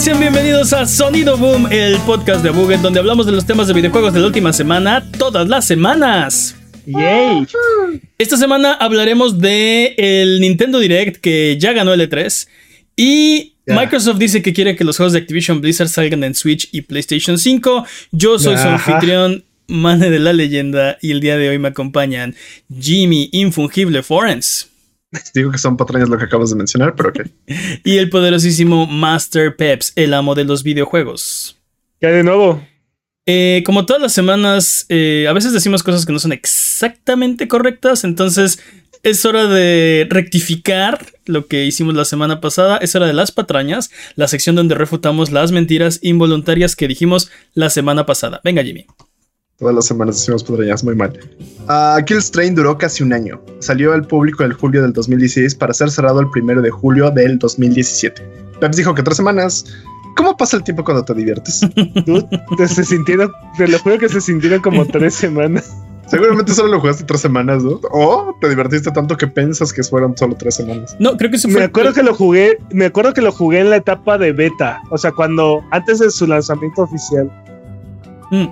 Sean bienvenidos a Sonido Boom, el podcast de Buget, donde hablamos de los temas de videojuegos de la última semana, todas las semanas. ¡Yay! Esta semana hablaremos de el Nintendo Direct que ya ganó el E3 y Microsoft dice que quiere que los juegos de Activision Blizzard salgan en Switch y PlayStation 5. Yo soy su anfitrión, Mane de la Leyenda, y el día de hoy me acompañan Jimmy Infungible Forens. Digo que son patrañas lo que acabas de mencionar, pero ok. y el poderosísimo Master Peps, el amo de los videojuegos. ¿Qué hay de nuevo? Eh, como todas las semanas, eh, a veces decimos cosas que no son exactamente correctas, entonces es hora de rectificar lo que hicimos la semana pasada. Es hora de las patrañas, la sección donde refutamos las mentiras involuntarias que dijimos la semana pasada. Venga, Jimmy. Todas las semanas decimos patrañas, muy mal. Uh, Kill Strain duró casi un año. Salió al público el julio del 2016 para ser cerrado el primero de julio del 2017. Peps dijo que tres semanas. ¿Cómo pasa el tiempo cuando te diviertes? se sintieron, te lo juro que se sintieron como tres semanas. Seguramente solo lo jugaste tres semanas, ¿no? O te divertiste tanto que piensas que fueron solo tres semanas. No, creo que eso fue. Me acuerdo que lo jugué, me acuerdo que lo jugué en la etapa de beta. O sea, cuando, antes de su lanzamiento oficial. Mm.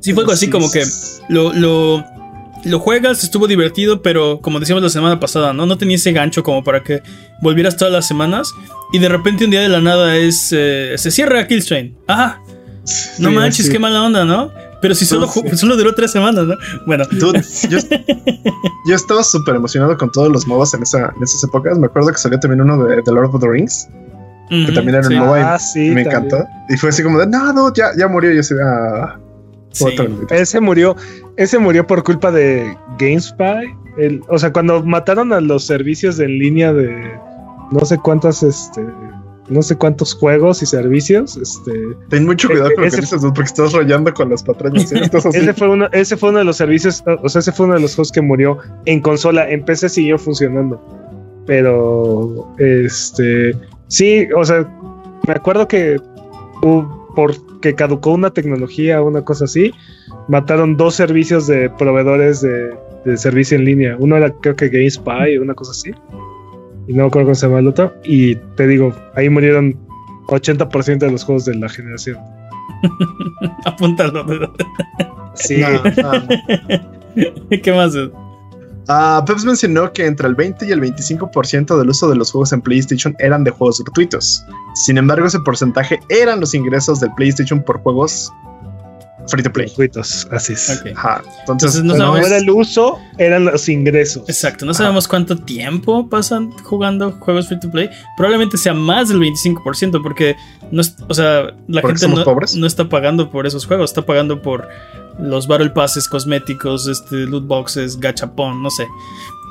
Sí, fue algo así como que lo, lo, lo juegas, estuvo divertido, pero como decíamos la semana pasada, ¿no? No tenía ese gancho como para que volvieras todas las semanas. Y de repente un día de la nada es. Eh, se cierra Killstrain. Ah, no manches, qué mala onda, ¿no? Pero si solo, solo duró tres semanas, ¿no? Bueno. yo, estaba súper emocionado con todos los MOBAs en, esa, en esas épocas. Me acuerdo que salió también uno de The Lord of the Rings. que también era un MOBA y ah, me encantó. Y fue así como de, no, no, ya, ya murió. Y yo así, ah. Ese murió, ese murió por culpa de GameSpy. El, o sea, cuando mataron a los servicios en línea de no sé cuántas este, no sé cuántos juegos y servicios. Este, Ten mucho e-, cuidado con lo que dices, porque estás rayando con las patrañas. ¿eh? ese, fue uno, ese fue uno de los servicios, o sea, ese fue uno de los juegos que murió en consola. En PC siguió funcionando. Pero, este, sí, o sea, me acuerdo que porque caducó una tecnología o una cosa así, mataron dos servicios de proveedores de, de servicio en línea. Uno era creo que GameSpy, una cosa así y no me acuerdo cómo se llama el otro. Y te digo, ahí murieron 80% de los juegos de la generación. Apúntalo. sí. ¿Qué más? Uh, Peps mencionó que entre el 20 y el 25% del uso de los juegos en PlayStation eran de juegos gratuitos. Sin embargo, ese porcentaje eran los ingresos del PlayStation por juegos free to play. así es. Entonces, no era el uso, eran los ingresos. Exacto, no sabemos cuánto tiempo pasan jugando juegos free to play. Probablemente sea más del 25%, porque no o sea, la gente no, no, está pagando por esos juegos, está pagando por los Battle Passes cosméticos, este, loot boxes, gachapon, no sé.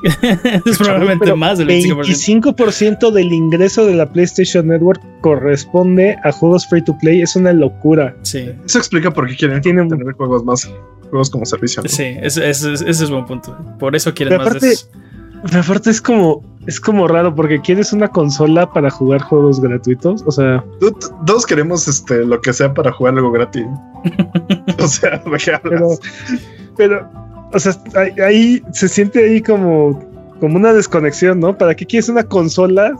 es probablemente más del 25%. 25% del ingreso de la PlayStation Network corresponde a juegos free to play. Es una locura. Sí. Eso explica por qué quieren tener juegos más, juegos como servicio. Sí, ese, es buen punto. Por eso quieren más de eso. Pero aparte es como, es como raro porque quieres una consola para jugar juegos gratuitos. O sea, todos queremos este lo que sea para jugar algo gratis. o sea, ¿de qué hablas? pero o sea, ahí se siente ahí como, como una desconexión, ¿no? ¿Para qué quieres una consola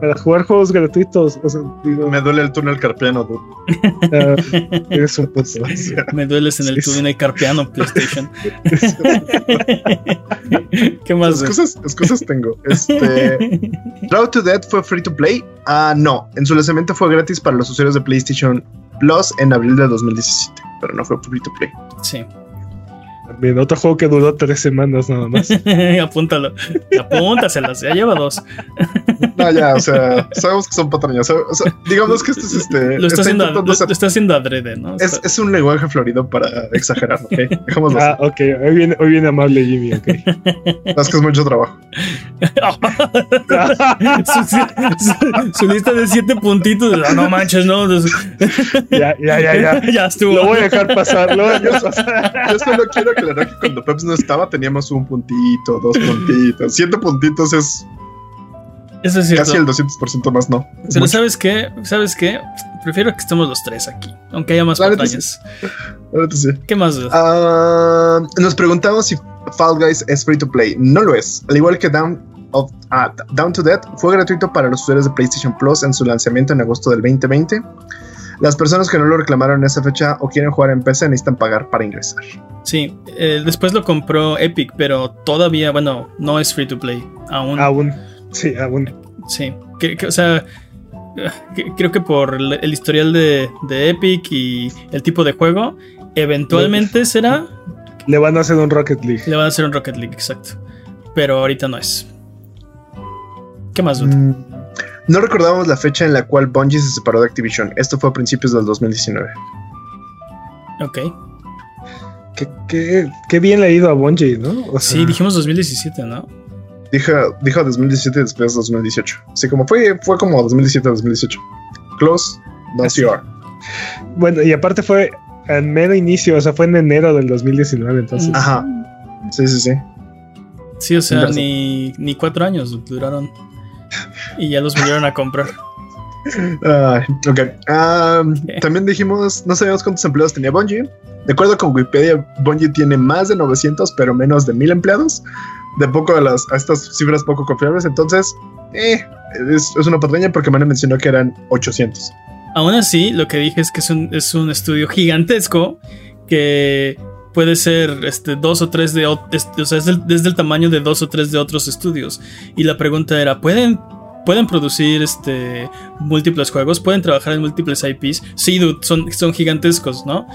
para jugar juegos gratuitos? O sea, Me duele el túnel carpiano, tú. Ah, eres un puto. Me dueles en el túnel carpiano, PlayStation. ¿Qué más? Excusas, tengo. Este. Road to Dead fue free to play. Ah, no. En su lanzamiento fue gratis para los usuarios de PlayStation Plus en abril de 2017, pero no fue free to play. Sí. Bien, otro juego que duró tres semanas nada más. Apúntalo. Apúntaselas, ya lleva dos. no, ya, o sea, sabemos que son patrañas. O sea, digamos que esto es este. Lo está, haciendo, lo, está haciendo adrede, ¿no? Es, es, un lenguaje florido para exagerar, ¿ok? Dejémoslo Ah, ok. Hoy viene, hoy viene amable Jimmy, ok. Es que es mucho trabajo. su, lista de siete puntitos. Ah, no manches, no. ya, ya, ya, ya. ya estuvo. Lo voy a dejar pasar. Lo voy a dejar pasar. Yo solo quiero aclarar que cuando Peps no estaba teníamos un puntito, dos puntitos. Siete puntitos es. Eso es Casi el 200% más no. Pero ¿sabes qué? ¿Sabes qué? Prefiero que estemos los tres aquí, aunque haya más pantallas. ¿Qué más? Uh, nos preguntamos si Fall Guys es free to play. No lo es. Al igual que Down of ah, Down to Death fue gratuito para los usuarios de PlayStation Plus en su lanzamiento en agosto del 2020. Las personas que no lo reclamaron en esa fecha o quieren jugar en PC necesitan pagar para ingresar. Sí, eh, después lo compró Epic, pero todavía, bueno, no es free to play. Aún. Aún. Sí, aún. Sí. Que, que, o sea, que- creo que por el, historial de, de Epic y el tipo de juego, eventualmente será. Le van a hacer un Rocket League. Le van a hacer un Rocket League, exacto. Pero ahorita no es. ¿Qué más? Mm, No recordábamos la fecha en la cual Bungie se separó de Activision. Esto fue a principios del 2019. Ok. Qué, qué- qué bien le ha ido a Bungie, ¿no? O sea, Sí, dijimos 2017, ¿no? Dijo, dijo 2017 y después 2018. Así como fue, fue como 2017-2018. Close, no Así. CR. Bueno, y aparte fue en mero inicio, o sea, fue en enero del 2019, entonces. Ajá. Sí, sí, sí. Sí, o sea, ni, ni cuatro años duraron. Y ya los vinieron a comprar. Ay, ok. Am, También dijimos, no sabíamos cuántos empleados tenía Bungie. De acuerdo con Wikipedia, Bungie tiene más de 900, pero menos de 1000 empleados. De poco a, las, a estas cifras poco confiables. Entonces, eh, es, es una patraña porque Mane mencionó que eran 800. Aún así, lo que dije es que es un, es un estudio gigantesco que puede ser este, dos o tres de o sea, es el tamaño de dos o tres de otros estudios. Y la pregunta era, ¿pueden, ¿pueden producir este, múltiples juegos? ¿Pueden trabajar en múltiples IPs? Sí, dude, son, son gigantescos, ¿no?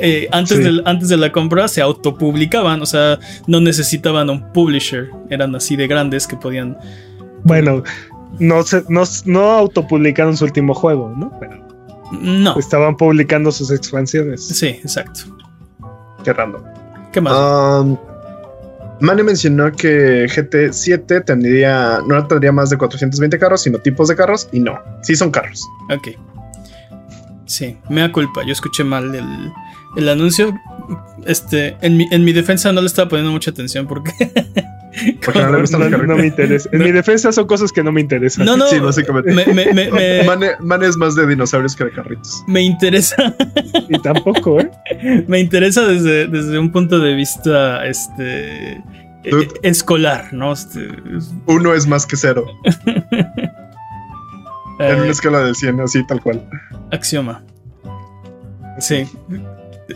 Eh, antes, Sí. del- antes de la compra se autopublicaban, o sea, no necesitaban un publisher, eran así de grandes que podían... Bueno, no, se, no, no autopublicaron su último juego, ¿no? Pero No, estaban publicando sus expansiones. sí, exacto. Qué random. ¿Qué más? Um, Mane mencionó que GT7 tendría, no tendría más de 420 carros, sino tipos de carros. Y no, sí son carros. Ok. Sí, me da culpa. Yo escuché mal el, el anuncio. Este, en mi, en mi defensa no le estaba poniendo mucha atención porque. Porque no me interesa. En mi defensa son cosas que no me interesan. No, no. Sí, básicamente. Me, me- me- me- Mane, Mane es más de dinosaurios que de carritos. me interesa. Y tampoco, ¿eh? Me interesa desde, desde un punto de vista. Este. eh, Dude. escolar, ¿no? Este, Uno es más que cero. En una escala de 100, así tal cual. axioma. Sí.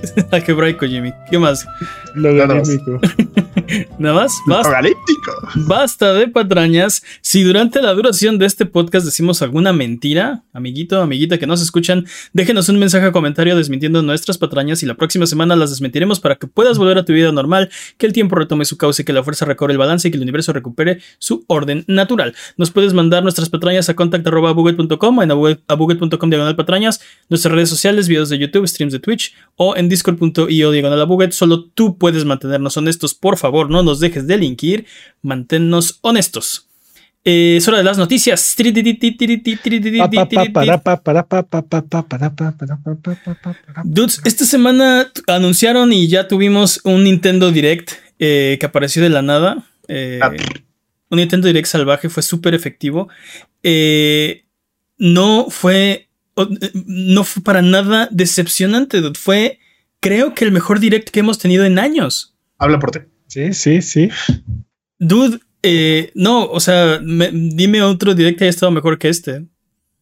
Algebraico, Jimmy. ¿Qué más? Logarítmico. ¿Nada más? ¿Basta? De patrañas. Si durante la duración de este podcast decimos alguna mentira, amiguito, amiguita que nos escuchan, déjenos un mensaje o comentario desmintiendo nuestras patrañas y la próxima semana las desmentiremos para que puedas volver a tu vida normal, que el tiempo retome su cauce, que la fuerza recobre el balance y que el universo recupere su orden natural. Nos puedes mandar nuestras patrañas a contact.buget.com, en abuget.com diagonal patrañas, nuestras redes sociales, videos de YouTube, streams de Twitch o en discord.io diagonal abuget. Solo tú puedes mantenernos honestos, por favor, no nos dejes delinquir, manténnos honestos. Eh, es hora de las noticias. Dudes, esta semana anunciaron y ya tuvimos un Nintendo Direct eh, que apareció de la nada. Eh, Ah. un Nintendo Direct salvaje, fue súper efectivo. No fue. No fue para nada decepcionante, dude. Fue, creo que el mejor Direct que hemos tenido en años. Habla por ti. Sí, sí, sí. Dude, eh, no, o sea, me- dime otro Direct que haya estado mejor que este.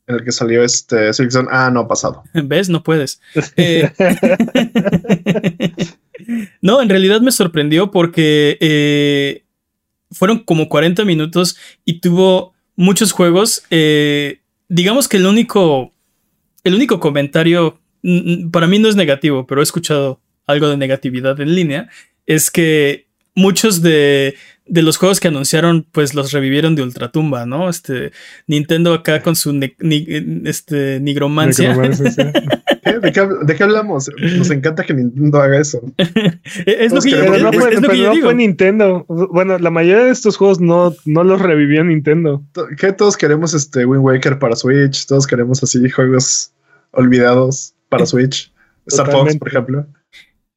En el que salió este Silksong. Ah, no, pasado. ¿Ves? No puedes. Eh, no, en realidad me sorprendió porque eh, fueron como 40 minutos y tuvo muchos juegos. Eh, digamos que el único, el único comentario, para mí no es negativo, pero he escuchado algo de negatividad en línea, es que muchos de, de los juegos que anunciaron, pues los revivieron de ultratumba, ¿no? Este, Nintendo acá con su ne- ni- este, nigromancia. ¿Qué? ¿De, qué, de qué hablamos? Nos encanta que Nintendo haga eso. es lo que Pero no es- fue, es lo que pero yo no digo. fue Nintendo. Bueno, la mayoría de estos juegos no, no los revivió Nintendo. ¿Qué todos queremos este Wind Waker para Switch? Todos queremos así juegos olvidados para Switch. Star Fox, por ejemplo.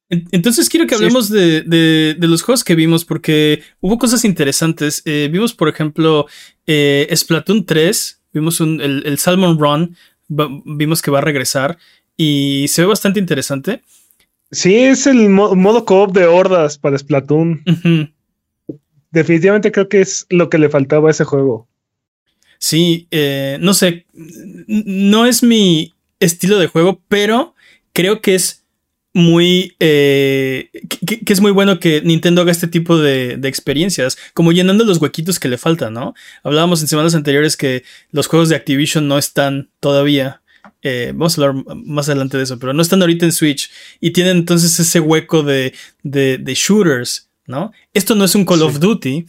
En- Entonces quiero que Sí. hablemos de, de- de los juegos que vimos porque hubo cosas interesantes. Eh, vimos, por ejemplo, eh, Splatoon 3, vimos un- el, el Salmon Run, va- vimos que va a regresar y se ve bastante interesante. Sí, es el mo- modo co-op de hordas para Splatoon. Definitivamente creo que es lo que le faltaba a ese juego. Sí, eh, no sé, no es mi estilo de juego, pero creo que es muy eh, que, es muy bueno que Nintendo haga este tipo de, experiencias, como llenando los huequitos que le faltan, ¿no? Hablábamos en semanas anteriores que los juegos de Activision no están todavía. Eh, vamos a hablar más adelante de eso, pero no están ahorita en Switch y tienen entonces ese hueco de, de, shooters, ¿no? Esto no es un Call of Duty,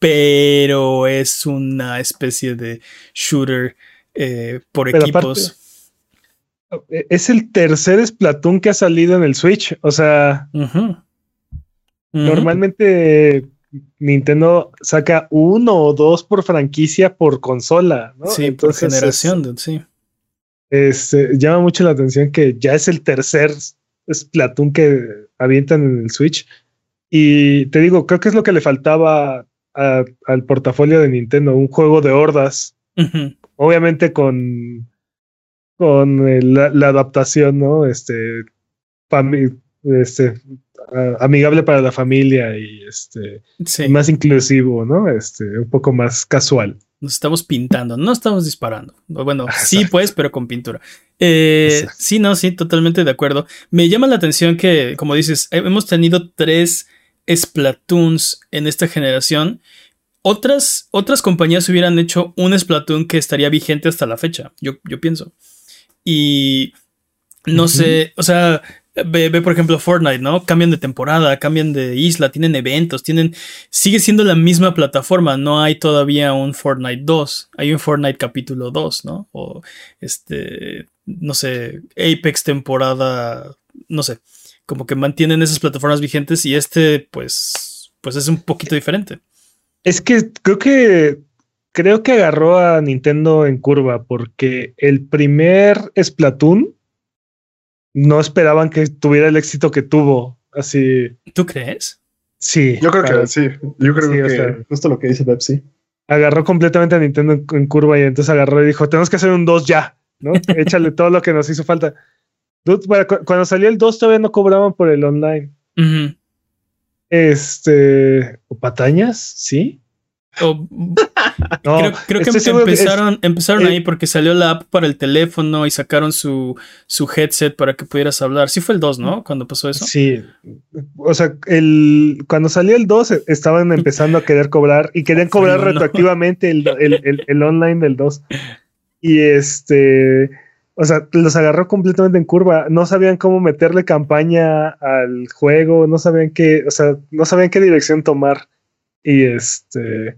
pero es una especie de shooter eh, por equipos. Es el tercer Splatoon que ha salido en el Switch. O sea, normalmente Nintendo saca uno o dos por franquicia por consola, ¿no? Sí, por generación, sí. Este, llama mucho la atención que ya es el tercer Splatoon que avientan en el Switch. Y te digo, creo que es lo que le faltaba al portafolio de Nintendo, un juego de hordas. Obviamente con con la, adaptación, ¿no? Este, este amigable para la familia y este más inclusivo, ¿no? Este, un poco más casual. Nos estamos pintando, no estamos disparando. Bueno, sí, pues, pero con pintura. Eh, sí, no, sí, totalmente de acuerdo. Me llama la atención que, como dices, hemos tenido tres Splatoons en esta generación. Otras, otras compañías hubieran hecho un Splatoon que estaría vigente hasta la fecha, yo, yo pienso. Y no sé, o sea, ve, por ejemplo Fortnite, ¿no? Cambian de temporada, cambian de isla, tienen eventos, tienen... Sigue siendo la misma plataforma, no hay todavía un Fortnite 2, hay un Fortnite capítulo 2, ¿no? O este, no sé, Apex temporada, no sé, como que mantienen esas plataformas vigentes y este, pues, pues es un poquito diferente. Es que creo que creo que agarró a Nintendo en curva porque el primer Splatoon no esperaban que tuviera el éxito que tuvo. Así. ¿Tú crees? Sí. Yo creo que sí. Yo creo que justo lo que dice Pepsi. Agarró completamente a Nintendo en, curva y entonces agarró y dijo: Tenemos que hacer un 2 ya, ¿no? Échale todo lo que nos hizo falta. cuando salió el 2 todavía no cobraban por el online. Este. ¿O patañas? Sí creo, que empezaron, empezaron ahí porque salió la app para el teléfono y sacaron su, su headset para que pudieras hablar. Sí fue el 2, ¿no? Cuando pasó eso. Sí. O sea, el, cuando salió el 2 estaban empezando a querer cobrar y querían cobrar retroactivamente el, el, online del 2. Y este... O sea, los agarró completamente en curva. No sabían cómo meterle campaña al juego, no sabían qué, o sea, no sabían qué dirección tomar. Y este,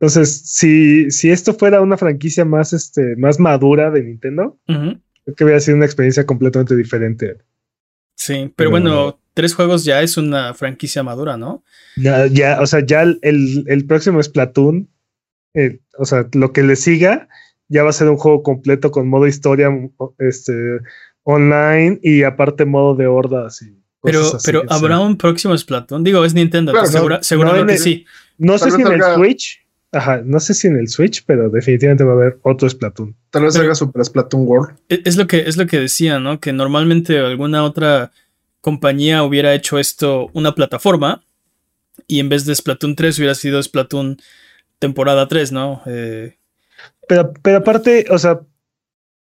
entonces, si, si esto fuera una franquicia más, este, más madura de Nintendo, creo que hubiera sido una experiencia completamente diferente. Sí, pero, bueno, tres juegos ya es una franquicia madura, ¿no? Ya, ya o sea, ya el, el, próximo Splatoon, eh, o sea, lo que le siga, ya va a ser un juego completo con modo historia, este, online y aparte modo de hordas y pero, pero habrá un próximo Splatoon. Digo, es Nintendo, seguramente sí. No sé si en el Switch, Ajá, no sé si en el Switch, pero definitivamente va a haber otro Splatoon. Tal vez haga Super Splatoon World. E, es lo que es lo que decía, ¿no? Que normalmente alguna otra compañía hubiera hecho esto una plataforma y en vez de Splatoon 3 hubiera sido Splatoon temporada 3, ¿no? Eh, pero, pero aparte, o sea,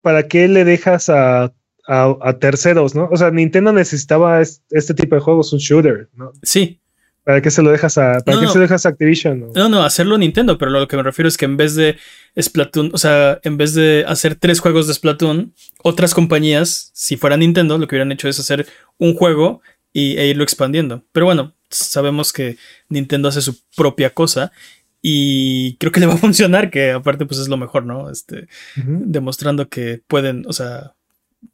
¿para qué le dejas a, a, terceros, no? O sea, Nintendo necesitaba este tipo de juegos, un shooter, ¿no? Sí, ¿Para qué se lo dejas a, para qué se lo dejas Activision? No? no, hacerlo Nintendo, pero lo que me refiero es que en vez de Splatoon, o sea, en vez de hacer tres juegos de Splatoon, otras compañías, si fuera Nintendo, lo que hubieran hecho es hacer un juego y, e irlo expandiendo. Pero bueno, sabemos que Nintendo hace su propia cosa y creo que le va a funcionar, que aparte pues es lo mejor, ¿no? Este, demostrando que pueden, o sea,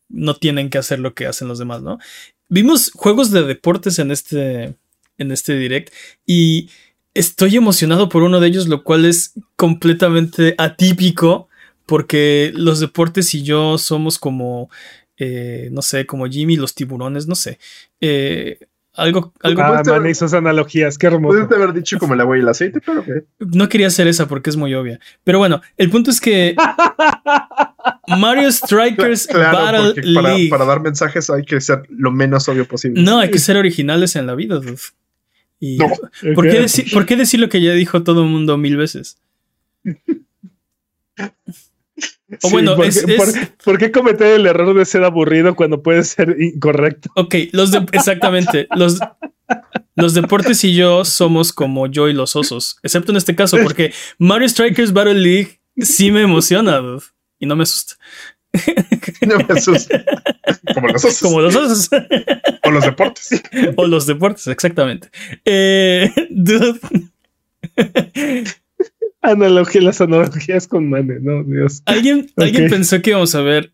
no tienen que hacer lo que hacen los demás, ¿no? Vimos juegos de deportes en este en este direct y estoy emocionado por uno de ellos, lo cual es completamente atípico porque los deportes y yo somos como, eh, no sé, como Jimmy los tiburones, no sé. Eh, algo, algo. Ah, man, esas analogías, qué hermoso. Puedes haber dicho como el agua y el aceite, pero ¿qué? No quería hacer esa porque es muy obvia. Pero bueno, el punto es que Mario Strikers Battle League. Para, dar mensajes hay que ser lo menos obvio posible. No, hay que ser originales en la vida. Y, ¿por, qué decir, ¿Por qué decir lo que ya dijo todo el mundo mil veces? O bueno, ¿por, qué cometer el error de ser aburrido cuando puede ser incorrecto? Ok, los de, exactamente. los, los deportes y yo somos como yo y los osos, excepto en este caso, porque Mario Strikers Battle League sí me emociona y no me asusta. No me asusta. Como los osos. Como los osos. O los deportes. O los deportes, exactamente. Eh, dude. Analogía, las analogías con Mane, no, Dios. ¿Alguien, ¿Alguien pensó que íbamos a ver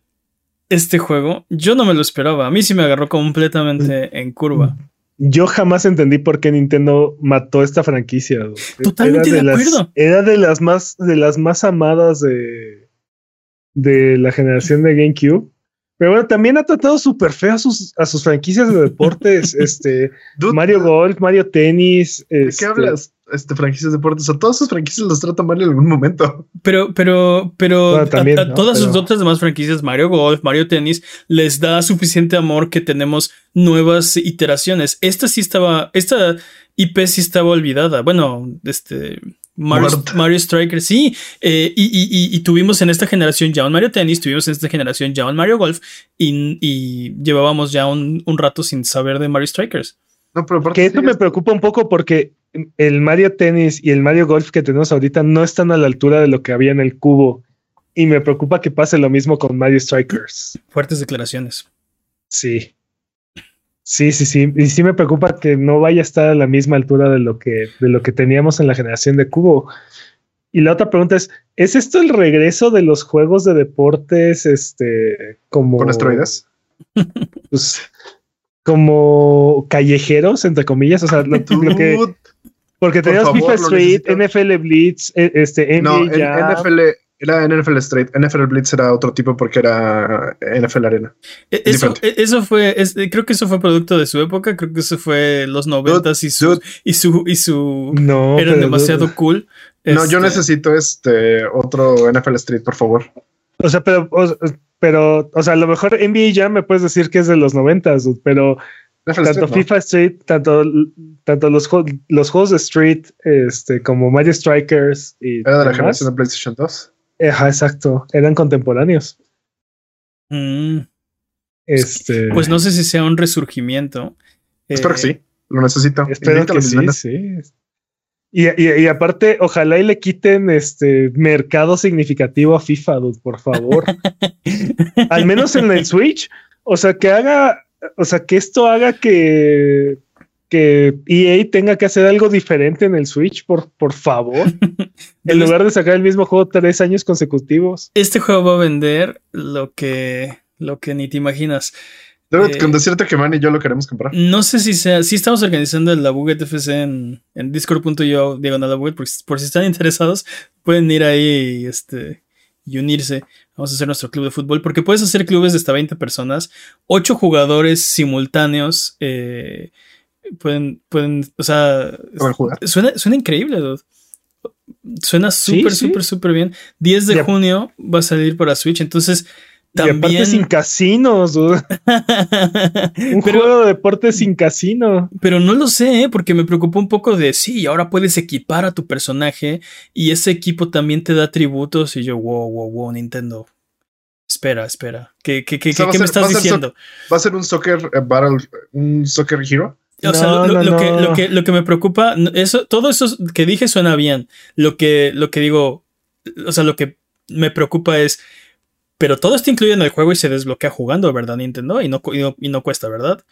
este juego? Yo no me lo esperaba. A mí sí me agarró completamente en curva. Yo jamás entendí por qué Nintendo mató esta franquicia. Totalmente de, acuerdo. era de las más, de las más amadas de, de la generación de GameCube. Pero bueno, también ha tratado súper feo a sus, a sus franquicias de deportes. este Mario Golf, Mario Tennis. ¿De qué este, hablas? Este, franquicias de deportes. A todas sus franquicias los trata mal en algún momento. Pero, pero, pero a, todas sus otras demás franquicias, Mario Golf, Mario Tennis, les da suficiente amor que tenemos nuevas iteraciones. Esta sí estaba, esta IP sí estaba olvidada. Bueno, este. Mario, Striker, sí. Eh, y, tuvimos en esta generación ya un Mario Tennis, tuvimos en esta generación ya un Mario Golf y, llevábamos ya un, rato sin saber de Mario Strikers. No, pero porque esto me preocupa un poco porque el Mario Tennis y el Mario Golf que tenemos ahorita no están a la altura de lo que había en el cubo. Y me preocupa que pase lo mismo con Mario Strikers. Fuertes declaraciones. Sí. Sí, sí, sí. Y sí me preocupa que no vaya a estar a la misma altura de lo que, de lo que teníamos en la generación de Cubo. Y la otra pregunta es: ¿es esto el regreso de los juegos de deportes? Este, como. ¿Con esteroides? Pues, como callejeros, entre comillas. O sea, lo, que. Porque teníamos FIFA Street, NFL Blitz, e, este, NBA no, NFL, era NFL Straight. NFL Blitz era otro tipo porque era NFL Arena. E, eso, e, eso fue, creo que eso fue producto de su época. Creo que eso fue los noventas y su, y su, y su, no, eran demasiado cool. No, yo este necesito este otro NFL Street, por favor. O sea, pero, o, pero, o sea, a lo mejor NBA ya me puedes decir que es de los noventas, pero tanto FIFA Street, tanto, tanto los, los juegos de Street, este, como Mario Strikers y. Era de la generación de PlayStation 2. Ajá, exacto. Eran contemporáneos. Mm. Este. Pues no sé si sea un resurgimiento. Espero que sí. Lo necesito. Espero que sí, sí. Y, y, aparte, ojalá y le quiten este mercado significativo a FIFA, por favor. Al menos en el Switch. O sea, que haga, o sea, que esto haga que que EA tenga que hacer algo diferente en el Switch, por, por favor. en lugar de sacar el mismo juego tres años consecutivos. Este juego va a vender lo que, lo que ni te imaginas. Debo eh, con decirte que Man y yo lo queremos comprar. No sé si sea. Si estamos organizando el Labuget FC en, en discord.io diagonal Labuget, por, por si están interesados, pueden ir ahí este, y unirse. Vamos a hacer nuestro club de fútbol, porque puedes hacer clubes de hasta 20 personas, 8 jugadores simultáneos. Eh, pueden, pueden, o sea, suena, suena increíble, Suena súper, súper, súper bien. 10 de junio va a salir para Switch, entonces también. sin casinos, Un juego de deporte sin casino. Pero no lo sé, ¿eh? porque me preocupó un poco de sí, ahora puedes equipar a tu personaje y ese equipo también te da tributos. Y yo, wow, wow, wow, Nintendo. Espera, espera. ¿Qué, qué, qué, me estás diciendo? ¿Va a ser un soccer battle, un soccer hero? O sea, lo, que, lo, que, lo que me preocupa, eso, todo eso que dije suena bien. Lo que, lo que digo, o sea, lo que me preocupa es, pero todo está incluido en el juego y se desbloquea jugando, ¿verdad, Nintendo? Y no, y no, cuesta, ¿verdad?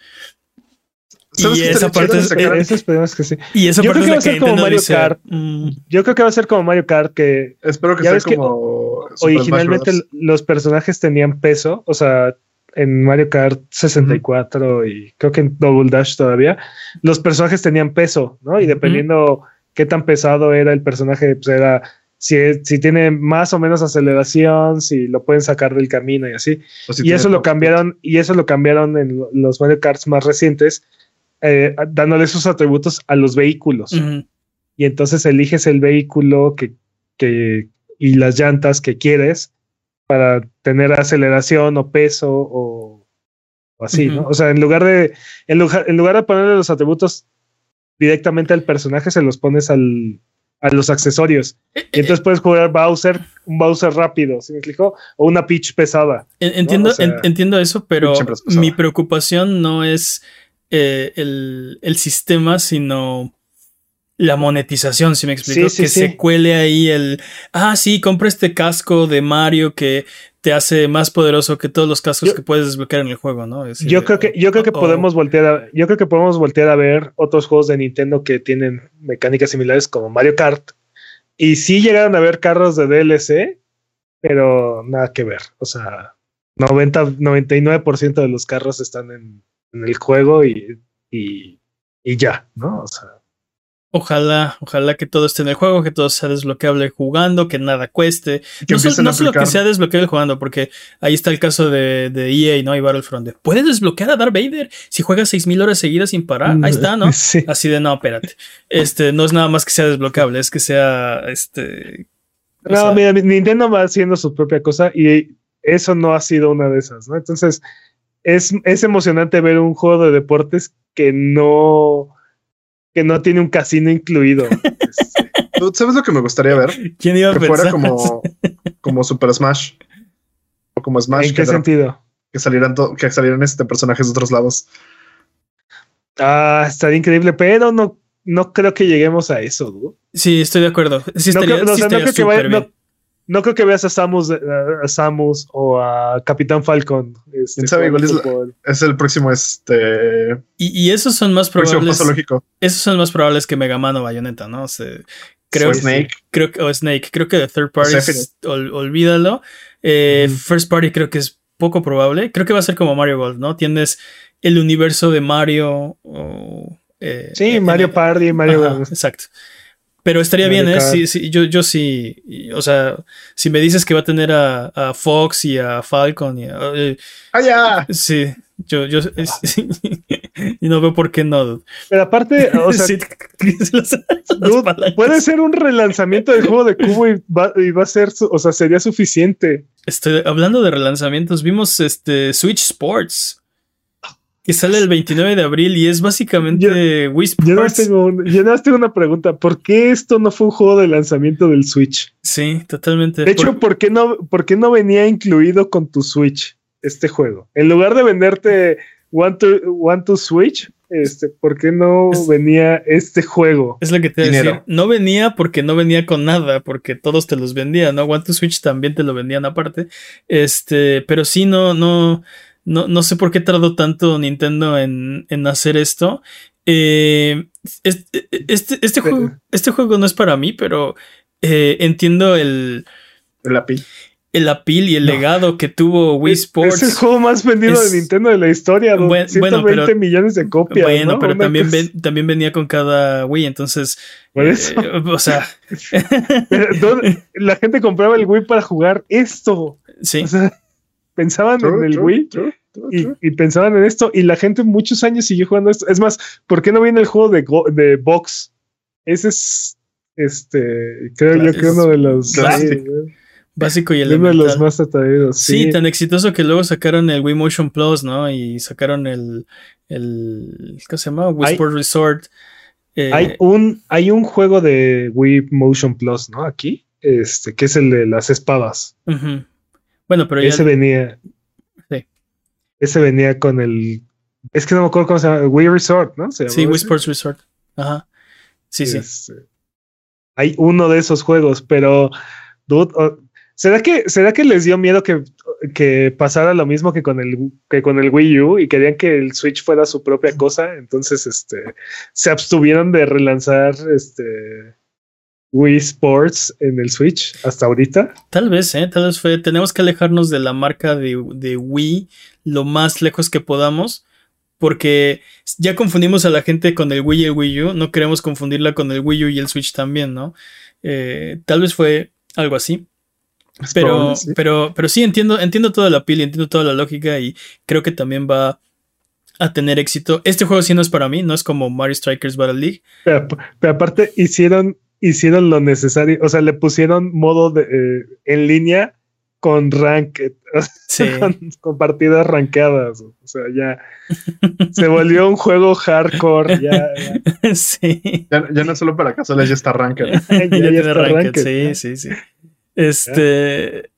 Y esa parte es, eso esperemos que sí. Y esa Yo creo que va a ser como Mario Kart. Mm". Yo creo que va a ser como Mario Kart que espero que sea como originalmente los personajes tenían peso, o sea, en Mario Kart 64 y creo que en Double Dash todavía, los personajes tenían peso, ¿no? Y dependiendo qué tan pesado era el personaje, pues era si, si tiene más o menos aceleración, si lo pueden sacar del camino y así. y eso lo cambiaron, y eso lo cambiaron en los Mario Karts más recientes, eh, dándole esos atributos a los vehículos. Y entonces eliges el vehículo que, que, y las llantas que quieres para tener aceleración o peso o, así, ¿no? O sea, en lugar de, en lugar, en lugar de ponerle los atributos directamente al personaje, se los pones al, a los accesorios. Eh, Y entonces puedes jugar Bowser, un Bowser rápido, ¿sí me explico? O una Peach pesada. En- Entiendo, O sea, en- entiendo eso, pero mi preocupación no es eh, el, el sistema, sino la monetización, si me explico. Sí, sí, que sí. se cuele ahí el, ah, sí, compra este casco de Mario que te hace más poderoso que todos los cascos Yo- que puedes desbloquear en el juego, ¿no? Decir, Yo creo que, yo creo que oh, podemos voltear a, yo creo que podemos voltear a ver otros juegos de Nintendo que tienen mecánicas similares como Mario Kart. Y sí llegaron a ver carros de DLC, pero nada que ver. O sea, 90, 99% de los carros están en, en el juego y, y, y ya, ¿no? O sea, Ojalá, ojalá que todo esté en el juego, que todo sea desbloqueable jugando, que nada cueste. Que no solo, no solo que sea desbloqueable jugando, porque ahí está el caso de, de EA, ¿no? Y Battlefront. de, ¿Puedes desbloquear a Darth Vader si juegas 6000 horas seguidas sin parar? Ahí está, ¿no? Sí. Así de, no, espérate. Este, no es nada más que sea desbloqueable, es que sea, este... No, sea, mira, Nintendo va haciendo su propia cosa y eso no ha sido una de esas, ¿no? Entonces, es, es emocionante ver un juego de deportes que no, que no tiene un casino incluido. Este, ¿Tú ¿Sabes lo que me gustaría ver? ¿Quién iba a Que pensar? fuera como, como Super Smash. O como Smash, ¿En qué sentido? que salieran, que salieran este personajes de otros lados. Ah, estaría increíble, pero no, no creo que lleguemos a eso, ¿no? Sí, estoy de acuerdo. Sí No estaría, creo- no, o sí sea, no creo que vaya- no- creo que veas a Samus, a Samus o a Capitán Falcon. Este, ¿Quién sabe? Igual es la- fútbol. Es el próximo, este. Y, y esos son más probables. Esos son más probables que Mega Man o Bayonetta, ¿no? O sea, creo, O Snake. creo que o Snake, creo que de third party ol- olvídalo. Eh. First party creo que es poco probable. Creo que va a ser como Mario Golf, ¿no? Tienes el universo de Mario. o, eh, Sí, en- Mario en- Party, Mario. Ajá, exacto. Pero estaría bien, ¿eh? Sí, sí, yo, yo sí. y, O sea, si me dices que va a tener a, a Fox y a Falcon y a- eh, ¡Ah, ya! sí, yo, yo y no veo por qué no. dude. Pero aparte, o sea, Sí, Dude, puede ser un relanzamiento del juego de Cubo y va, y va a ser, su- o sea, sería suficiente. Estoy hablando de relanzamientos. Vimos este Switch Sports que sale el 29 de abril y es básicamente Wii Yo nada más Sports. tengo, un- yo nada más tengo una pregunta. ¿Por qué esto no fue un juego de lanzamiento del Switch? Sí, totalmente. De hecho, ¿por qué no, por qué no venía incluido con tu Switch este juego? En lugar de venderte One to, One to Switch, este, ¿por qué no Es- venía este juego? es lo que te Dinero. decía. No venía porque no venía con nada, porque todos te los vendían, ¿no? One to Switch también te lo vendían aparte. Este, pero sí, no, no, no, no sé por qué tardó tanto Nintendo en, en hacer esto. Eh, este, este, este juego, este juego no es para mí, pero eh, entiendo el, El API. el appeal y el No. legado que tuvo Wii Es- Sports. Es el juego más vendido Es- de Nintendo de la historia. Buen- 120 bueno, pero- millones de copias. Bueno, ¿no? pero Una también, cosa- ven- también venía con cada Wii, entonces. Por eh, eso. o sea, Pero, ¿dónde- La gente compraba el Wii para jugar esto. sí. O sea, pensaban True, en el true, Wii true, true, y, true. y pensaban en esto. Y la gente muchos años siguió jugando esto. Es más, ¿por qué no viene el juego de, Go- de Box? Ese es, este, creo yo que uno de los, sí, Básico y uno de los elemental. más atraídos. Sí, Sí, tan exitoso que luego sacaron el Wii Motion Plus, ¿no? Y sacaron el. el ¿Qué se llama? Wii Hay- Sport Resort. Eh, hay un, hay un juego de Wii Motion Plus, ¿no? Aquí, este, que es el de las espadas. Bueno, pero ya. Ese venía. Sí. Ese venía con el. Es que no me acuerdo cómo se llama. Wii Resort, ¿no? Se Sí, Wii. Sports Resort. Ajá. Sí, sí. Este, hay uno de esos juegos, pero. dude, ¿será, que, ¿Será que les dio miedo que, que pasara lo mismo que con, el, que con el Wii U y querían que el Switch fuera su propia cosa? Entonces, este. Se abstuvieron de relanzar este. Wii Sports en el Switch hasta ahorita. Tal vez, ¿eh? Tal vez fue. Tenemos que alejarnos de la marca de, de Wii lo más lejos que podamos. Porque ya confundimos a la gente con el Wii y el Wii U. No queremos confundirla con el Wii U y el Switch también, ¿no? Eh, tal vez fue algo así. Es Pero, probable, sí. pero, pero sí entiendo, entiendo toda la pila, entiendo toda la lógica y creo que también va a tener éxito. Este juego sí no es para mí, no es como Mario Strikers Battle League. Pero, pero aparte hicieron, hicieron lo necesario, o sea, le pusieron modo de, eh, en línea con ranked, Sí. con, con partidas rankeadas. O sea, ya se volvió un juego hardcore. Ya, ya, sí. Ya, ya no es solo para casuales, ya está ranked. ya, Ya ya tiene está ranked, ranked. Sí, sí, sí. Este.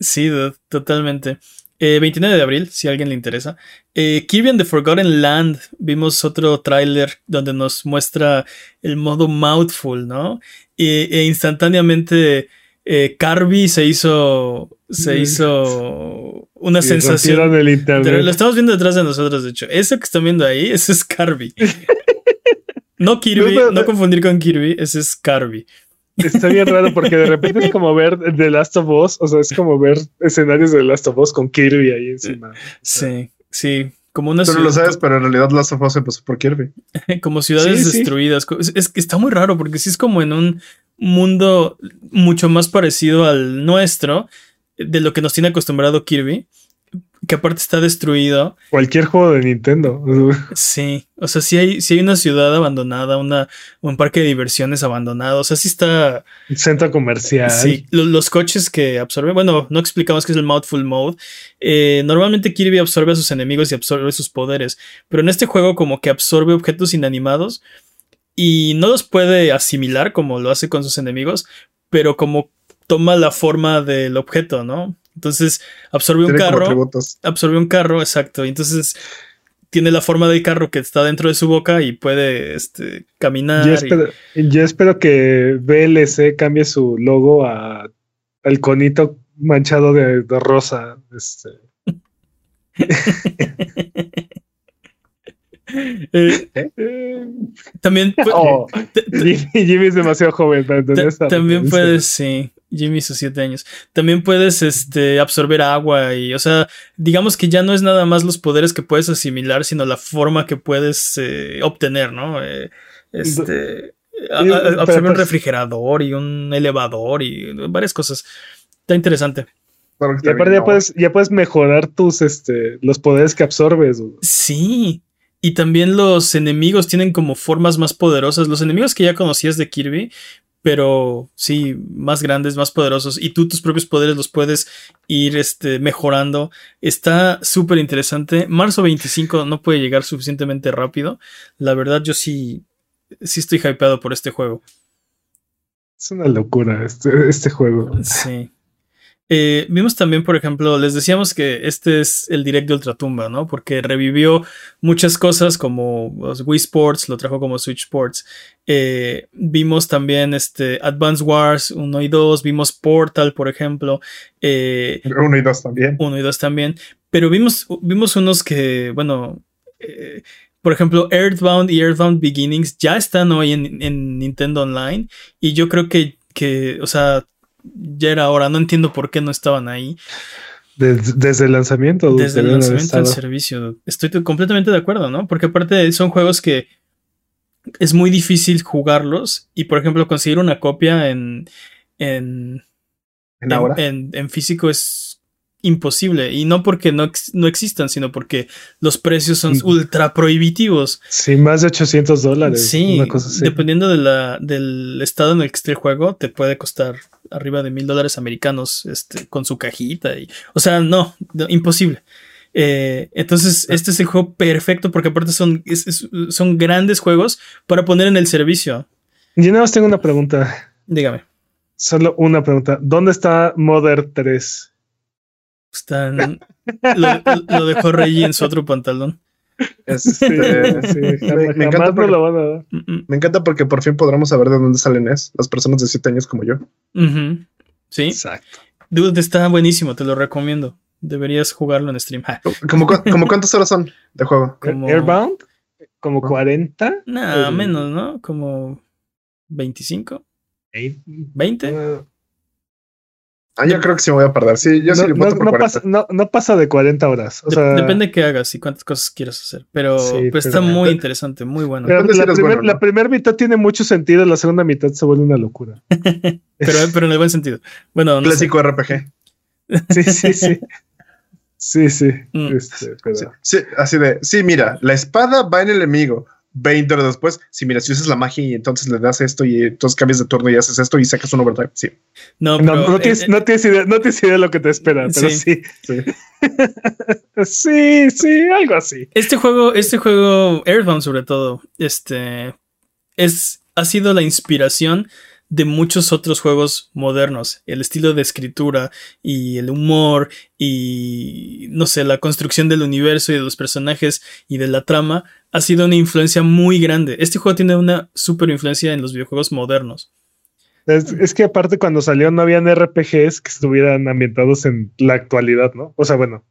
Sí, totalmente. Eh, 29 de abril, si a alguien le interesa. Eh, Kirby and the Forgotten Land. Vimos otro tráiler donde nos muestra el modo Mouthful, ¿no? E, e instantáneamente eh, Kirby se hizo. Se hizo una Y sensación. rompieron el Pero internet. lo estamos viendo detrás de nosotros, de hecho. Eso que están viendo ahí, ese es Kirby. No Kirby, No, no, no no. confundir con Kirby, ese es Kirby. Está bien raro porque de repente es como ver The Last of Us, o sea, es como ver escenarios de The Last of Us con Kirby ahí encima. Sí, sí. Como una Tú no lo sabes, pero en realidad Last of Us empezó por Kirby. como ciudades Sí, sí. destruidas. Es que está muy raro porque sí es como en un mundo mucho más parecido al nuestro, de lo que nos tiene acostumbrado Kirby, que aparte está destruido. Cualquier juego de Nintendo. Sí, o sea, sí hay, sí hay una ciudad abandonada, una, un parque de diversiones abandonado, o sea, sí está... Centro comercial. Sí, lo- los coches que absorben, bueno, no explicamos qué es el Mouthful Mode. Eh, normalmente Kirby absorbe a sus enemigos y absorbe sus poderes, pero en este juego como que absorbe objetos inanimados y no los puede asimilar como lo hace con sus enemigos, pero como toma la forma del objeto, ¿no? Entonces absorbe un Tiene carro, absorbe un carro, exacto, y entonces tiene la forma del carro que está dentro de su boca y puede este, caminar. Yo y- espero, yo espero que VLC cambie su logo a al conito manchado de, de rosa. Este. Eh, Eh, también oh, Jimmy, Jimmy es demasiado joven para entender también puedes, sí, Jimmy sus siete años. También puedes este, absorber agua y, o sea, digamos que ya no es nada más los poderes que puedes asimilar, sino la forma que puedes eh, obtener, ¿no? Eh, este, a- a- pero, absorber un pues- refrigerador y un elevador y varias cosas. Está interesante. Y aparte ya puedes, ya puedes mejorar tus este los poderes que absorbes. Sí. Y también los enemigos tienen como formas más poderosas. Los enemigos que ya conocías de Kirby, pero sí, más grandes, más poderosos. Y tú tus propios poderes los puedes ir este, mejorando. Está súper interesante. Marzo 25 no puede llegar suficientemente rápido. La verdad, yo sí, sí estoy hypeado por este juego. Es una locura este, este juego. Sí. Eh, vimos también, por ejemplo, les decíamos que este es el direct de Ultratumba, ¿no? Porque revivió muchas cosas como los Wii Sports, lo trajo como Switch Sports. Eh, vimos también este Advance Wars 1 y 2, vimos Portal, por ejemplo. Eh, Uno y dos también. 1 y 2 también. Pero vimos, vimos unos que, bueno, eh, por ejemplo, Earthbound y Earthbound Beginnings ya están hoy en, en Nintendo Online. Y yo creo que, que, o sea, ya era hora. No entiendo por qué no estaban ahí. Desde, desde el lanzamiento. Desde el lanzamiento del servicio. Estoy completamente de acuerdo, ¿no? Porque aparte son juegos que es muy difícil jugarlos. Y por ejemplo, conseguir una copia en, en, en, en físico es imposible. Y no porque no, ex- no existan, sino porque los precios son Mm. ultra prohibitivos. Sí, más de 800 dólares. Sí, una cosa así. dependiendo de la, del estado en el que esté el juego, te puede costar arriba de mil dólares americanos este, con su cajita. Y, o sea, no, no, imposible. Eh, entonces, este es el juego perfecto porque aparte son, es- es- son grandes juegos para poner en el servicio. Yo nada más tengo una pregunta. Dígame. Solo una pregunta. ¿Dónde está Mother 3? Están, lo, lo dejó Reggie en su otro pantalón. Este, Sí, me, encanta porque, lo van a dar. Me encanta porque por fin podremos saber de dónde salen es las personas de 7 años como yo. Sí, Exacto. dude, está buenísimo, te lo recomiendo. Deberías jugarlo en stream. ¿Cómo, como cuántas horas son de juego? Como- Airbound, como 40. Nada, El- menos, ¿no? Como 25, Ey, 20. no, Ah, yo creo que sí me voy a perder. Sí, yo sí no, le voto no- por no 40. pasa, no, no pasa de 40 horas. O De- sea, depende de qué hagas y cuántas cosas quieras hacer. Pero, Sí, pero está pero- muy interesante, muy bueno. la, eres primer- bueno, ¿no? la primera mitad tiene mucho sentido, la segunda mitad se vuelve una locura. Pero, pero en el buen sentido. Bueno, no sé. Clásico RPG. Sí, sí, sí. Sí, sí. Mm. Este, pero- Sí, sí, así de, sí, mira, la espada va en el enemigo, 20 horas después, si mira, si usas la magia y entonces le das esto y entonces cambias de turno y haces esto y sacas un overdrive, sí. No, No, pero, no tienes, eh, no, tienes idea, no tienes idea de lo que te espera, pero sí. Sí. Sí, sí, algo así. Este juego, este juego, Earthbound sobre todo, este es, ha sido la inspiración de muchos otros juegos modernos. El estilo de escritura y el humor y no sé, la construcción del universo y de los personajes y de la trama ha sido una influencia muy grande. Este juego tiene una super influencia en los videojuegos modernos. Es, es que aparte cuando salió no habían RPGs que estuvieran ambientados en la actualidad, ¿no? O sea, bueno,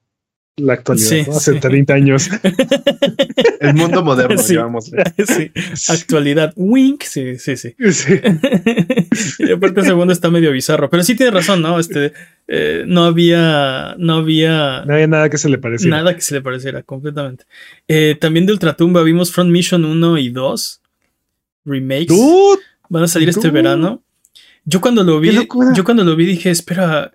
la actualidad, Sí, ¿no? Hace sí. 30 años. El mundo moderno, Sí. digamos. sí, actualidad. Wink, sí, sí, sí. Sí. y aparte el segundo está medio bizarro. Pero sí tiene razón, ¿no? Este eh, no había. No había No había nada que se le pareciera. nada que se le pareciera completamente. Eh, también de Ultratumba vimos Front Mission 1 y 2. Remakes. Dude, Van a salir este verano. Yo cuando lo vi, yo cuando lo vi dije, espera,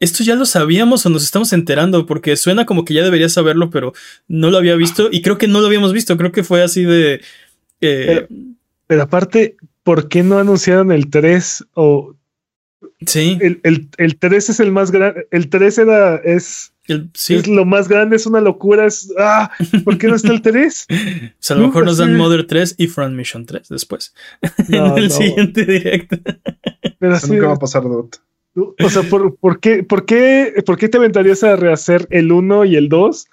¿esto ya lo sabíamos o nos estamos enterando? Porque suena como que ya debería saberlo, pero no lo había visto y creo que no lo habíamos visto. Creo que fue así de. eh, Pero aparte, ¿por qué no anunciaron el 3? O sí, el, el, el 3 es el más grande. El 3 era, es, el- sí. es lo más grande, es una locura. Es, ah, ¿por qué no está el 3? O sea, a lo No, mejor nos dan sí. Mother 3 y Front Mission 3 después. No, en el no. siguiente directo. Pero Eso sí, nunca va a pasar, dude. O sea, ¿por, por qué, por, qué, ¿por qué te aventarías a rehacer el 1 y el 2?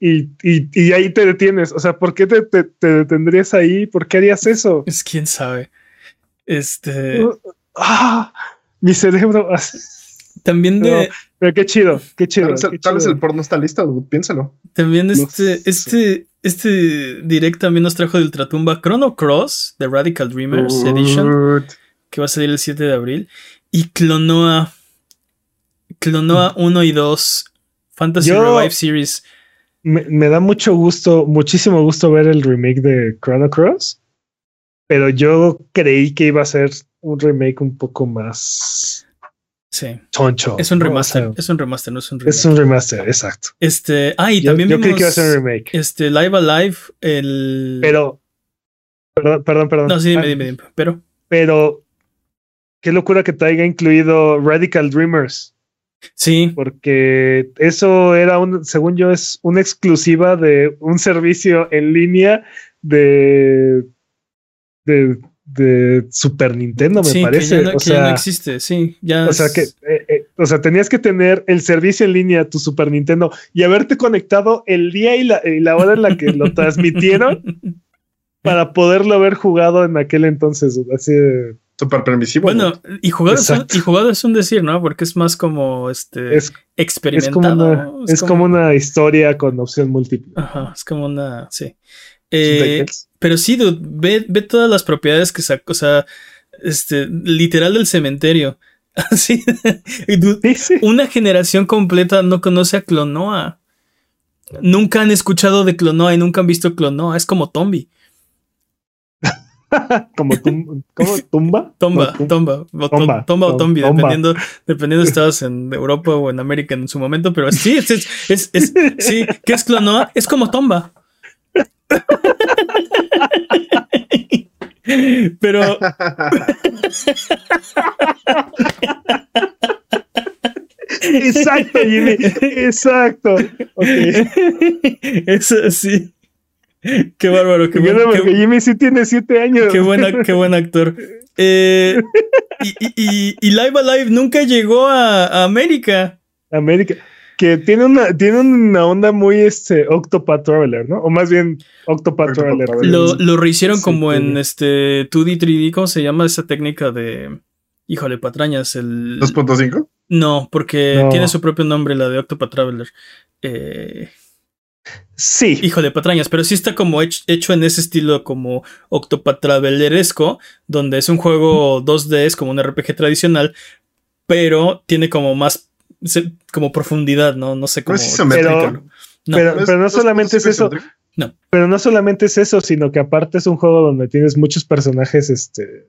Y, y, y ahí te detienes. O sea, ¿por qué te, te, te detendrías ahí? ¿Por qué harías eso? Es quién sabe. Este. Ah, mi cerebro. ah, También de. Pero qué chido, qué chido. Tal vez, el- qué tal vez chido. el porno está listo, dude. Piénsalo. También No este. sé. Este. Este direct también nos trajo de Ultratumba Chrono Cross de Radical Dreamers Edition. Que va a salir el 7 de abril. Y Clonoa. Clonoa 1 y 2. Fantasy Yo- Revive Series. me, me da mucho gusto, muchísimo gusto ver el remake de Chrono Cross, pero yo creí que iba a ser un remake un poco más Sí. choncho. Es un remaster. sea, es un remaster, no es un remake. es un remaster, exacto. Este. Ah, y Yo, también yo creí vimos. que iba a ser un remake, Este, Live Alive, el. pero perdón, perdón, perdón. No, sí, dime, Ah, dime, dime. Pero. Pero qué locura que te haya incluido Radical Dreamers, Sí, porque eso era un, según yo, es una exclusiva de un servicio en línea de de, de Super Nintendo, me sí, parece. que, ya no, o, que ya no existe. Sí, ya. o sea que, eh, eh, o sea, tenías que tener el servicio en línea, tu Super Nintendo, y haberte conectado el día y la, y la hora en la que lo transmitieron para poderlo haber jugado en aquel entonces. Así de- Súper permisivo. Bueno, y jugado, es un, y jugado es un decir, ¿no? Porque es más como este es, es experimentado. como una, ¿no? es como una historia con opción múltiple. Ajá, es como una. Sí. Eh, pero sí, dude, ve, ve todas las propiedades que sacó. O sea, este, literal del cementerio. Así. Dude, Sí, sí. una generación completa no conoce a Clonoa. Nunca han escuchado de Clonoa y nunca han visto Clonoa. Es como Tombi. como tum- ¿cómo? tumba. Tomba, No, tomba, o to- Tomba, tomba o tom- tombi, tomba. dependiendo, dependiendo si estabas en Europa o en América en su momento, pero sí, es, es, es, es- sí, ¿qué es clonoa? Es como tomba. Pero Exacto, Jimmy. Exacto. Ok. eso sí. Qué bárbaro, qué Bueno, buen, porque qué, Jimmy sí tiene siete años. qué buena- qué buen actor. Eh, y, y- y- y Live Alive nunca llegó a, a América. América. Que tiene una, tiene una onda muy este Octopath Traveler, ¿no? O más bien Octopath Traveler. Traveler. Lo, lo rehicieron Sí, como sí. en este 2D, 3D, ¿cómo se llama esa técnica de... Híjole, patrañas, el... 2.5. No, porque No. tiene su propio nombre, la de Octopath Traveler. Eh, Sí. híjole, patrañas, pero sí está como hech- hecho en ese estilo como Octopath Traveleresco, donde es un juego 2D, es como un RPG tradicional, pero tiene como más, como profundidad, ¿no? No sé No cómo es isométrico. explicarlo. No. Pero, pero no solamente es eso. isométrico. Pero no solamente es eso, sino que aparte es un juego donde tienes muchos personajes, este.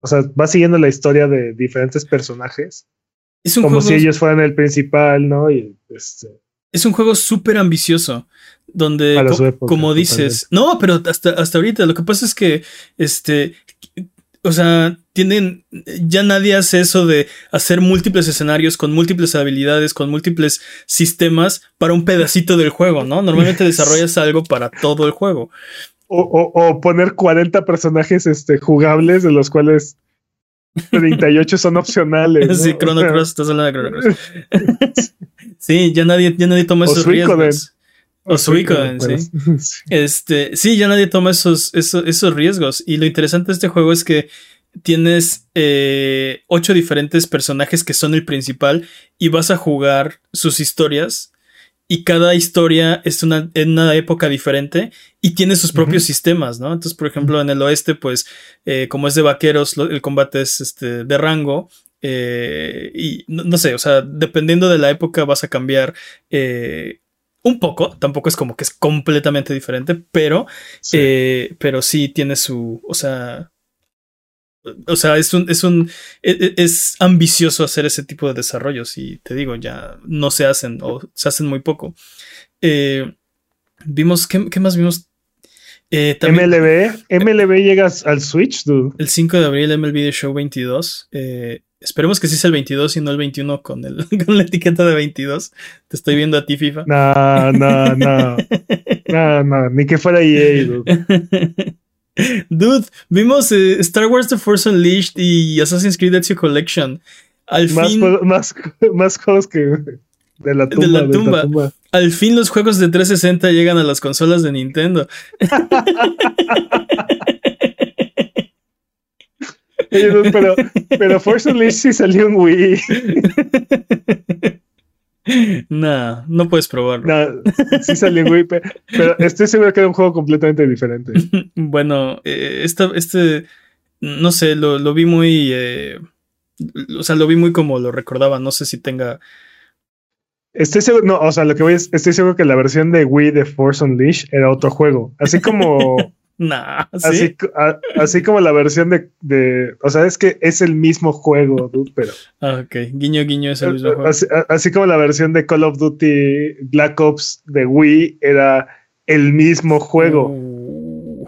O sea, vas siguiendo la historia de diferentes personajes. Es un como juego... si ellos fueran el principal, ¿no? Y este. Es un juego súper ambicioso. Donde, co- época, como dices, no, pero hasta, hasta ahorita, lo que pasa es que, este, o sea, tienen, ya nadie hace eso de hacer múltiples escenarios con múltiples habilidades, con múltiples sistemas para un pedacito del juego, ¿no? Normalmente desarrollas algo para todo el juego. O, o- o poner 40 personajes este, jugables, de los cuales 38 son opcionales. ¿no? Sí, Chrono Cross, estás hablando de Chrono Cross. sí, ya nadie, ya nadie toma esos riesgos. Suicoden, sí. Este, sí, ya nadie toma esos, esos, esos riesgos. Y lo interesante de este juego es que tienes eh, ocho diferentes personajes que son el principal y vas a jugar sus historias. Y cada historia es una, en una época diferente y tiene sus propios sistemas, ¿no? Entonces, por ejemplo, en el oeste, pues, eh, como es de vaqueros, lo- el combate es este, de rango. Eh, y no, no sé, o sea, dependiendo de la época vas a cambiar eh, un poco. Tampoco es como que es completamente diferente, pero Sí. eh, pero sí tiene su. O sea. O sea, es un. Es un. e- e- Es ambicioso hacer ese tipo de desarrollos. Y te digo, ya no se hacen. O se hacen muy poco. Vimos. ¿qué, qué más vimos? Eh, también MLB, MLB llegas al Switch, dude. el 5 de abril MLB The Show 22. eh, esperemos que sí sea el 22 y no el 21 con, el, con la etiqueta de 22. Te estoy viendo a ti, FIFA. No, no, no. No, no, ni que fuera EA, dude. Dude, vimos eh, Star Wars The Force Unleashed y Assassin's Creed Ezio Collection. Al Más, fin, más, más juegos que de la De tumba. la de tumba. al fin los juegos de 360 llegan a las consolas de Nintendo. Pero, pero Force Unleashed sí salió en Wii. nah, no puedes probarlo. No, sí salió en Wii, pe- pero estoy seguro que era un juego completamente diferente. Bueno, eh, esta- este, no sé, lo, lo vi muy, eh, o sea, lo vi muy como lo recordaba. No sé si tenga. Estoy seguro, no, o sea, lo que voy es, estoy seguro que la versión de Wii de Force Unleashed era otro juego. Así como, Nah, ¿sí? así, a- así como la versión de, de, o sea, es que es el mismo juego, dude, pero Ah, ok, guiño, guiño es el mismo juego. así, a- así como la versión de Call of Duty Black Ops de Wii era el mismo juego. Uh,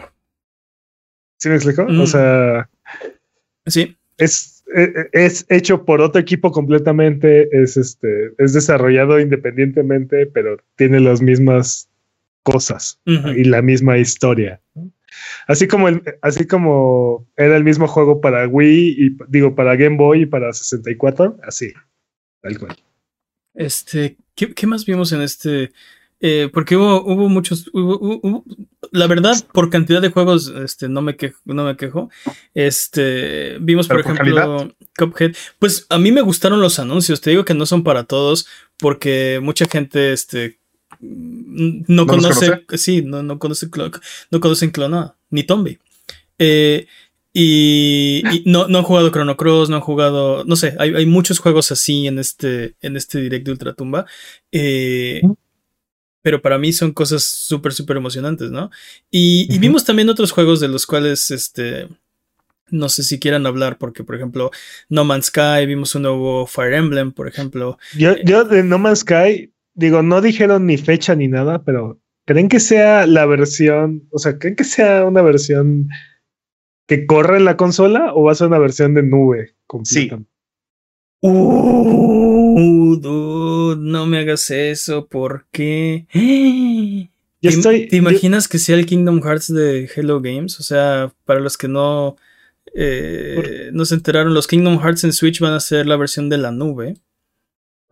¿Sí me explico? Mm. O sea, sí, es, e- es hecho por otro equipo completamente, es este, es desarrollado independientemente, pero tiene las mismas cosas y la misma historia. Así como el, así como era el mismo juego para Wii y digo para Game Boy y para 64, así, tal cual. Este, ¿qué, qué más vimos en este? Eh, porque hubo, hubo muchos, hubo- hubo- hubo- la verdad, por cantidad de juegos, este, no me quejo, no me quejo. Este, vimos, por ejemplo, Cuphead. Pues a mí me gustaron los anuncios. Te digo que no son para todos, porque mucha gente, este, no, ¿No los conoce, sí, no, no conoce, no conocen Clona, ni Tombi. Eh, y, y no, no han jugado Chrono Cross, no han jugado, no sé, hay, hay muchos juegos así en este, en este direct de Ultratumba. Eh, pero para mí son cosas súper, súper emocionantes, ¿no? Y, y vimos también otros juegos de los cuales, este, no sé si quieran hablar, porque, por ejemplo, No Man's Sky, vimos un nuevo Fire Emblem, por ejemplo. Yo, yo de No Man's Sky, digo, no dijeron ni fecha ni nada, pero ¿creen que sea la versión, o sea, ¿creen que sea una versión que corre en la consola o va a ser una versión de nube completa? Uh, dude, no me hagas eso, ¿por qué? ¿Te, estoy, ¿te yo- imaginas que sea el Kingdom Hearts de Hello Games? O sea, para los que no, eh, no se enteraron, los Kingdom Hearts en Switch van a ser la versión de la nube.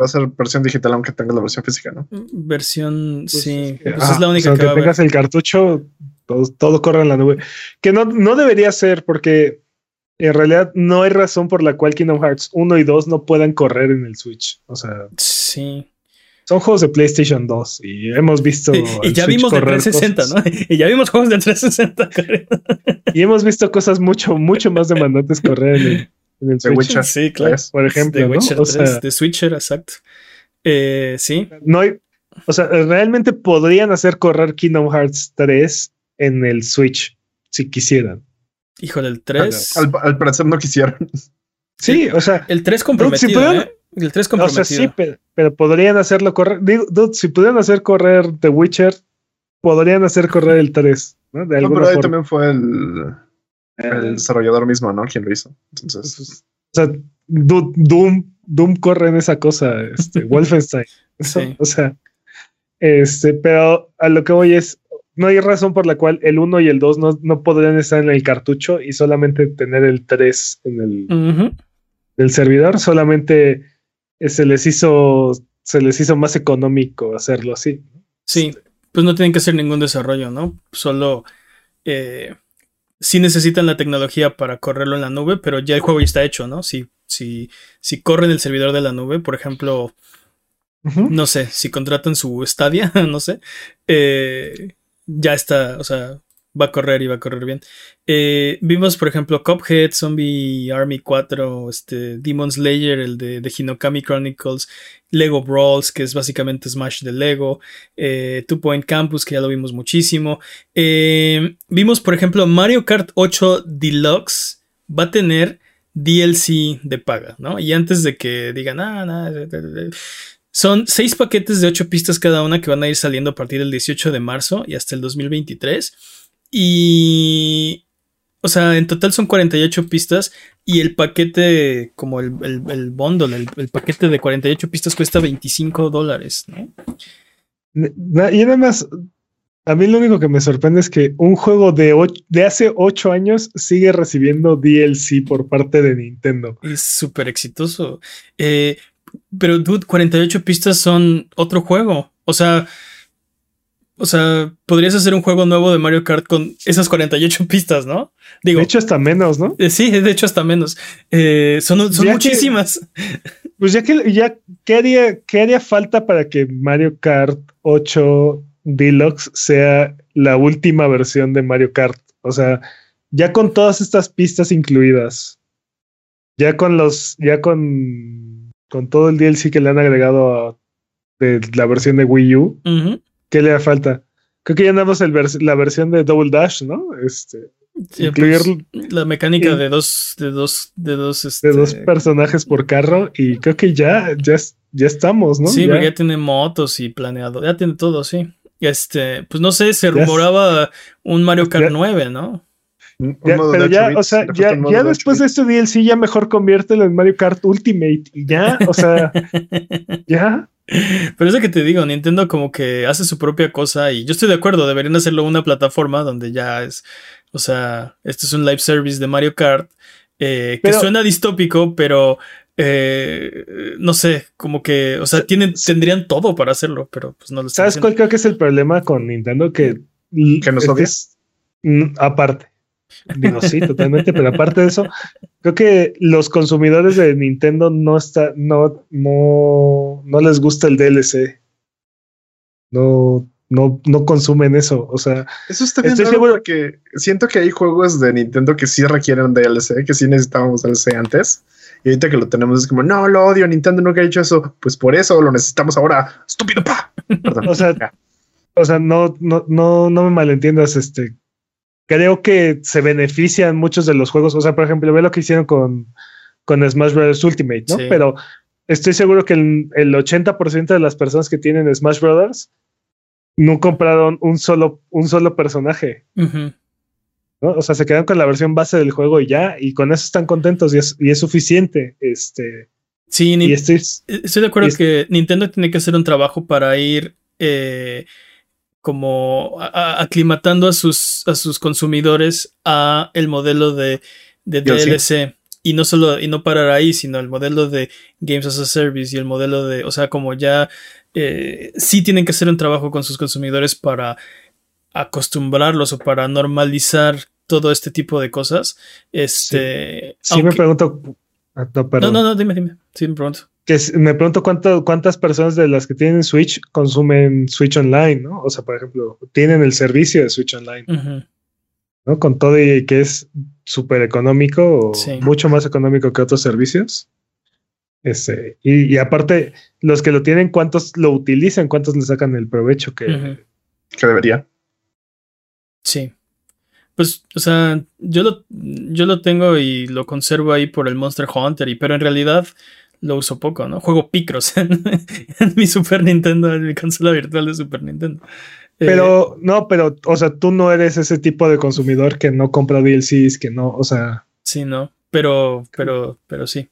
Va a ser versión digital, aunque tenga la versión física, ¿no? Versión, Pues sí, es que, pues es la única o sea, que va a haber. tengas el cartucho, todo, todo corre en la nube. Que no, no debería ser, porque en realidad no hay razón por la cual Kingdom Hearts 1 y 2 no puedan correr en el Switch. O sea, Sí. son juegos de PlayStation 2 y hemos visto. Y, ya Switch vimos de correr 360, cosas. ¿no? Y ya vimos juegos de 360. corriendo. Y hemos visto cosas mucho, mucho más demandantes correr en el, en el The Switch. Witcher. Sí, claro. Pues, Por ejemplo, ¿no? Witcher O 3, sea, de Switcher, exacto. Eh, sí. no hay, o sea, realmente podrían hacer correr Kingdom Hearts 3 en el Switch si quisieran. Híjole, el 3. Al, al parecer no quisieron. Sí, o sea, El 3 si comprometido, pudieran- ¿eh? El 3 O comprometido. sea, sí, pero, pero podrían hacerlo correr. Digo, dude, si pudieran hacer correr The Witcher, podrían hacer correr el 3. ¿no? De No, pero ahí forma. también fue el, el desarrollador mismo, ¿no? Quien lo hizo. Entonces, Pues, O sea, Doom, Doom corre en esa cosa, este, Wolfenstein. Sí. O sea, este, pero a lo que voy es, no hay razón por la cual el 1 y el 2 no, no podrían estar en el cartucho y solamente tener el 3 en el, del servidor, solamente eh, se les hizo se les hizo más económico hacerlo así. Sí, pues no tienen que hacer ningún desarrollo, ¿no? Solo eh, sí necesitan la tecnología para correrlo en la nube, pero ya el juego ya está hecho, ¿no? Si, si, si corren el servidor de la nube, por ejemplo, no sé, si contratan su Stadia, no sé, eh, ya está, o sea, va a correr y va a correr bien. Eh, vimos, por ejemplo, Cuphead, Zombie Army 4, este, Demon Slayer, el de, de Hinokami Chronicles, Lego Brawls, que es básicamente Smash de Lego, eh, Two Point Campus, que ya lo vimos muchísimo. Eh, vimos, por ejemplo, Mario Kart 8 Deluxe va a tener DLC de paga, ¿no? Y antes de que digan, ah, de- de- son seis paquetes de ocho pistas cada una que van a ir saliendo a partir del 18 de marzo y hasta el 2023. Y. O sea, en total son 48 pistas y el paquete, como el, el, el bundle, el, el paquete de 48 pistas cuesta 25 dólares, ¿no? Y nada más, a mí lo único que me sorprende es que un juego de, de hace 8 años sigue recibiendo DLC por parte de Nintendo. Es súper exitoso. Eh, pero, dude, 48 pistas son otro juego. O sea, o sea, podrías hacer un juego nuevo de Mario Kart con esas 48 pistas, ¿no? Digo, De hecho, hasta menos, ¿no? eh, sí, de hecho hasta menos. Eh, son son Ya que- muchísimas. Pues ya que ya, ¿qué haría, qué haría falta para que Mario Kart 8 Deluxe sea la última versión de Mario Kart? O sea, ya con todas estas pistas incluidas, ya con los, ya con, con todo el DLC que le han agregado a de la versión de Wii U, Ujú. ¿Qué le da falta? Creo que ya andamos el vers- la versión de Double Dash, ¿no? Este, Sí, incluir pues, la mecánica de dos, de dos, de dos, de este, dos personajes por carro y creo que ya, ya, ya estamos, ¿no? Sí, Ya. porque ya tiene motos y planeado, ya tiene todo, sí. Este, pues no sé, se rumoraba un Mario Kart Ya- 9, ¿no? Ya, pero de ya, 8 bits, o sea, ya, un modo ya de 8 después de este DLC, ya mejor conviértelo en Mario Kart Ultimate y ya, o sea, ya. Pero es lo que te digo, Nintendo como que hace su propia cosa y yo estoy de acuerdo, deberían hacerlo una plataforma donde ya es, o sea, esto es un live service de Mario Kart, eh, que Pero- suena distópico, pero eh, no sé, como que, o sea, tienen, tendrían todo para hacerlo, pero pues no lo ¿Sabes cuál creo que es el problema con Nintendo? Que, ¿Que nos odia? es- mm, aparte. Digo, sí, totalmente, pero aparte de eso, creo que los consumidores de Nintendo no está, no, no, no les gusta el DLC. No, no, no consumen eso. O sea, Eso está bien Estoy raro seguro- porque siento que hay juegos de Nintendo que sí requieren DLC, que sí necesitábamos DLC antes. Y ahorita que lo tenemos es como, no, lo odio, Nintendo nunca ha hecho eso. Pues por eso lo necesitamos ahora. Estúpido pa. Perdón. O sea, o sea, no, no, no, no me malentiendas, este. Creo que se benefician muchos de los juegos. O sea, por ejemplo, ve lo que hicieron con, con Smash Bros. Ultimate, ¿no? Sí. Pero estoy seguro que el, el 80% de las personas que tienen Smash Brothers no compraron un solo, un solo personaje. O sea, se quedaron con la versión base del juego y ya, y con eso están contentos y es, y es suficiente. Este, Sí, Ni- y estoy, Estoy de acuerdo que Nintendo tiene que hacer un trabajo para ir eh, como a- a- aclimatando a sus, a sus consumidores a el modelo de, de DLC. Y no solo, y no parar ahí, sino el modelo de Games as a Service y el modelo de, o sea, como ya eh, sí tienen que hacer un trabajo con sus consumidores para acostumbrarlos o para normalizar todo este tipo de cosas. Este, sí me aunque- pregunto. ah, no, no, no, dime, dime. Sí, me pregunto. Que me pregunto cuánto, cuántas personas de las que tienen Switch consumen Switch Online, ¿no? O sea, por ejemplo, tienen el servicio de Switch Online. ¿no? Con todo y que es súper económico, o Sí. mucho más económico que otros servicios. Este, y, y aparte, los que lo tienen, ¿cuántos lo utilizan? ¿Cuántos le sacan el provecho que. Que debería. Sí. Pues, o sea, yo lo, yo lo tengo y lo conservo ahí por el Monster Hunter, y, pero en realidad lo uso poco, ¿no? Juego Picross en, mi Super Nintendo, en mi consola virtual de Super Nintendo. Pero, eh, no, pero, o sea, tú no eres ese tipo de consumidor que no compra DLCs, que no, o sea. Sí, no, pero, pero, pero sí.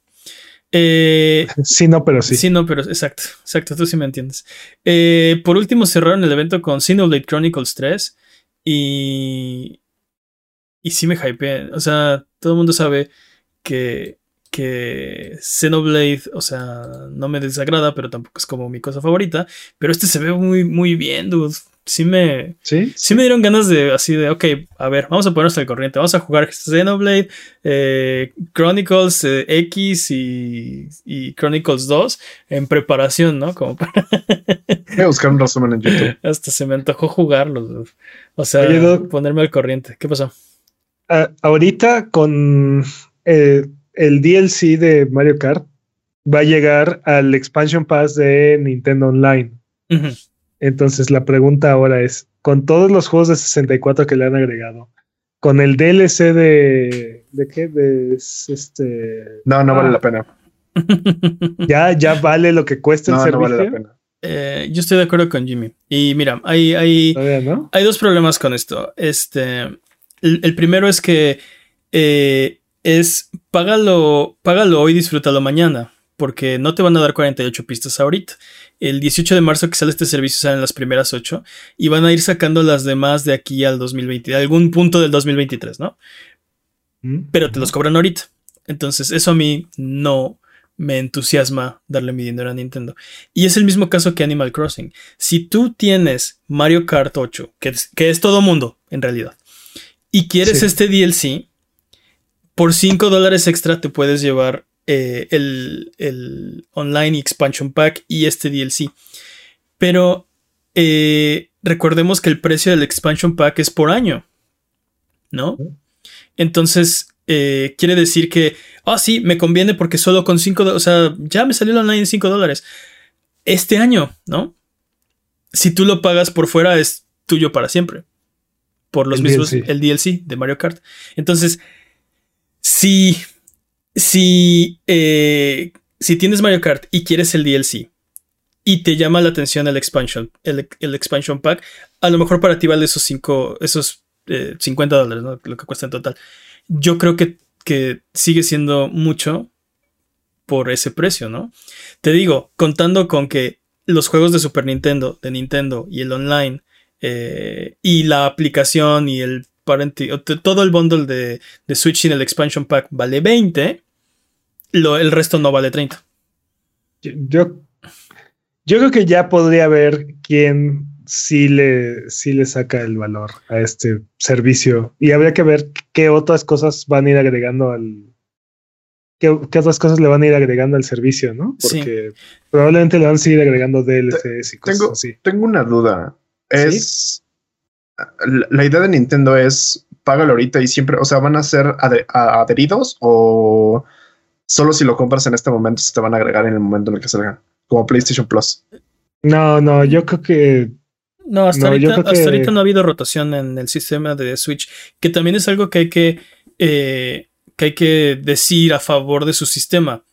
Eh, sí, no, pero sí. Sí, no, pero exacto, exacto, tú sí me entiendes. Eh, por último, cerraron el evento con Xenoblade Chronicles 3 y. Y sí me hypeé. O sea, todo el mundo sabe que que Xenoblade, o sea, no me desagrada, pero tampoco es como mi cosa favorita. Pero este se ve muy, muy bien, dude. Sí me, ¿Sí? sí me dieron ganas de así de, ok, a ver, vamos a ponernos al corriente, vamos a jugar Xenoblade, eh, Chronicles eh, X y, y, Chronicles 2 en preparación, ¿no? Como para... Voy a buscar un resumen en YouTube. Hasta se me antojó jugarlos, o sea, ponerme al corriente. ¿Qué pasó? ahorita con eh, el DLC de Mario Kart va a llegar al expansion pass de Nintendo Online. Entonces la pregunta ahora es, con todos los juegos de 64 que le han agregado, con el DLC de... ¿De qué? De este... No, no vale la pena. ya, ya vale lo que cuesta el servicio. No vale la pena. Eh, yo estoy de acuerdo con Jimmy. Y mira, hay, hay, hay dos problemas con esto. Este, el, primero es que eh, es págalo, págalo hoy, disfrútalo mañana, porque no te van a dar 48 pistas ahorita. El 18 de marzo que sale este servicio salen las primeras 8 y van a ir sacando las demás de aquí al 2020, de algún punto del 2023, ¿no? Mm. Pero te los cobran ahorita. Entonces, eso a mí no me entusiasma darle mi dinero a Nintendo. Y es el mismo caso que Animal Crossing. Si tú tienes Mario Kart 8, que es, que es todo mundo, en realidad, y quieres este DLC, por 5 dólares extra te puedes llevar eh, el, online expansion pack y este DLC. Pero eh, recordemos que el precio del expansion pack es por año. ¿No? Entonces, eh, quiere decir que, ah, sí, me conviene porque solo con 5 o sea, ya me salió el online en 5 dólares. Este año, ¿no? Si tú lo pagas por fuera, es tuyo para siempre. Por los mismos, el DLC de Mario Kart. Entonces, si, si, eh, si tienes Mario Kart y quieres el DLC y te llama la atención el expansion, el, expansion pack, a lo mejor para ti vale esos 5, esos 50 eh, dólares, ¿no? lo que cuesta en total. Yo creo que, que sigue siendo mucho por ese precio, ¿no? Te digo, contando con que los juegos de Super Nintendo, de Nintendo y el online eh, y la aplicación y el todo el bundle de, de Switch en el expansion pack vale 20, lo, el resto no vale 30. Yo, yo creo que ya podría ver quién sí le, le saca el valor a este servicio y habría que ver qué otras cosas van a ir agregando al, ¿Qué, otras cosas le van a ir agregando al servicio, ¿no? Porque probablemente le van a seguir agregando DLCs y cosas tengo, así. Tengo una duda. Es la idea de Nintendo es págalo ahorita y siempre, o sea, van a ser adheridos o solo si lo compras en este momento se te van a agregar en el momento en el que salgan, como PlayStation Plus. No, no, yo creo que no, hasta, ahorita, no ha habido rotación en el sistema de Switch, que también es algo que hay que, eh, que hay que decir a favor de su sistema.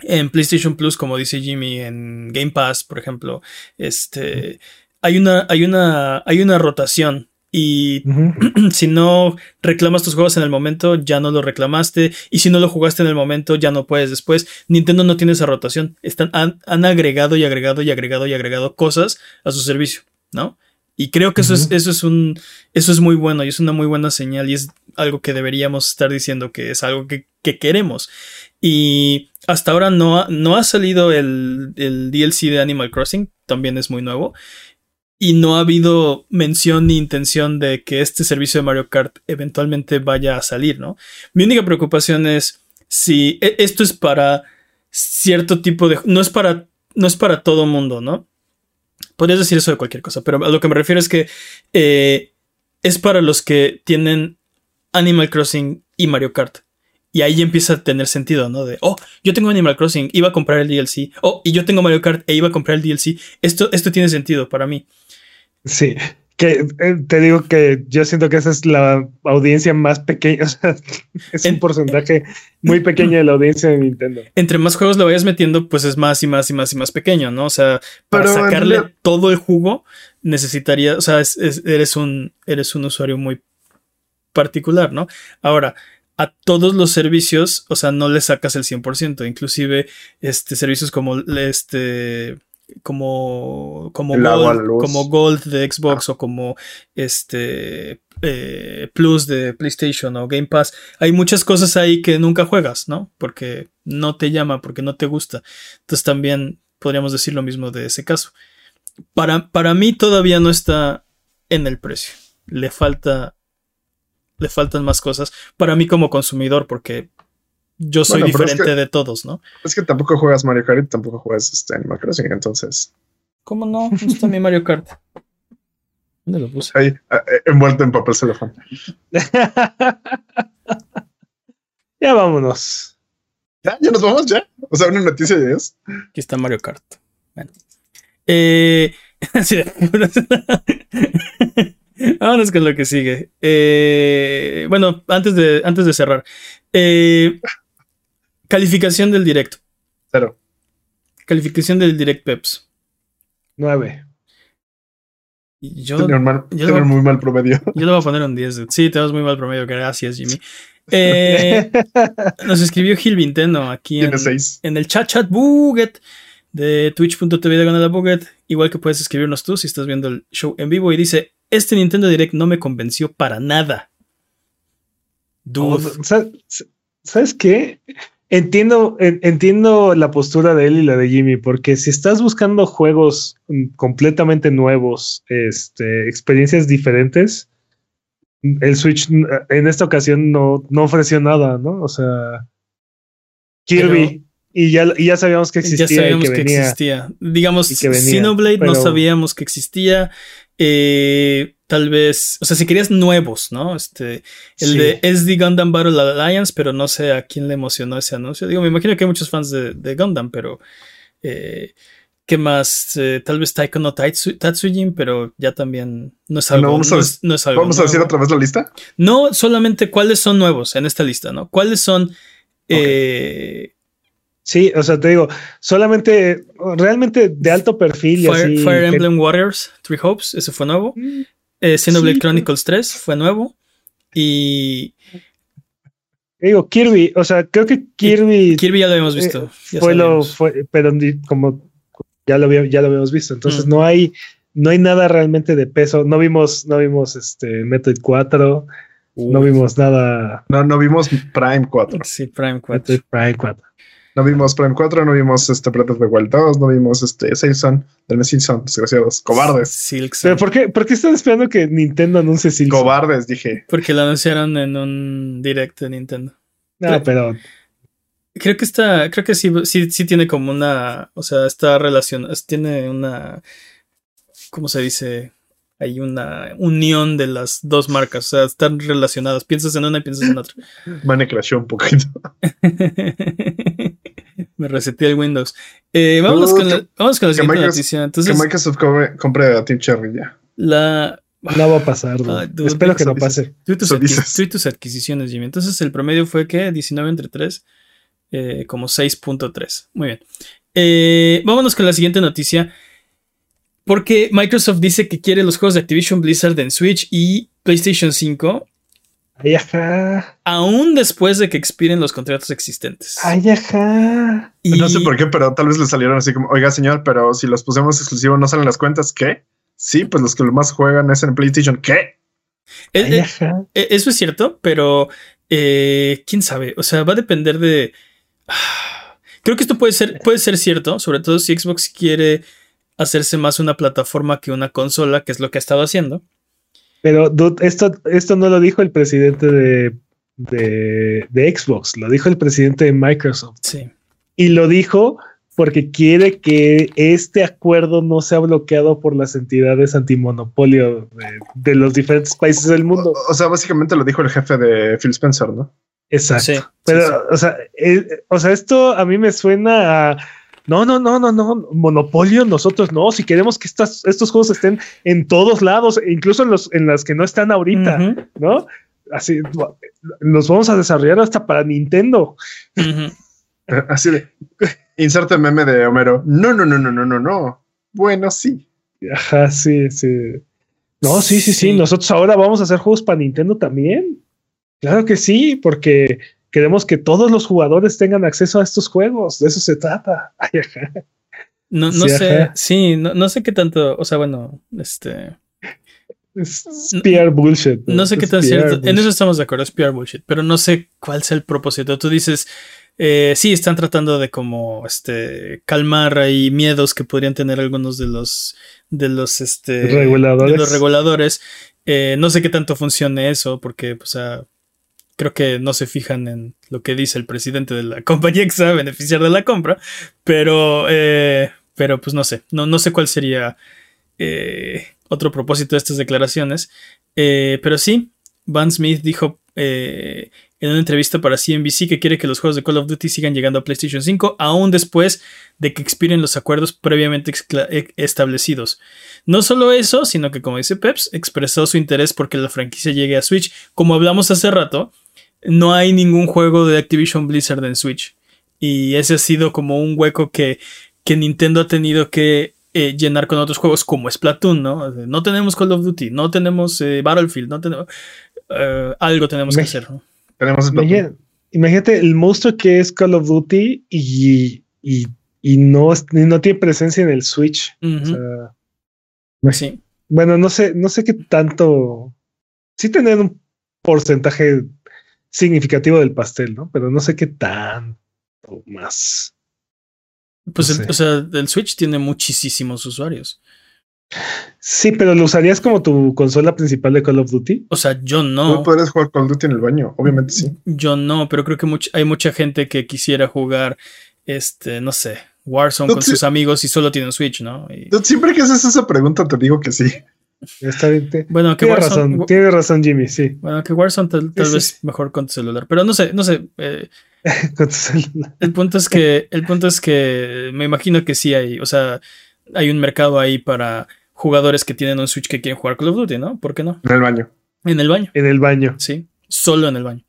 En PlayStation Plus, como dice Jimmy, en Game Pass, por ejemplo, este, hay una, hay una, hay una rotación. Y si no reclamas tus juegos en el momento, ya no lo reclamaste. Y si no lo jugaste en el momento, ya no puedes después. Nintendo no tiene esa rotación. Están, han, agregado y agregado y agregado y agregado cosas a su servicio, ¿no? Y creo que eso, es, eso es un. Eso es muy bueno y es una muy buena señal. Y es algo que deberíamos estar diciendo que es algo que, que queremos. Y hasta ahora no ha, no ha salido el, el DLC de Animal Crossing. También es muy nuevo y no ha habido mención ni intención de que este servicio de Mario Kart eventualmente vaya a salir, ¿no? Mi única preocupación es si e, esto es para cierto tipo de... No es para, no es para todo mundo, ¿no? Podrías decir eso de cualquier cosa, pero a lo que me refiero es que eh, es para los que tienen Animal Crossing y Mario Kart. Y ahí empieza a tener sentido, ¿no? De, oh, yo tengo Animal Crossing, iba a comprar el DLC. Oh, y yo tengo Mario Kart e iba a comprar el DLC. Esto, esto tiene sentido para mí. Sí, que eh, te digo que yo siento que esa es la audiencia más pequeña, o sea, es un En- porcentaje muy pequeño de la audiencia de Nintendo. Entre más juegos le vayas metiendo, pues es más y más y más y más pequeño, ¿no? O sea, para Pero sacarle todo el jugo, necesitaría, o sea, es- es- eres, un, eres un usuario muy particular, ¿no? Ahora, a todos los servicios, o sea, no le sacas el 100%, inclusive este, servicios como este como como Gold, como Gold de Xbox o como este eh, Plus de PlayStation o Game Pass, hay muchas cosas ahí que nunca juegas, ¿no? Porque no te llama, porque no te gusta. Entonces también podríamos decir lo mismo de ese caso. Para, para mí todavía no está en el precio. Le falta. Le faltan más cosas. Para mí como consumidor, porque yo soy Bueno, pero es diferente que- de todos, ¿no? Es que tampoco juegas Mario Kart y tampoco juegas este Animal Crossing, entonces. ¿Cómo no? ¿Dónde está mi Mario Kart? ¿Dónde lo puse? Ahí, eh, envuelto en papel celofán. ya vámonos. ¿Ya? ¿Ya nos vamos? ¿Ya? O sea, una noticia de Dios. Aquí está Mario Kart. Bueno. Eh. Vámonos con lo que sigue. Eh, bueno, antes de, antes de cerrar. Eh, calificación del directo. Cero. Calificación del direct Peps. Nueve. Yo, Tener, mal, yo tener lo- muy mal promedio. yo le voy a poner un 10. dude. Sí, tenemos muy mal promedio. Gracias, Jimmy. Eh, nos escribió Gil Vinteno aquí en, el chat chat Buget de twitch.tv de Buget. Igual que puedes escribirnos tú si estás viendo el show en vivo y dice, este Nintendo Direct no me convenció para nada. Dude. Sa- sa- ¿Sabes qué? Entiendo, en- entiendo la postura de él y la de Jimmy, porque si estás buscando juegos mm, completamente nuevos, este, experiencias diferentes, el Switch mm, en esta ocasión no, no ofreció nada, ¿no? O sea, Kirby, y, ya, y ya sabíamos que existía ya sabíamos y que que venía. existía. Digamos, que venía, Xenoblade no sabíamos que existía. Eh, tal vez, o sea, si querías nuevos, ¿no? Este, el Sí. de SD Gundam Battle Alliance, pero no sé a quién le emocionó ese anuncio. Digo, me imagino que hay muchos fans de, de Gundam, pero eh, ¿qué más? Eh, tal vez Taiko no Tatsu, Tatsujin, pero ya también no es algo, vamos a no no es algo Vamos a decir otra vez la lista. No solamente cuáles son nuevos en esta lista, ¿no? ¿Cuáles son eh, Sí, o sea, te digo, solamente, realmente de alto perfil y Fire, así. Fire que- Emblem Warriors, Three Hopes, ese fue nuevo. Eh, Xenoblade Sí, Chronicles 3 fue nuevo. Y Digo, Kirby, o sea, creo que Kirby Kirby ya lo habíamos visto. ya fue lo fue, pero como ya lo había- ya lo habíamos visto. Entonces Mm. no hay no hay nada realmente de peso. No vimos no vimos este Metroid 4, no vimos nada No, no vimos Prime 4. Sí, Prime 4. Metroid Prime 4. No vimos Prime 4, no vimos este Breath of the Wild 2, no vimos este Silson, del Silson, desgraciados. Cobardes. Silk Pero. ¿por qué, ¿por qué están esperando que Nintendo anuncie Silson? Cobardes, dije. Porque lo anunciaron en un direct de Nintendo. No, pero Creo que está, creo que sí, sí, sí tiene como una, o sea, está relacionado, tiene una, ¿cómo se dice? Hay una unión de las dos marcas, o sea, están relacionadas. Piensas en una y piensas en otra. Mane crashó un poquito. Me reseté el Windows. Eh, vámonos, Uh, con la, que- vámonos con la que siguiente Microsoft- noticia. que Entonces, Microsoft compre, compre a Team Cherry ya. la, no va a pasar. dude, Espero que no pase. Tú y, tus tú tus adquisiciones, Jimmy. Entonces el promedio fue que 19 entre 3, eh, como 6.3. Muy bien. Eh, vámonos con la siguiente noticia. Porque Microsoft dice que quiere los juegos de Activision Blizzard en Switch y PlayStation 5, Ay, ajá. aún después de que expiren los contratos existentes. Ay, ajá. Y- No sé por qué, pero tal vez le salieron así como, oiga señor, pero si los pusimos exclusivos no salen las cuentas, ¿qué? Sí, pues los que más juegan es en PlayStation, ¿qué? Eh, Ay, eh, ajá. eh, eso es cierto, pero eh, quién sabe. O sea, va a depender de. Creo que esto puede ser, puede ser cierto, sobre todo si Xbox quiere hacerse más una plataforma que una consola, que es lo que ha estado haciendo. Pero dude, esto, esto no lo dijo el presidente de, de, de Xbox, lo dijo el presidente de Microsoft. Sí. Y lo dijo porque quiere que este acuerdo no sea bloqueado por las entidades antimonopolio de, de los diferentes países del mundo. O, o sea, básicamente lo dijo el jefe de Phil Spencer, ¿no? Exacto. Sí, sí, Pero, sí. o sea, eh, o sea, esto a mí me suena a no, no, no, no, no, monopolio nosotros no, si queremos que estas, estos juegos estén en todos lados, incluso en, los, en las que no están ahorita, ¿no? Así, los vamos a desarrollar hasta para Nintendo. Así de, inserte meme de Homero, no, no, no, no, no, no, no, bueno, sí. Ajá, sí, sí. No, sí, sí, sí, nosotros ahora vamos a hacer juegos para Nintendo también. Claro que sí, porque queremos que todos los jugadores tengan acceso a estos juegos. De eso se trata. No, no sé, sí, no, sé qué tanto, o sea, bueno, este. Es PR bullshit. No, sé qué tan cierto. En eso estamos de acuerdo, es PR bullshit, pero no sé cuál es el propósito. Tú dices, eh, sí, están tratando de como este calmar ahí miedos que podrían tener algunos de los de los este reguladores. De los reguladores. Eh, no sé qué tanto funcione eso, porque, o sea, creo que no se fijan en lo que dice el presidente de la compañía que se va a beneficiar de la compra, pero, eh, pero pues no sé, no, no sé cuál sería eh, otro propósito de estas declaraciones, eh, pero sí, Van Smith dijo en una entrevista para CNBC que quiere que los juegos de Call of Duty sigan llegando a PlayStation 5 aún después de que expiren los acuerdos previamente establecidos. No solo eso, sino que como dice Peps, expresó su interés porque la franquicia llegue a Switch. Como hablamos hace rato, no hay ningún juego de Activision Blizzard en Switch. Y ese ha sido como un hueco que, que Nintendo ha tenido que eh, llenar con otros juegos como Splatoon, ¿no? No tenemos Call of Duty, no tenemos eh, Battlefield, no tenemos... Eh, algo tenemos que hacer. Tenemos Imagínate, el monstruo que es Call of Duty y, y, no, no tiene presencia en el Switch. sí. Bueno, no sé, no sé qué tanto. Sí tener un porcentaje significativo del pastel, ¿no? Pero no sé qué tanto más. Pues, o sea, el Switch tiene muchísimos usuarios. Sí, pero ¿lo usarías como tu consola principal de Call of Duty? O sea, yo no. No podrías jugar Call of Duty en el baño, obviamente sí. Yo no, pero creo que hay mucha gente que quisiera jugar, este, no sé, Warzone con sus amigos y solo tienen Switch, ¿no? Siempre que haces esa pregunta te digo que sí. Está bien. Bueno, que tiene razón, tiene razón Jimmy, sí. Bueno, que Warzone tal, vez mejor con tu celular, pero no sé, no sé. Eh, con tu celular. El punto es que, el punto es que me imagino que sí hay, o sea, hay un mercado ahí para jugadores que tienen un Switch que quieren jugar Call of Duty, ¿no? ¿Por qué no? En el baño. En el baño. En el baño. Sí, solo en el baño.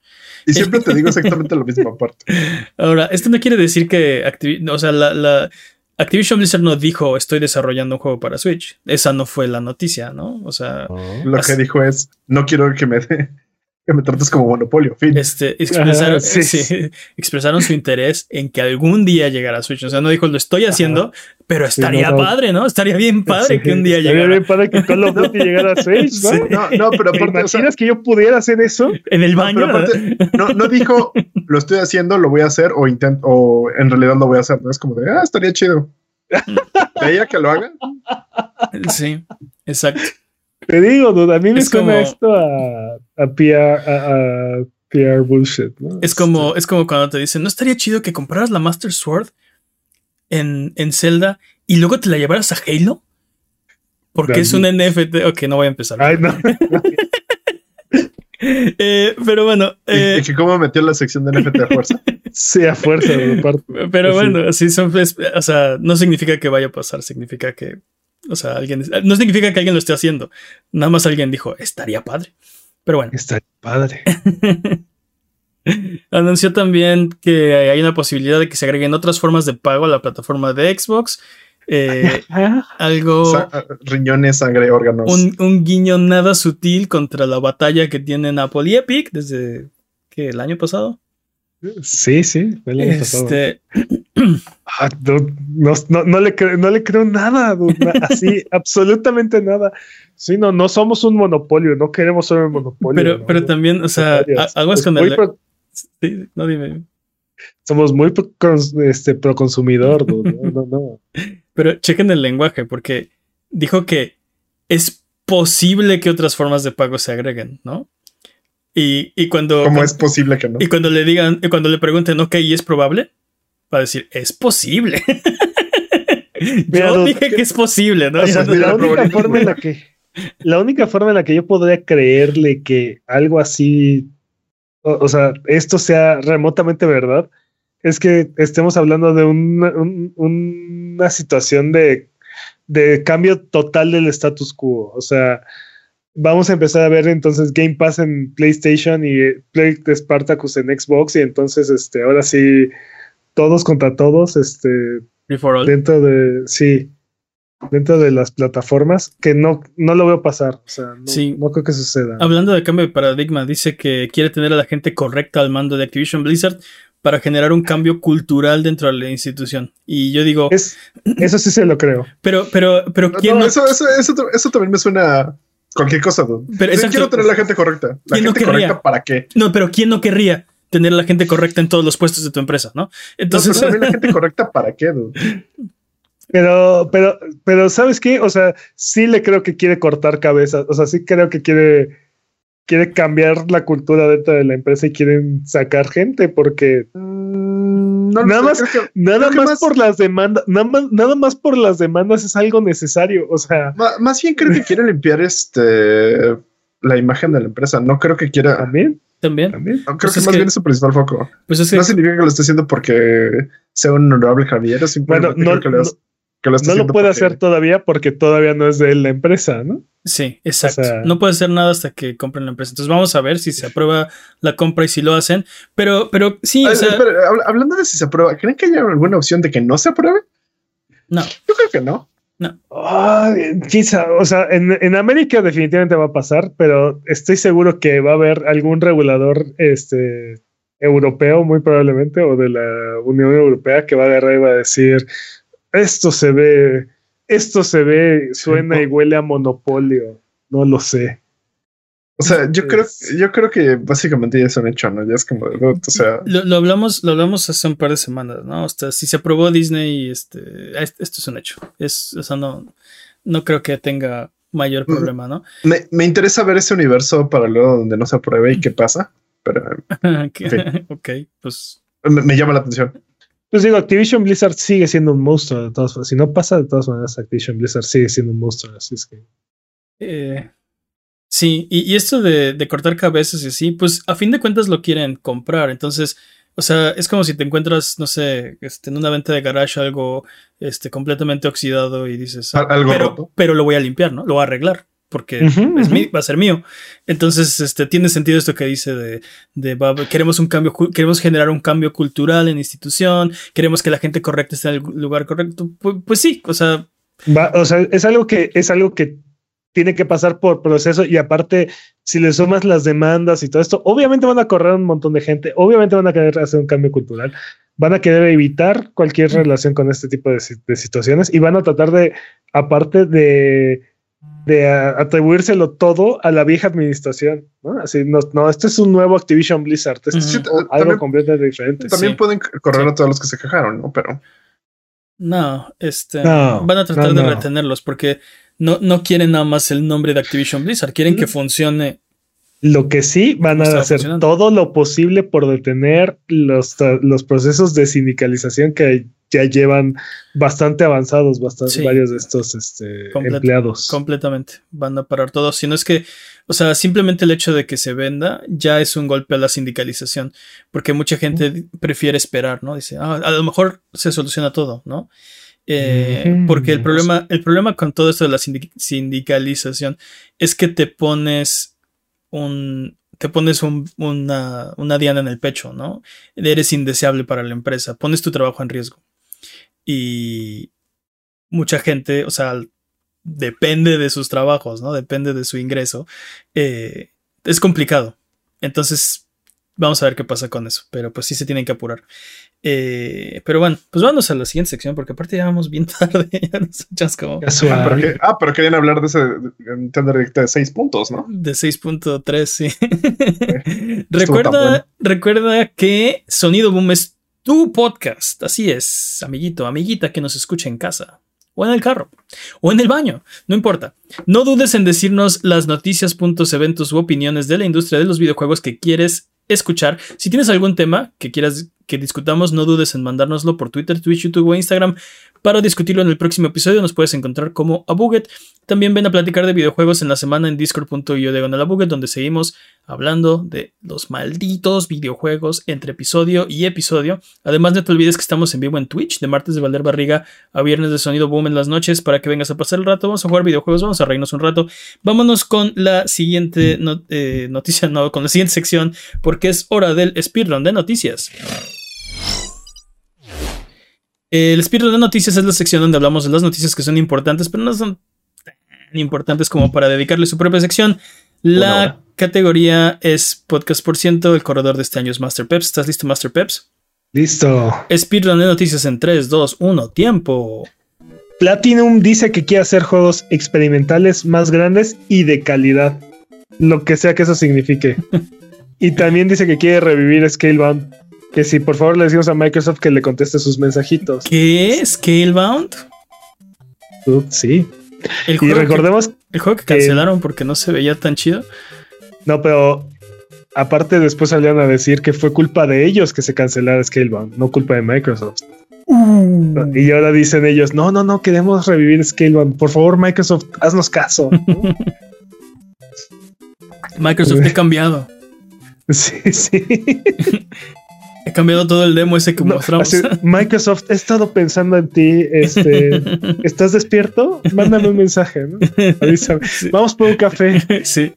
Y siempre te digo exactamente lo mismo aparte. Ahora, esto no quiere decir que, o sea, la Activision Blizzard no dijo estoy desarrollando un juego para Switch. Esa no fue la noticia, ¿no? O sea. Lo que dijo es no quiero que me que me trates como monopolio. Este, expresaron, expresaron su interés en que algún día llegara a Switch. O sea, no dijo lo estoy haciendo, pero estaría padre, ¿no? Estaría bien padre que un día llegara. Estaría bien padre que Call of Duty llegara a Switch, ¿no? No, no, pero ¿Te imaginas que yo pudiera hacer eso? En el baño. No, no, dijo lo estoy haciendo, lo voy a hacer o intento, o en realidad lo voy a hacer. ¿no? Es como de, ah, estaría chido. ella que lo haga? Sí, exacto. Te digo, a mí me suena esto a, a, PR, bullshit. Es, como, este es como cuando te dicen, ¿no estaría chido que compraras la Master Sword en, en Zelda y luego te la llevaras a Halo? Porque es un NFT. Ok, no voy a empezar. Ay, no. Eh, pero bueno. Eh, ¿Y, cómo metió la sección de NFT a fuerza? sí, a fuerza. Pero bueno, así son. O sea, no significa que vaya a pasar, significa que. O sea, alguien. No significa que alguien lo esté haciendo. Nada más alguien dijo, estaría padre. Pero bueno. Estaría padre. Anunció también que hay una posibilidad de que se agreguen otras formas de pago a la plataforma de Xbox eh, algo. riñones, sangre, órganos. Un, guiño nada sutil contra la batalla que tienen Apple y Epic desde que el año pasado. Sí, sí, el año este... Ah, no, le creo, no le creo nada, así, absolutamente nada. Sí, no, no somos un monopolio, no queremos ser un monopolio. Pero, pero también, o sea, aguas con el. Sí, no dime. Somos muy pro, este, pro consumidor, no, no, no. Pero chequen el lenguaje, porque dijo que es posible que otras formas de pago se agreguen, ¿no? Y, y cuando. ¿Cómo es posible que no? Y cuando le digan, cuando le pregunten, ok, ¿y es probable? Va a decir, es posible. yo dije que es posible, ¿no? la, única forma en la que. La única forma en la que yo podría creerle que algo así. o sea, esto sea remotamente verdad es que estemos hablando de una, un- una situación de, de cambio total del status quo. O sea, vamos a empezar a ver entonces Game Pass en PlayStation y Play de Spartacus en Xbox y entonces este ahora sí todos contra todos este dentro de sí dentro de las plataformas que no no lo veo pasar, o sea, no, Sí. no creo que suceda. Hablando de cambio de paradigma, dice que quiere tener a la gente correcta al mando de Activision Blizzard para generar un cambio cultural dentro de la institución. Y yo digo, Es, eso sí se lo creo. pero, pero, pero, No, ¿quién no, no? eso, eso, eso, eso también me suena a cualquier cosa. dude. Pero Sí, quiero tener la gente correcta. La ¿Quién no gente querría? correcta para qué. No, pero ¿quién no querría tener a la gente correcta en todos los puestos de tu empresa, no? No, Entonces, pero también la gente correcta para qué. dude? Pero, pero, pero, ¿sabes qué? O sea, sí le creo que quiere cortar cabezas. O sea, sí creo que quiere, quiere cambiar la cultura dentro de la empresa y quieren sacar gente porque Mm, no Nada sé, más- que- nada más, más- por las demandas, nada más, nada más por las demandas es algo necesario. O sea, ma- más bien creo que quiere limpiar este la imagen de la empresa. No creo que quiera. también, también, también. no, Creo Pues que es más que- bien es su principal foco. pues es que No significa que lo esté haciendo porque sea un honorable caballero. Bueno, Simplemente no, creo que lo, no- que lo no lo puede porque- hacer todavía porque todavía no es de la empresa, ¿no? sí, exacto. O sea- no puede hacer nada hasta que compren la empresa. Entonces vamos a ver si se aprueba la compra y si lo hacen. Pero, pero sí, o sea, espera, habla- hablando de si se aprueba, ¿creen que haya alguna opción de que no se apruebe? no. Yo creo que no. Ah, quizá, o sea, en, en América definitivamente va a pasar, pero estoy seguro que va a haber algún regulador este, europeo, muy probablemente, o de la Unión Europea, que va a agarrar y va a decir: Esto se ve, esto se ve, suena y huele a monopolio. No lo sé. O sea, yo creo, yo creo que básicamente ya es un hecho, ¿no? Ya es como, o sea, Lo, lo hablamos, lo hablamos hace un par de semanas, ¿no? O sea, si se aprobó Disney, este, est- esto es un hecho. Es, o sea, no, no creo que tenga mayor Mm. problema, ¿no? me, me interesa ver ese universo paralelo donde no se apruebe y qué pasa, pero Que- ok, pues me, me llama la atención. Pues digo, Activision Blizzard sigue siendo un monstruo de todas formas. Si no pasa, de todas maneras, Activision Blizzard sigue siendo un monstruo. Así es que. Eh, sí, y, y esto de, de cortar cabezas y así, pues a fin de cuentas lo quieren comprar. Entonces, o sea, es como si te encuentras, no sé, este, en una venta de garage algo este, completamente oxidado y dices, ah, Al- algo pero, roto. pero lo voy a limpiar, ¿no? Lo voy a arreglar. Porque es mi- va a ser mío. Entonces, este, tiene sentido esto que dice de, de va- queremos un cambio, queremos generar un cambio cultural en la institución, queremos que la gente correcta esté en el lugar correcto. Pues, pues sí, o sea, Va, o sea, es algo que es algo que tiene que pasar por proceso y aparte, si le sumas las demandas y todo esto, obviamente van a correr un montón de gente, obviamente van a querer hacer un cambio cultural, van a querer evitar cualquier relación con este tipo de, si- de situaciones y van a tratar de, aparte de, de a- atribuírselo todo a la vieja administración, ¿no? Así, no, no, este es un nuevo Activision Blizzard, este es algo también, completamente diferente. también Sí. pueden correr Sí. a todos los que se quejaron, ¿no? Pero No, este No, van a tratar no, de no. retenerlos porque no, no quieren nada más el nombre de Activision Blizzard, quieren que funcione. Lo que sí van a hacer todo lo posible por detener los, los procesos de sindicalización que ya llevan bastante avanzados, bastante Sí. varios de estos este, empleados. Completamente. Van a parar todo. Si no es que, o sea, simplemente el hecho de que se venda ya es un golpe a la sindicalización. Porque mucha gente prefiere esperar, ¿no? Dice, "Ah, a lo mejor se soluciona todo, ¿no? Eh, porque el problema, el problema con todo esto de la sindi- sindicalización es que te pones un. Te pones un- una, una diana en el pecho, ¿no? Eres indeseable para la empresa, pones tu trabajo en riesgo. Y mucha gente, o sea, depende de sus trabajos, ¿no? Depende de su ingreso. Eh, es complicado. Entonces, vamos a ver qué pasa con eso. Pero pues sí se tienen que apurar. Eh, pero bueno, pues vamos a la siguiente sección, porque aparte ya vamos bien tarde. ya nos echamos como. Ah, pero, que- ah, pero querían hablar de ese de- Nintendo Direct de seis puntos, ¿no? de 6.3, sí. tan recuerda, bueno. recuerda que Sonido Boom es tu podcast. Así es, amiguito, amiguita que nos escucha en casa. O en el carro. O en el baño. No importa. No dudes en decirnos las noticias, puntos, eventos u opiniones de la industria de los videojuegos que quieres escuchar. Si tienes algún tema que quieras que discutamos, no dudes en mandárnoslo por Twitter, Twitch, YouTube o Instagram. para discutirlo en el próximo episodio. Nos puedes encontrar como Abuget. También ven a platicar de videojuegos en la semana en discord.io Abuget, donde seguimos hablando de los malditos videojuegos entre episodio y episodio. Además, no te olvides que estamos en vivo en Twitch, de martes de Valder Barriga a viernes de Sonido Boom en las noches, para que vengas a pasar el rato. Vamos a jugar videojuegos, vamos a reírnos un rato. Vámonos con la siguiente eh, noticia, no, con la siguiente sección, porque es hora del speedrun de noticias. El speedrun de noticias es la sección donde hablamos de las noticias que son importantes, pero no son tan importantes como para dedicarle su propia sección. La categoría es podcast por ciento. El corredor de este año es Master Peps. ¿Estás listo, Master Peps? Listo. Speedrun de noticias en 3, 2, 1, tiempo. Platinum dice que quiere hacer juegos experimentales más grandes y de calidad. Lo que sea que eso signifique. y también dice que quiere revivir Scalebound. Que si por favor le decimos a Microsoft que le conteste sus mensajitos. ¿Qué? ¿Scalebound? Uh, sí. y recordemos. el juego que cancelaron porque no se veía tan chido. No, pero aparte después salieron a decir que fue culpa de ellos que se cancelara Scalebound, no culpa de Microsoft. Uh. Y ahora dicen ellos, no, no, no, queremos revivir Scalebound. Por favor, Microsoft, haznos caso. Microsoft ha cambiado. Sí, sí. He cambiado todo el demo ese que mostramos. Microsoft, he estado pensando en ti. Este, ¿Estás despierto? Mándame un mensaje. ¿no? Vamos por un café. Sí.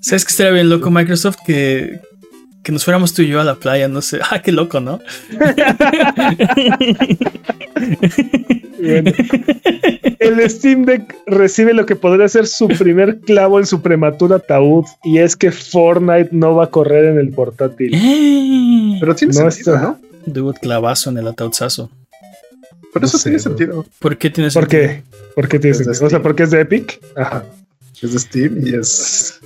¿Sabes que estaría bien loco Microsoft? Que, que nos fuéramos tú y yo a la playa, no sé. Ah, qué loco, ¿no? El Steam Deck recibe lo que podría ser su primer clavo en su prematura ataúd y es que Fortnite no va a correr en el portátil. Pero tiene sentido, ¿no? Debo clavazo en el ataúdzazo. Pero eso tiene sentido. ¿Por qué tiene sentido? ¿Por qué? ¿Por qué tiene sentido? O sea, porque es de Epic. Ajá. Es de Steam y es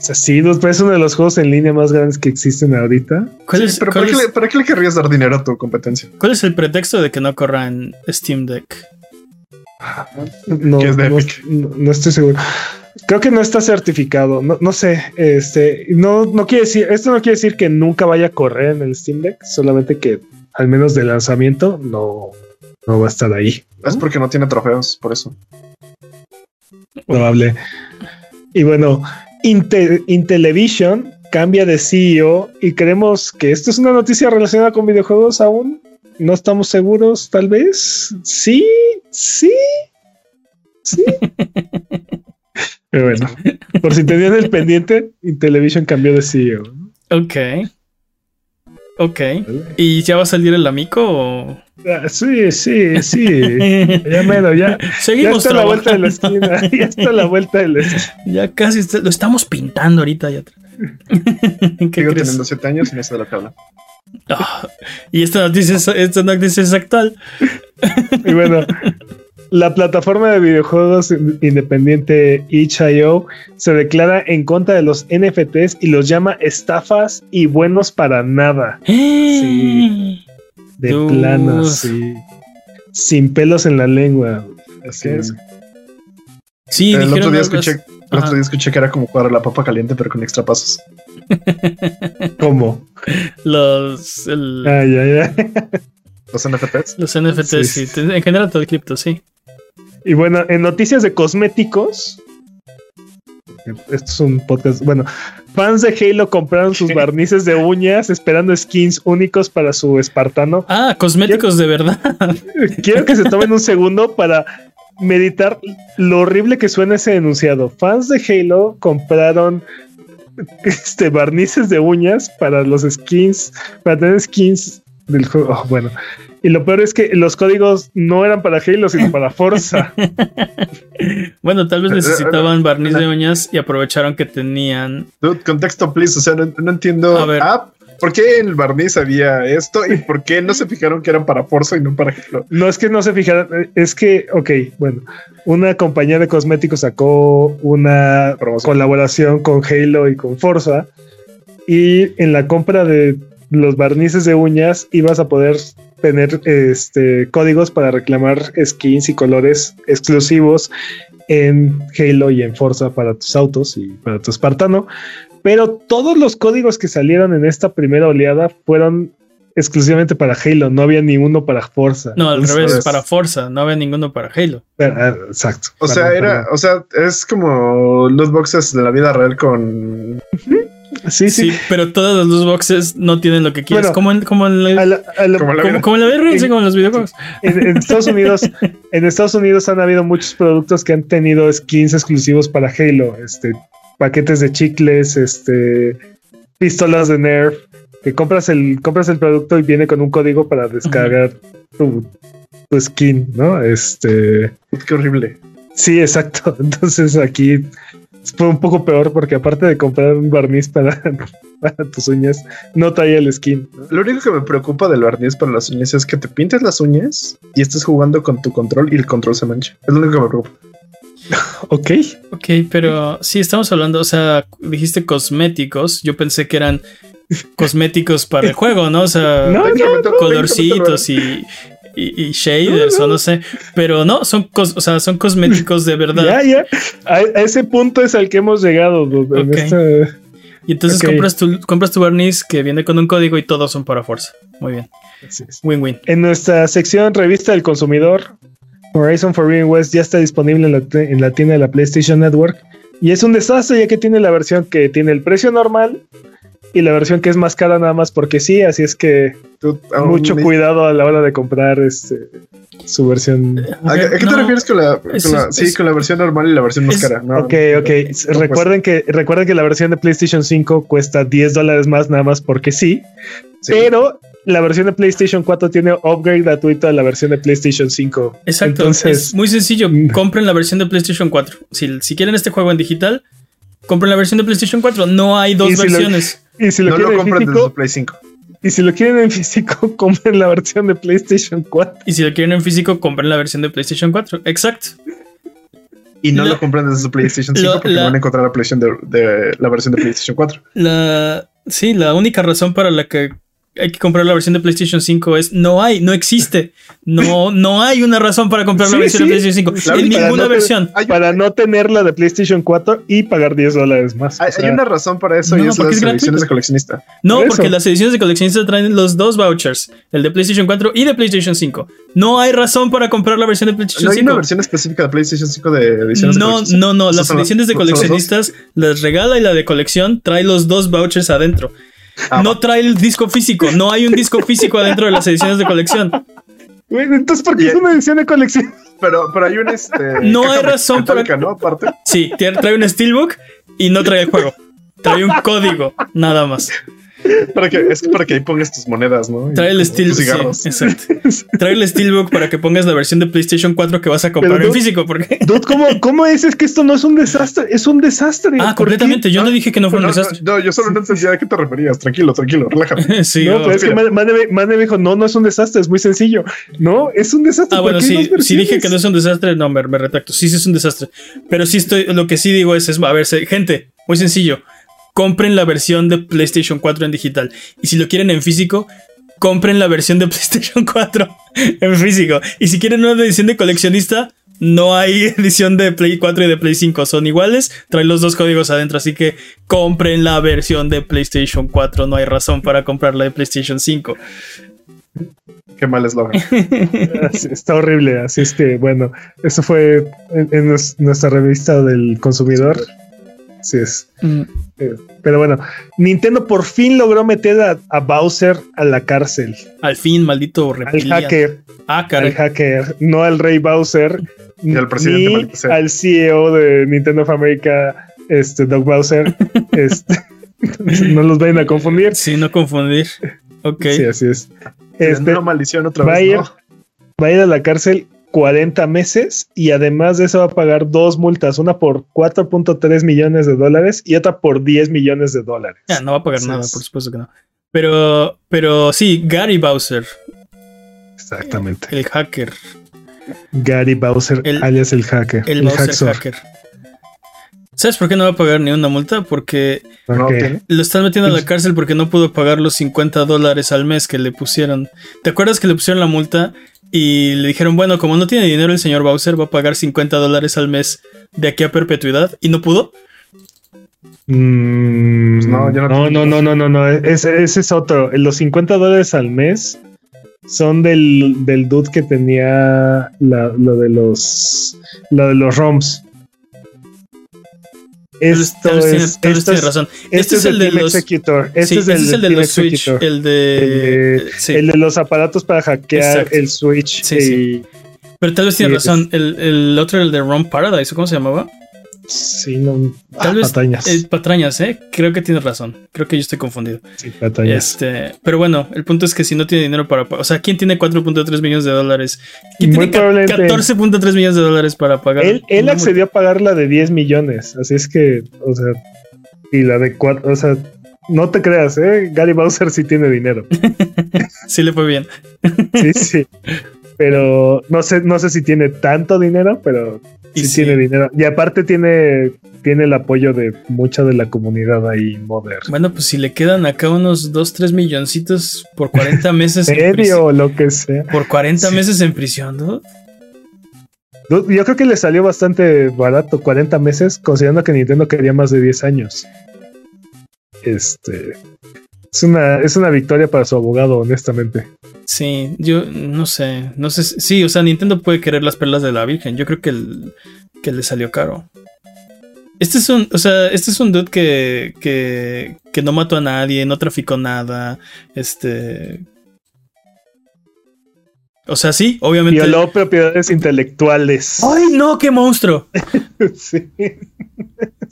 o sea, sí, es uno de los juegos en línea más grandes que existen ahorita. ¿Cuál es, pero ¿para, qué le, querrías dar dinero a tu competencia? ¿Cuál es el pretexto de que no corra en Steam Deck? No, no, estoy seguro. Creo que no está certificado. No, sé. Este, no, no quiere decir, esto no quiere decir que nunca vaya a correr en el Steam Deck, solamente que al menos de lanzamiento no, no va a estar ahí. Es porque no tiene trofeos, por eso. Probable. Y bueno, Intellivision cambia de CEO y creemos que esto es una noticia relacionada con videojuegos aún. No estamos seguros, tal vez. Sí, sí, sí. Pero bueno, por si tenían el pendiente, Intellivision cambió de CEO. Ok. Ok. ¿Y ya va a salir el amigo o.? Ah, sí, sí, sí. ya menos, ya. Seguimos ya está la vuelta de la esquina. Ya está la vuelta de la esquina. Ya casi lo estamos pintando ahorita. Ya. ¿Qué Sigo teniendo 7 años y no sé de lo que habla. Ah, y esta noticia, esta noticia es actual. y bueno, la plataforma de videojuegos independiente itch.io se declara en contra de los NFTs y los llama estafas y buenos para nada. Sí. De plano, sí. Sin pelos en la lengua. Así es. Sí, el otro, día escuché, el otro día escuché que era como jugar a la papa caliente, pero con extra pasos. ¿Cómo? Los. Ah, ya, ya. Los NFTs. Los NFTs, sí. En general todo el cripto, sí. Y bueno, en noticias de cosméticos. Esto es un podcast. Bueno, fans de Halo compraron sus barnices de uñas esperando skins únicos para su espartano. Ah, cosméticos de verdad. Quiero que se tomen un segundo para meditar lo horrible que suena ese enunciado. Fans de Halo compraron este barnices de uñas para los skins, para tener skins del juego. Oh, bueno, y lo peor es que los códigos no eran para Halo, sino para Forza. bueno, tal vez necesitaban barniz de uñas y aprovecharon que tenían. contexto, please. O sea, no, entiendo. A ver. Ah, ¿por qué en el barniz había esto y por qué no se fijaron que eran para Forza y no para Halo? No es que no se fijaron, es que, ok, bueno, una compañía de cosméticos sacó una colaboración con Halo y con Forza y en la compra de los barnices de uñas ibas a poder tener este, códigos para reclamar skins y colores exclusivos en Halo y en Forza para tus autos y para tu espartano. Pero todos los códigos que salieron en esta primera oleada fueron exclusivamente para Halo, no había ninguno para Forza. No, al revés, es- para Forza, no había ninguno para Halo. ah, Exacto. O sea, era, o sea, es como loot boxes de la vida real con. Sí, sí. Sí, pero todas las loot boxes no tienen lo que quieres. Bueno, como en, como en, A la- a la- Como la como, en sí, como en los videojuegos. en, en Estados Unidos, en Estados Unidos han habido muchos productos que han tenido skins exclusivos para Halo, este, paquetes de chicles, este, pistolas de Nerf, que compras el, compras el producto y viene con un código para descargar tu, tu skin, ¿no? Este, Qué horrible. sí, exacto. Entonces aquí fue un poco peor porque aparte de comprar un barniz para, para tus uñas, no traía el skin. ¿no? Lo único que me preocupa del barniz para las uñas es que te pintes las uñas y estés jugando con tu control y el control se mancha. Es lo único que me preocupa. Ok. Ok, pero sí, estamos hablando, o sea, dijiste cosméticos. Yo pensé que eran cosméticos para el juego, ¿no? O sea, No, no, colorcitos y, y, y shaders o no sé. Pero no, son, cos- o sea, son cosméticos de verdad. Ya, ya. A, a ese punto es al que hemos llegado. en esta- Y entonces compras, tu, compras tu barniz que viene con un código y todos son para fuerza. Muy bien. Win-win. En nuestra sección Revista del Consumidor, Horizon Forbidden West ya está disponible en la, en la tienda de la PlayStation Network. Y es un desastre ya que tiene la versión que tiene el precio normal y la versión que es más cara nada más porque sí. Así es que Tú, mucho cuidado a la hora de comprar este, su versión. ¿A, qué- a qué No, te refieres con la, con es- la- sí, es- con la versión normal y la versión más es- cara? No, ok, ok. no, pues, recuerden, que, recuerden que la versión de PlayStation 5 cuesta 10 dólares más nada más porque sí. sí. Pero la versión de PlayStation 4 tiene upgrade gratuito a la versión de PlayStation 5. Exacto. Entonces, es muy sencillo. Mm. Compren la versión de PlayStation 4. Si, si quieren este juego en digital, compren la versión de PlayStation 4. No hay dos Y si lo- versiones. Y si lo no lo quieren en compran desde físico, su Play 5. y si lo quieren en físico, compren la versión de PlayStation 4. Y si lo quieren en físico, compren la versión de PlayStation 4. Exacto. Y no Lo- lo, compran desde su PlayStation 5 lo- porque la- van a encontrar la, PlayStation de, de- la versión de PlayStation 4. La, sí, la única razón para la que hay que comprar la versión de PlayStation 5 es no hay, no existe. No, no hay una razón para comprar la versión sí. de PlayStation 5. La en ninguna no versión. Hay, Para no tener la de PlayStation 4 y pagar 10 dólares más. hay- O sea, hay una razón para eso No, y es porque las es ediciones de coleccionista. No, Por porque las ediciones de coleccionistas traen los dos vouchers, el de PlayStation 4 y de PlayStation 5. No hay razón para comprar la versión de PlayStation No hay 5. una versión específica de PlayStation 5 de ediciones de No, coleccionista. no, no. Las ediciones de coleccionistas las regala y la de colección trae los dos vouchers adentro. Ah, no trae el disco físico. No hay un disco físico adentro de las ediciones de colección. Güey, Entonces, ¿por qué es una edición de colección? Pero, pero hay un este. No hay razón para- ¿no? Aparte. Sí, trae un steelbook y no trae el juego. Trae un código, nada más. Para que, es para que ahí pongas tus monedas, ¿no? Trae el cigarros. Sí, exacto. Trae el steelbook para que pongas la versión de PlayStation 4 que vas a comprar en físico. Porque... Dude, ¿cómo, ¿Cómo es? Es que esto no es un desastre, es un desastre. Ah, completamente. Yo no dije que no fue un No, no, desastre. no, yo solo no entendía a qué te referías. Tranquilo, tranquilo, relájate. Sí, No, pero es que. Mane, me dijo, no, no es un desastre, es muy sencillo. No, es un desastre. Ah, ¿por bueno, sí, sí dije que no es un desastre, no, me, me retracto. Sí, sí es un desastre. Pero sí estoy, lo que sí digo es, es a ver, gente, muy sencillo. Compren la versión de PlayStation 4 en digital. Y si lo quieren en físico, compren la versión de PlayStation 4 en físico. Y si quieren una edición de coleccionista, no hay edición de Play 4 y de Play 5. Son iguales, traen los dos códigos adentro. Así que compren la versión de PlayStation 4. No hay razón para comprar la de PlayStation 5. Qué mal eslogan. Está horrible, así es que, bueno, eso fue en, en nues- nuestra revista del consumidor. Así es. Mm. Eh, Pero bueno, Nintendo por fin logró meter a, a Bowser a la cárcel. Al fin, maldito Al reptiliano. hacker, Ah, al hacker, no al rey Bowser. Y al presidente, ni al CEO de Nintendo of America, este Doug Bowser. este, no los vayan a confundir. Sí, no confundir. Ok. Sí, así es. Este, Este, una maldición otra va a vez. ir- ¿no? va a ir a la cárcel 40 meses y además de eso va a pagar dos multas, una por 4.3 millones de dólares y otra por 10 millones de dólares. Ya, no va a pagar nada, por supuesto que no. Pero, pero sí, Gary Bowser, Exactamente. el hacker, Gary Bowser, El- alias el hacker. el Bowser hacksaw. hacker. ¿Sabes por qué no va a pagar ni una multa? Porque lo están metiendo a la cárcel porque no pudo pagar los 50 dólares al mes que le pusieron. ¿Te acuerdas que le pusieron la multa y le dijeron, bueno, como no tiene dinero el señor Bowser, va a pagar 50 dólares al mes de aquí a perpetuidad? ¿Y no pudo? Mm, Pues no, yo no no, no, no, no, no, no, Ese, ese es otro. Los 50 dólares al mes son del, del dude que tenía la- lo de los lo de los ROMs. Esto tal tiene- es, esto tiene es, razón. este Este es el de los. Executor. Este sí, es el, es el de los Switch. El de. El de- sí. El de los aparatos para hackear Exacto. el Switch. Sí, y. Pero tal vez tiene razón. El, el otro, el de Ron Paradise, ¿o ¿cómo se llamaba? Sí, no. Tal ah, vez. Patañas. eh, patrañas, ¿eh? Creo que tienes razón. Creo que yo estoy confundido. sí, patañas. Este, pero bueno, el punto es que si no tiene dinero para. O sea, ¿quién tiene 4.3 millones de dólares? ¿Quién Muy tiene ca- probablemente- 14.3 millones de dólares para pagar? Él, él accedió a pagar la de 10 millones, así es que, o sea, y la de 4, o sea, no te creas, ¿eh? Gary Bowser sí tiene dinero. Sí le fue bien. Sí, sí. Pero no sé, no sé si tiene tanto dinero, pero Y sí, tiene dinero. Y aparte tiene, tiene el apoyo de mucha de la comunidad ahí moderna. Bueno, pues si le quedan acá unos 2, 3 milloncitos por 40 meses en prisión. Medio o lo que sea. Por 40 Sí. meses en prisión, ¿no? Yo creo que le salió bastante barato, 40 meses, considerando que Nintendo quería más de 10 años. Este. Es una, es una victoria para su abogado, honestamente. Sí, yo no sé, no sé, sí, o sea, Nintendo puede querer las perlas de la Virgen, yo creo que, el- que le salió caro. Este es un, o sea, este es un dude que, que, que no mató a nadie, no traficó nada, este... O sea, sí, obviamente... Violó propiedades intelectuales. ¡Ay, no, qué monstruo! Sí.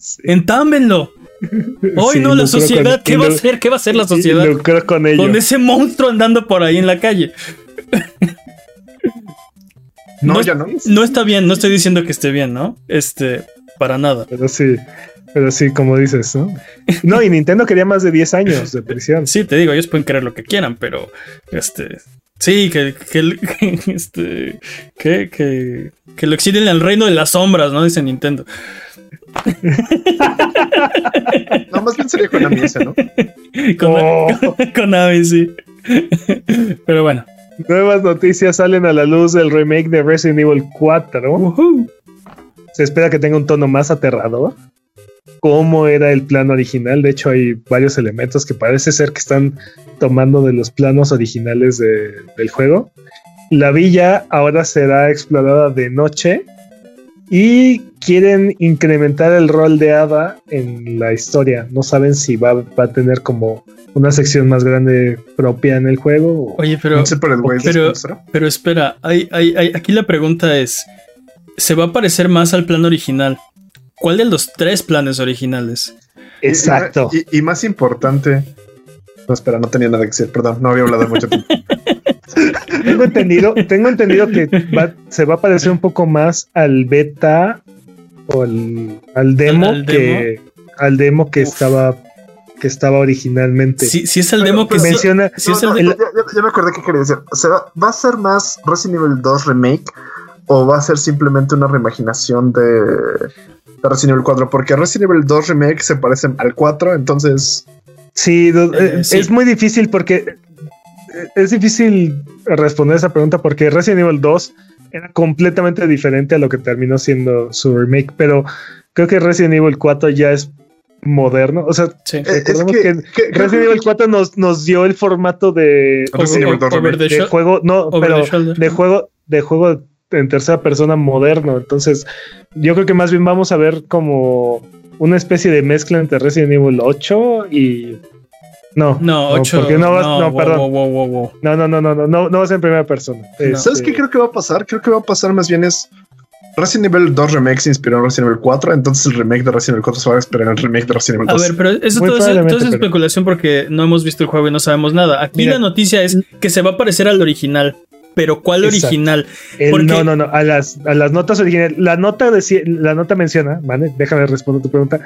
Sí. Entámenlo. ¡Ay, Sí, no, la sociedad! con- ¿Qué va a hacer? ¿Qué va a hacer la sociedad? lucró con ello. Con ese monstruo andando por ahí en la calle. No, No ya no. No está bien, no estoy diciendo que esté bien, ¿no? Este, para nada. Pero sí, pero sí, como dices, ¿no? No, y Nintendo quería más de 10 años de prisión. Sí, te digo, ellos pueden querer lo que quieran, pero este. Sí, que, que, que, este, que, que, que lo exilien al reino de las sombras, ¿no? Dice Nintendo. No, más bien sería Konami ese, ¿no? Con, Oh. con Ave, sí. Pero bueno. Nuevas noticias salen a la luz del remake de Resident Evil 4. Ujú. Se espera que tenga un tono más aterrador. Como era el plan original. De hecho, hay varios elementos que parece ser que están tomando de los planos originales de- del juego. La villa ahora será explorada de noche. Y quieren incrementar el rol de Ada en la historia. No saben si va, va a tener como una sección más grande propia en el juego. Oye, pero, No sé por el güey. pero- pero espera, hay, hay, hay- aquí la pregunta es: ¿se va a parecer más al plan original? ¿Cuál de los tres planes originales? Y- Exacto. Y, y más importante. No, espera, no tenía nada que decir, perdón, no había hablado mucho tiempo. Tengo entendido, tengo entendido que va- se va a parecer un poco más al beta o al, al demo ¿Al- al que al demo que Uf. estaba que estaba originalmente. Si, si es el Pero- demo que pero- menciona si es No, el- no, ya, ya- ya me acordé qué quería decir. O sea, ¿va a ser más Resident Evil 2 Remake o va a ser simplemente una reimaginación de, de Resident Evil 4? Porque Resident Evil 2 Remake se parece al 4, entonces Sí, Eh, eh, sí. es muy difícil porque es difícil responder esa pregunta porque Resident Evil 2 era completamente diferente a lo que terminó siendo su remake, pero creo que Resident Evil 4 ya es moderno. O sea, sí. eh, es Recordemos que, que que- creo Resident que- Evil 4 nos, nos dio el formato de, Resident Evil 2 Over Remake. the de juego, no, over pero shoulder. de juego, de juego en tercera persona moderno. Entonces, yo creo que más bien vamos a ver como una especie de mezcla entre Resident Evil 8 y. No, No, 8. porque no vas- no, wow, perdón. wow, wow, wow, wow. no, no, no, no, no, no, no va a ser en primera persona. No. ¿Sabes Este, qué creo que va a pasar? Creo que va a pasar más bien es Resident Evil 2 Remake se inspiró en Resident Evil 4, entonces el remake de Resident Evil 4 se va a esperar en el remake de Resident Evil A 2. ver, pero eso todo es, todo es pero- especulación porque no hemos visto el juego y no sabemos nada. Aquí Mira. la noticia es que se va a parecer al original. Pero ¿cuál Exacto. original? el- porque- no, no, no, a las, a las notas originales. La nota, decía- la nota menciona, ¿vale? Déjame responder tu pregunta,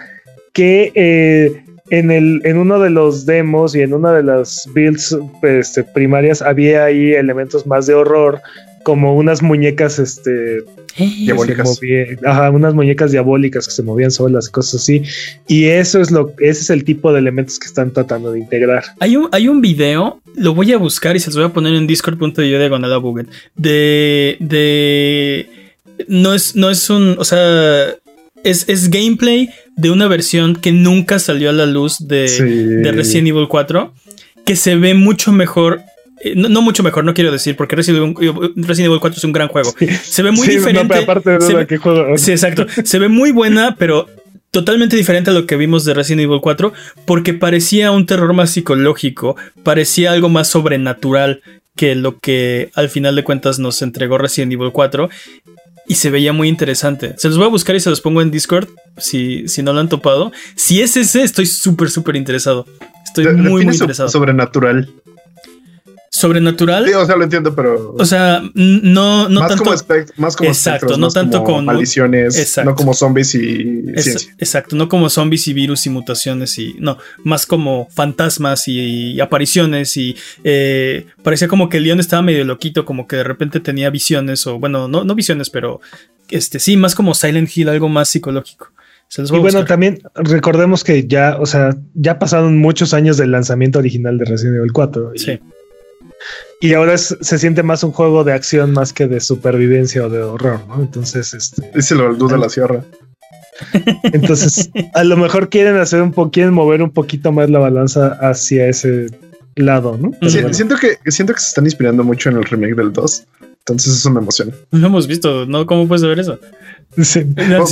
que eh, en, el, en uno de los demos y en una de las builds este, primarias había ahí elementos más de horror, como unas muñecas este, se Diabólicas. ajá, unas muñecas diabólicas que se movían solas, cosas así. Y eso es lo, ese es el tipo de elementos que están tratando de integrar. Hay un, hay un video, lo voy a buscar y se los voy a poner en discord.io diagonal a Buggen, de, de... No es, no es un... O sea... es, es gameplay de una versión que nunca salió a la luz de, Sí. de Resident Evil 4, que se ve mucho mejor. eh, No, no mucho mejor, no quiero decir, porque Resident Evil, Resident Evil 4 es un gran juego. Se ve muy Sí, diferente. aparte de se duda, ve- ¿qué juego? Sí, exacto. Se ve muy buena, pero totalmente diferente a lo que vimos de Resident Evil 4, porque parecía un terror más psicológico, parecía algo más sobrenatural que lo que al final de cuentas nos entregó Resident Evil 4. Y se veía muy interesante. Se los voy a buscar y se los pongo en Discord si, si no lo han topado. Si es ese, estoy súper, súper interesado. Estoy De- muy, muy interesado. Sobrenatural. Sobrenatural. Sí, o sea, lo entiendo, pero. O sea, no, no más, tanto. como espect- más como Exacto, espectros, no más tanto como con- maldiciones, Exacto. no como zombies y Es- ciencia. exacto, no como zombies y virus y mutaciones y no, más como fantasmas y, y apariciones y eh, parecía como que Leon estaba medio loquito, como que de repente tenía visiones o bueno, no, no visiones, pero este sí, más como Silent Hill, algo más psicológico. Se los voy Y a bueno, buscar. también recordemos que ya, o sea, ya pasaron muchos años del lanzamiento original de Resident Evil 4. Y, Sí. Y ahora es- se siente más un juego de acción más que de supervivencia o de horror, ¿no? Entonces, este, Dice lo de la sierra. entonces a lo mejor quieren hacer un poco, quieren mover un poquito más la balanza hacia ese lado, ¿no? Pero Sí, bueno. Siento que siento que se están inspirando mucho en el remake del 2. Entonces eso me emociona. No hemos visto, ¿no? ¿Cómo puedes ver eso? Sí.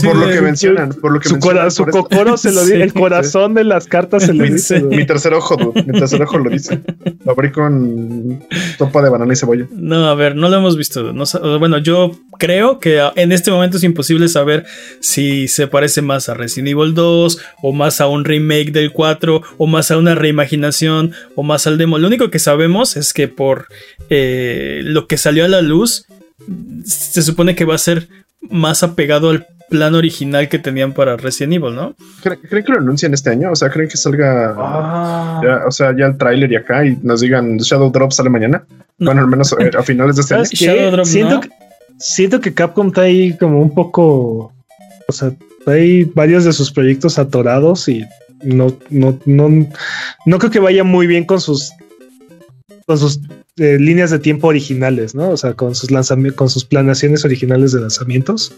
Por, lo que mencionan, por lo que Su, mencionan, cora- su cocoro se lo Sí, dice, el corazón de las cartas se lo dice. Mi tercer ojo, dude, mi tercer ojo lo dice. Lo abrí con topa de banana y cebolla. No, a ver, no lo hemos visto. No bueno, yo creo que en este momento es imposible saber si se parece más a Resident Evil 2 o más a un remake del 4 o más a una reimaginación o más al demo. Lo único que sabemos es que por eh, lo que salió a la luz se supone que va a ser más apegado al plan original que tenían para Resident Evil, ¿no? ¿Creen, creen que lo anuncian este año? O sea, ¿creen que salga Ah. ya, o sea, ya el tráiler y acá y nos digan Shadow Drop sale mañana? No. Bueno, al menos eh, a finales de este año. Siento, ¿no? que, siento que Capcom está ahí como un poco. O sea, hay varios de sus proyectos atorados y no, no, no, no creo que vaya muy bien con sus con sus líneas de tiempo originales, ¿no? O sea, con sus lanzamientos, con sus planeaciones originales de lanzamientos.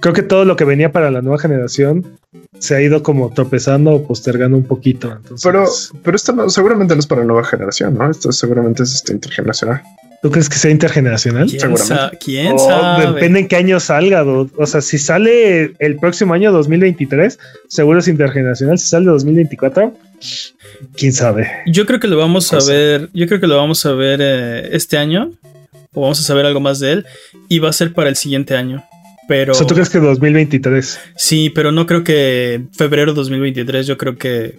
Creo que todo lo que venía para la nueva generación se ha ido como tropezando o postergando un poquito. Pero, pero esto no, seguramente no es para la nueva generación, ¿no? Esto seguramente es este intergeneracional. ¿Tú crees que sea intergeneracional? ¿Quién, Seguramente. sa- quién Oh, sabe? Depende en qué año salga. dude. O sea, si sale el próximo año 2023, seguro es intergeneracional. Si sale 2024, quién sabe. Yo creo que lo vamos a Cosa. ver. Yo creo que lo vamos a ver eh, este año. O vamos a saber algo más de él. Y va a ser para el siguiente año. Pero. O sea, ¿tú crees que 2023? Sí, pero no creo que febrero 2023. Yo creo que.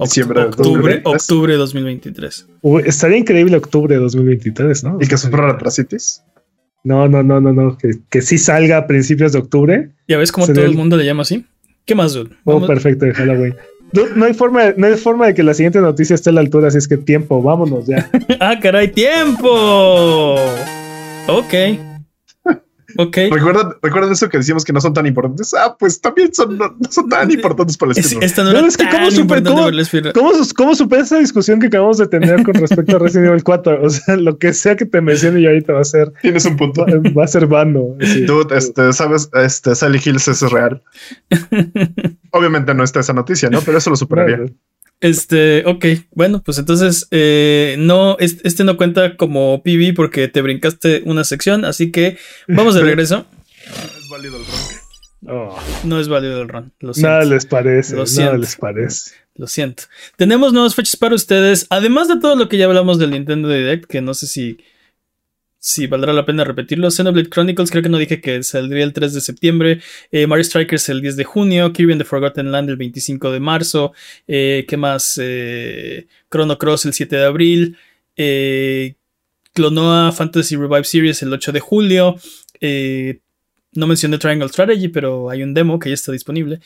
Diciembre de octubre, 2023. octubre 2023. Uy, estaría increíble octubre de 2023, ¿no? Y que sufra retrasitis. No, no, no, no, no. Que, que sí salga a principios de octubre. ¿Ya ves cómo todo el el- mundo le llama así? ¿Qué más, dude? Oh, perfecto, de Halloween. Dude, no hay forma, de- no hay forma de que la siguiente noticia esté a la altura, así es que tiempo, vámonos ya. ¡Ah, caray! ¡Tiempo! Ok. Ok. ¿Recuerdan, ¿Recuerdan eso que decíamos que no son tan importantes? Ah, pues también son, no, no son tan importantes para el Es- speedrun. esta no, es que ¿cómo supe- importante cómo-. ¿Cómo, cómo supera esa discusión que acabamos de tener con respecto a Resident Evil 4? O sea, lo que sea que te mencione yo ahorita va a ser, Tienes un punto. va, va a ser vano. Sí. Dude, este, sabes, este, Sally Hills es real. Obviamente no está esa noticia, ¿no? Pero eso lo superaría. Este, ok, bueno, pues entonces eh, no, es- este no cuenta como PB porque te brincaste una sección, así que vamos de regreso. Es válido el rock. no. No es válido el run, lo siento. Nada les parece, Lo nada siento. les parece. Lo siento. Tenemos nuevas fechas para ustedes, además de todo lo que ya hablamos del Nintendo Direct, que no sé si, si valdrá la pena repetirlo. Xenoblade Chronicles, creo que no dije que saldría el 3 de septiembre. Eh, Mario Strikers el 10 de junio. Kirby and the Forgotten Land el 25 de marzo. Eh, ¿Qué más? Eh, Chrono Cross el 7 de abril. Clonoa Fantasy Revive Series el 8 de julio. No mencioné Triangle Strategy, pero hay un demo que ya está disponible.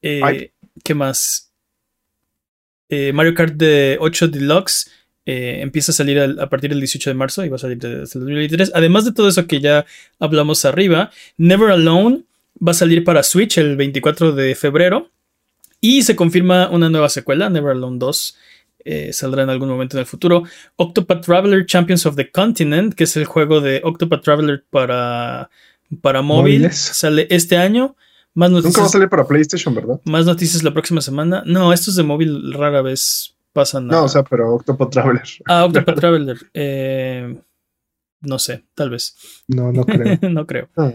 ¿Qué más? Mario Kart de 8 Deluxe eh, empieza a salir al- a partir del 18 de marzo y va a salir desde el 2023. Además de todo eso que ya hablamos arriba, Never Alone va a salir para Switch el 24 de febrero y se confirma una nueva secuela, Never Alone 2. eh, saldrá en algún momento en el futuro. Octopath Traveler Champions of the Continent, que es el juego de Octopath Traveler para, para móvil, Móviles. sale este año. Más Nunca va a noticias, salir para PlayStation, ¿verdad? más noticias la próxima semana. No, estos de móvil rara vez pasan a. No, o sea, pero Octopath Traveler. Ah, Octopath Traveler. Eh, no sé, tal vez. No, no creo. no creo. Ah,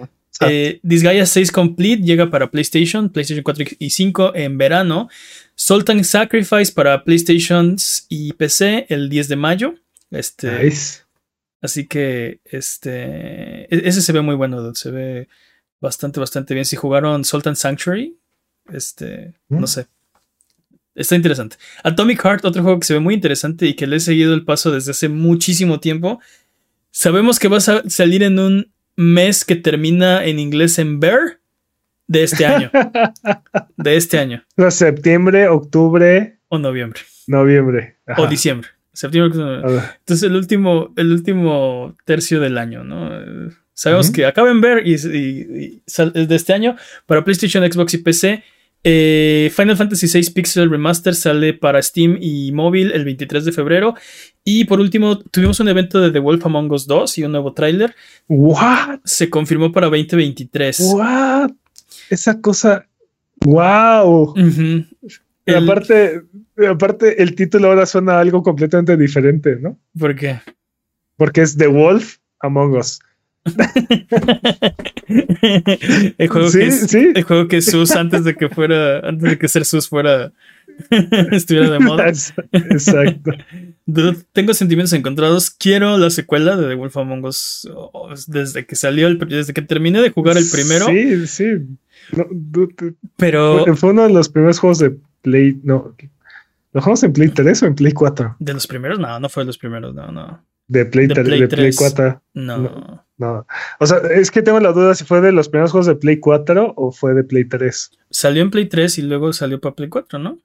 Eh, Disgaea 6 Complete llega para PlayStation, PlayStation 4 y 5 en verano. Sultan Sacrifice para PlayStation y PC el 10 de mayo. Este, Nice. Así que este e- ese se ve muy bueno, se ve bastante, bastante bien. Si jugaron Sultan Sanctuary, este, no Mm. sé. Está interesante. Atomic Heart, otro juego que se ve muy interesante y que le he seguido el paso desde hace muchísimo tiempo. Sabemos que va a sa- salir en un mes que termina en inglés en Bear de este año. de este año. O sea, septiembre, octubre, O noviembre. noviembre. Ajá. O diciembre. Septiembre, octubre. Entonces el último, el último tercio del año, ¿no? Sabemos Ujú. que acaba en ver y, y- y de este año para PlayStation, Xbox y PC. Eh, Final Fantasy VI Pixel Remaster sale para Steam y móvil el 23 de febrero. Y por último, tuvimos un evento de The Wolf Among Us 2 y un nuevo tráiler. What? Se confirmó para 2023. What? Esa cosa. Wow. El- Aparte, aparte, el título ahora suena a algo completamente diferente, ¿no? ¿Por qué? Porque es The Wolf Among Us. el juego Sí, que sí. el juego que Sus antes de que fuera antes de que ser Sus fuera estuviera de moda. Exacto. Tengo sentimientos encontrados. Quiero la secuela de The Wolf Among Us oh, desde que salió el desde que terminé de jugar el primero, Sí, sí. No, pero fue, fue uno de los primeros juegos de Play. No. ¿Lo jugamos en Play 3 o en Play 4? de los primeros no, no fue de los primeros, no, no. De Play, De 3, Play de Play 3. 4. No. No. No. O sea, es que tengo la duda si fue de los primeros juegos de Play 4 o fue de Play 3. Salió en Play 3 y luego salió para Play 4, ¿no?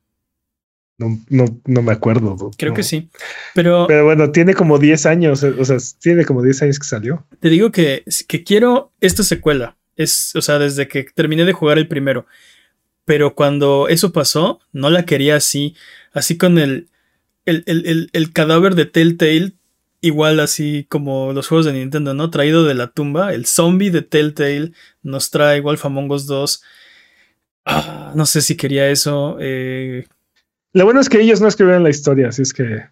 No, no, no me acuerdo. Creo no. que sí. Pero Pero bueno, tiene como 10 años. O sea, tiene como 10 años que salió. te digo que, que quiero esta secuela. Es, o sea, desde que terminé de jugar el primero. Pero cuando eso pasó, no la quería así. Así con el, el, el, el, el cadáver de Telltale. Igual así como los juegos de Nintendo, ¿no? Traído de la tumba. El zombie de Telltale nos trae Wolf Among Us 2. Ah, no sé si quería eso. eh, Lo bueno es que ellos no escribieron la historia, así es que.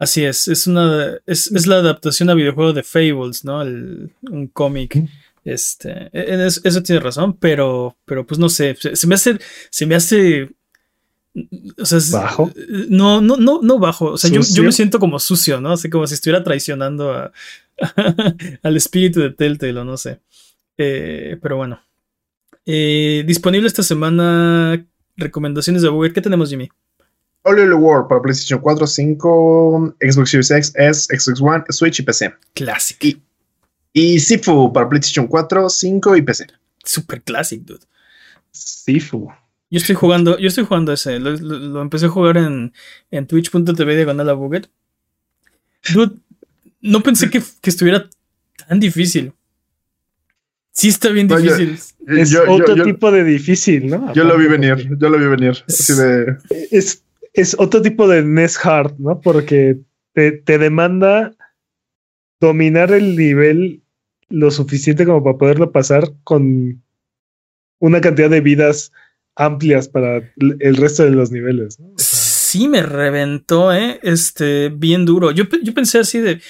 Así es, es una es, es la adaptación a videojuego de Fables, ¿no? El- un cómic. Mm. Este, en es- eso tiene razón, pero, pero pues no sé, se, se me hace, se me hace, o sea, es- ¿Bajo? No, no, no, no bajo. O sea, yo, yo me siento como sucio, ¿no? Así como si estuviera traicionando a, al espíritu de Telltale, o no sé. Eh, pero bueno. Eh, disponible esta semana recomendaciones de Google. ¿Qué tenemos, Jimmy? All World para PlayStation 4, 5, Xbox Series X, S, Xbox One, Switch y PC. Classic. Y- Y Sifu para PlayStation 4, 5 y PC. Super classic, dude. Sifu. Yo estoy jugando, yo estoy jugando ese. Lo, lo- lo empecé a jugar en, en twitch.tv diagonal a Buget. Dude, no pensé que, que estuviera tan difícil. Sí está bien No, yo- difícil. Es yo, otro yo- tipo de difícil, ¿no? yo lo vi venir, yo lo vi venir. Así de. Es, es otro tipo de NES hard, ¿no? Porque te, te demanda dominar el nivel lo suficiente como para poderlo pasar con una cantidad de vidas amplias para el resto de los niveles. ¿no? O sea, Sí me reventó, ¿eh? Este, bien duro. Yo, yo pensé así de,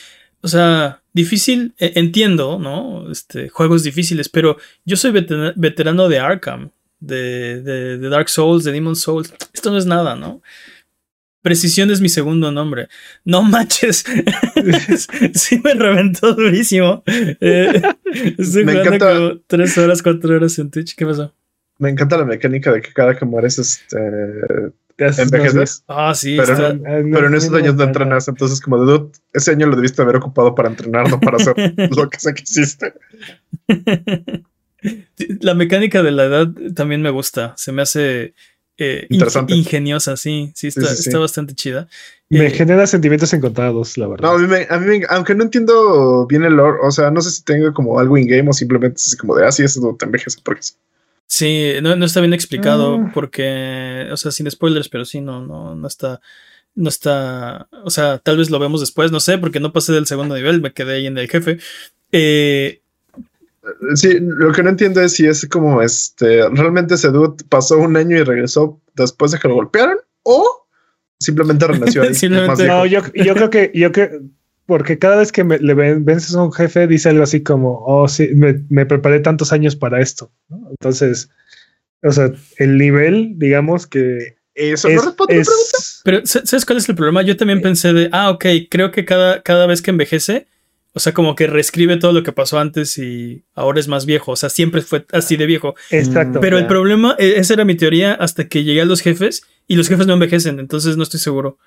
o sea, difícil, eh, entiendo, ¿no? Este, juegos difíciles, pero yo soy vetera- veterano de Arkham, de, de, de Dark Souls, de Demon Souls. Esto no es nada, ¿no? Precisión es mi segundo nombre. No manches. sí me reventó durísimo. Eh, estoy Me jugando encanta- como tres horas, cuatro horas en Twitch. ¿Qué pasó? Me encanta la mecánica de que cada que mueres este, envejeces. Ah, sí, Pero está- bien. Ah, no, Pero en esos no años me no entrenas, entonces como de dude, ese año lo debiste haber ocupado para entrenar, no para hacer lo que sea que hiciste. La mecánica de la edad también me gusta. Se me hace eh, in- Interesante. ingeniosa, sí. Sí, está, sí, sí. está bastante chida. Me Eh, genera sentimientos encontrados, la verdad. No, a mí, me, a mí me- aunque no entiendo bien el lore, o sea, no sé si tengo como algo in-game o simplemente es así como de, ah, sí, eso te envejece porque sí. Sí, no, no está bien explicado Ah. porque, o sea, sin spoilers, pero sí, no, no, no está, no está, o sea, tal vez lo vemos después, no sé, porque no pasé del segundo nivel, me quedé ahí en el jefe. Eh, Sí, lo que no entiendo es si es como este, realmente ese dude pasó un año y regresó después de que lo golpearon o simplemente renació ahí. Simplemente- No, yo, yo creo que, yo creo, porque cada vez que me, le ven- vences a un jefe, dice algo así como, oh, sí, me, me preparé tantos años para esto. ¿no? Entonces, o sea, el nivel, digamos que Eso es, no responde es- pregunta. Pero, ¿sa- ¿sabes cuál es el problema? Yo también pensé de, ah, ok, creo que cada, cada vez que envejece, o sea, como que reescribe todo lo que pasó antes y ahora es más viejo. O sea, siempre fue así de viejo. exacto. Pero el problema, e- esa era mi teoría hasta que llegué a los jefes y los jefes no envejecen, entonces no estoy seguro.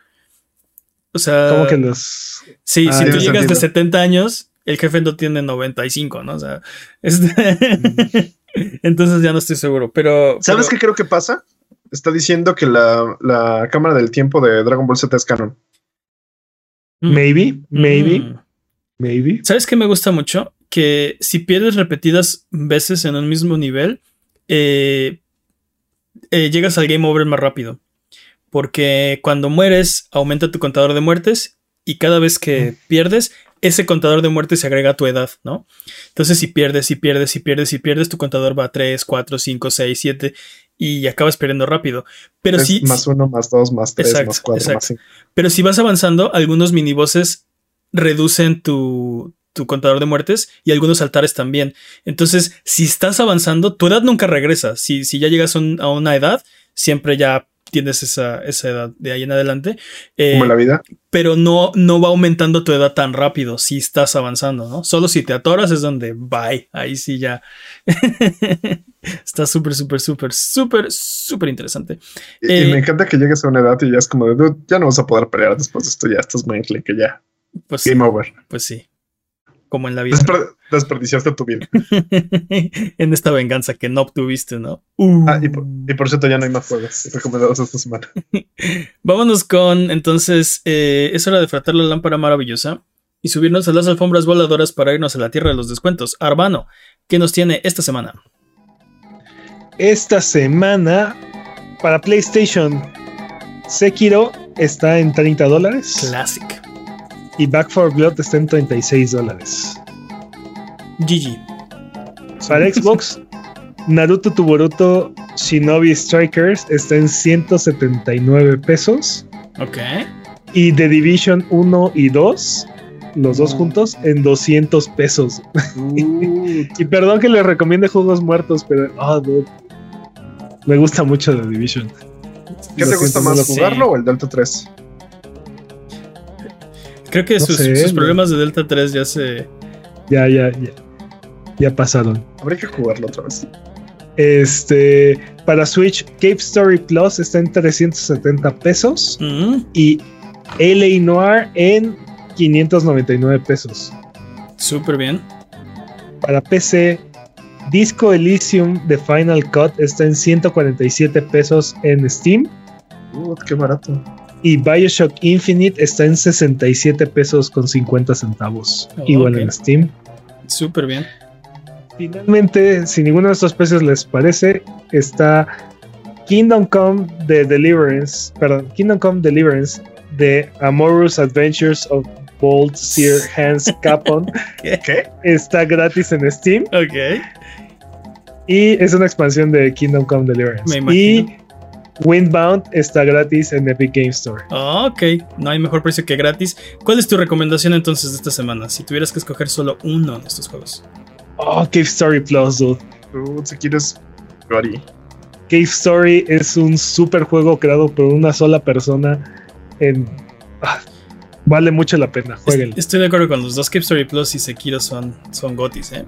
O sea, como que los sí, Ah, si tú tiene llegas de sentido. 70 años, el jefe no tiene 95, ¿no? O sea, este- entonces ya no estoy seguro. Pero. ¿Sabes pero- qué creo que pasa? Está diciendo que la, la cámara del tiempo de Dragon Ball Z es canon. Mm. maybe, maybe, Mm. maybe. ¿Sabes qué me gusta mucho? Que si pierdes repetidas veces en un mismo nivel, eh, eh, llegas al game over más rápido. Porque cuando mueres, aumenta tu contador de muertes y cada vez que pierdes, ese contador de muertes se agrega a tu edad, ¿no? Entonces, si pierdes, si pierdes, si pierdes, si pierdes, tu contador va a 3, 4, 5, 6, 7 y acabas perdiendo rápido. Pero es sí, más uno, más dos, más tres, Exacto, más cuatro, exacto. más cinco. pero si vas avanzando, algunos minibosses reducen tu, tu contador de muertes y algunos altares también. Entonces, si estás avanzando, tu edad nunca regresa. Si, si ya llegas un- a una edad, siempre ya tienes esa, esa edad de ahí en adelante. Eh, Como en la vida. pero no, no va aumentando tu edad tan rápido si estás avanzando, ¿no? Solo si te atoras es donde bye. Ahí sí ya. Está súper, súper, súper, súper, súper interesante. Y, y Eh, me encanta que llegues a una edad y ya es como de, "Dude, ya no vas a poder pelear después de esto, ya estás muy que ya. Pues sí, Game over. pues sí. Como en la vida. Desper- desperdiciaste tu vida. en esta venganza que no obtuviste, ¿no? Uh. Ah, y por, y por cierto, ya no hay más juegos recomendados esta semana. Vámonos con, entonces, eh, es hora de fratar la lámpara maravillosa y subirnos a las alfombras voladoras para irnos a la tierra de los descuentos. Arbano, ¿qué nos tiene esta semana? Esta semana para PlayStation, Sekiro está en 30 dólares Classic. Y Back 4 Blood está en 36 dólares. GG. Para Xbox, Naruto to Boruto Shinobi Strikers está en 179 pesos Ok. y The Division 1 y 2, los dos juntos, en 200 pesos. Y perdón que les recomiende juegos muertos, pero ah, dude, me gusta mucho The Division. ¿Qué te gusta más, lo- jugarlo o el Delta 3? Creo que No sus, sé, sus no. problemas de Delta 3 ya se. Ya, ya, ya. Ya pasaron. Habría que jugarlo otra vez. Este, para Switch, Cape Story Plus está en 370 pesos Mm, y LA Noir en 599 pesos. Súper bien. Para PC, Disco Elysium The Final Cut está en 147 pesos en Steam Uh, qué barato. Y Bioshock Infinite está en 67 pesos con 50 centavos. Oh, Igual en Steam. Súper bien. Finalmente, si ninguno de estos precios les parece, está Kingdom Come The Deliverance, perdón, Kingdom Come Deliverance de Amorous Adventures of Bold Seer Hans Capon ¿Qué? está gratis en Steam Ok. y es una expansión de Kingdom Come Deliverance. Me imagino. Y Windbound está gratis en Epic Game Store. Ah, ok. No hay mejor precio que gratis. ¿Cuál es tu recomendación entonces de esta semana? Si tuvieras que escoger solo uno de estos juegos. Oh, Cave Story Plus, dude. Uh, si quieres. Cave Story es un super juego creado por una sola persona. En, ah, vale mucho la pena, jueguenlo. Estoy de acuerdo con los dos. Cape Story Plus y Sekiro son, son gotis, ¿eh?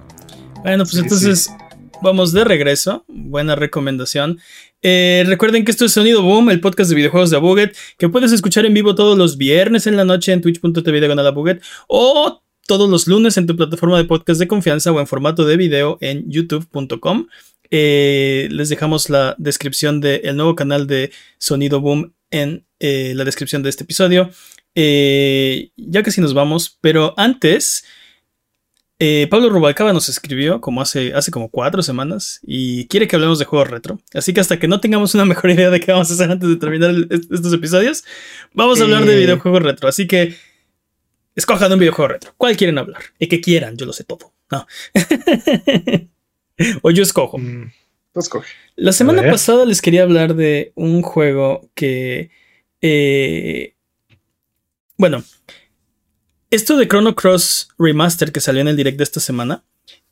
Bueno, pues Sí, entonces vamos de regreso. Buena recomendación. Eh, recuerden que esto es Sonido Boom, el podcast de videojuegos de Abuget, que puedes escuchar en vivo todos los viernes en la noche en twitch.tv Abuget o todos los lunes en tu plataforma de podcast de confianza o en formato de video en youtube.com. Eh, les dejamos la descripción del nuevo canal de Sonido Boom en eh, la descripción de este episodio. Ya casi nos vamos, pero antes, eh, Pablo Rubalcaba nos escribió como hace, hace como cuatro semanas y quiere que hablemos de juegos retro. Así que hasta que no tengamos una mejor idea de qué vamos a hacer antes de terminar el- est- estos episodios, vamos a hablar de Eh. videojuegos retro. Así que escojan un videojuego retro. ¿Cuál quieren hablar? Y que quieran, yo lo sé todo. No. o yo escojo. Mm, escoge. La semana pasada les quería hablar de un juego que. eh, bueno, esto de Chrono Cross Remaster que salió en el direct de esta semana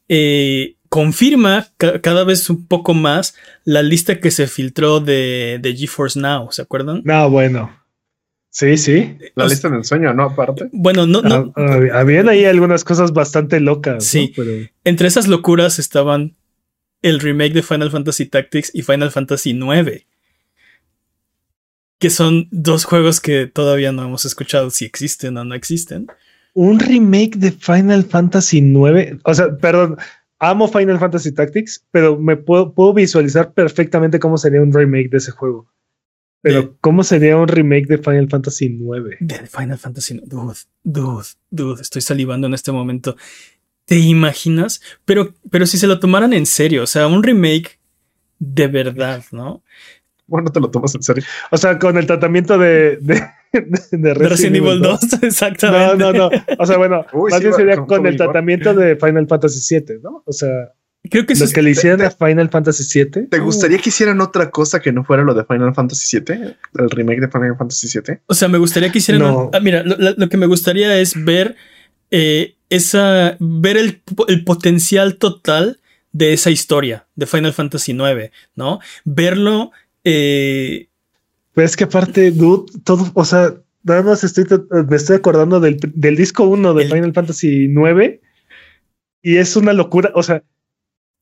eh, confirma ca- cada vez un poco más la lista que se filtró de, de GeForce Now, ¿se acuerdan? No, bueno. Sí, sí. La O lista del sueño, ¿no? Aparte. Bueno, no, no, Ah, ah, habían ahí algunas cosas bastante locas. ¿no? Sí. Pero- entre esas locuras estaban el remake de Final Fantasy Tactics y Final Fantasy IX. Que son dos juegos que todavía no hemos escuchado si existen o no existen. Un remake de Final Fantasy IX. O sea, perdón, amo Final Fantasy Tactics, pero me puedo, puedo visualizar perfectamente cómo sería un remake de ese juego. Pero, ¿cómo sería un remake de Final Fantasy IX? De Final Fantasy. Dude, dude, dude. Estoy salivando en este momento. ¿Te imaginas? Pero, pero si se lo tomaran en serio, o sea, un remake de verdad, ¿no? Bueno, te lo tomas en serio. O sea, con el tratamiento de, de, de- de De Resident Evil 2, No, exactamente. no, no. O sea, bueno, Uy, más sí, bien sería con- el igual. tratamiento de Final Fantasy VII, ¿no? O sea, Creo que eso lo es- que le hicieron a Final Fantasy VII. ¿Te gustaría que hicieran otra cosa que no fuera lo de Final Fantasy VII? El remake de Final Fantasy VII. O sea, me gustaría que hicieran. No. un- ah, mira, lo, que me gustaría es ver eh, esa. ver el potencial total de esa historia de Final Fantasy IX, ¿no? Verlo. eh, Pero es que aparte, dude, todo, o sea, nada más estoy, me estoy acordando del, del disco 1 de El- Final Fantasy 9 y es una locura, o sea,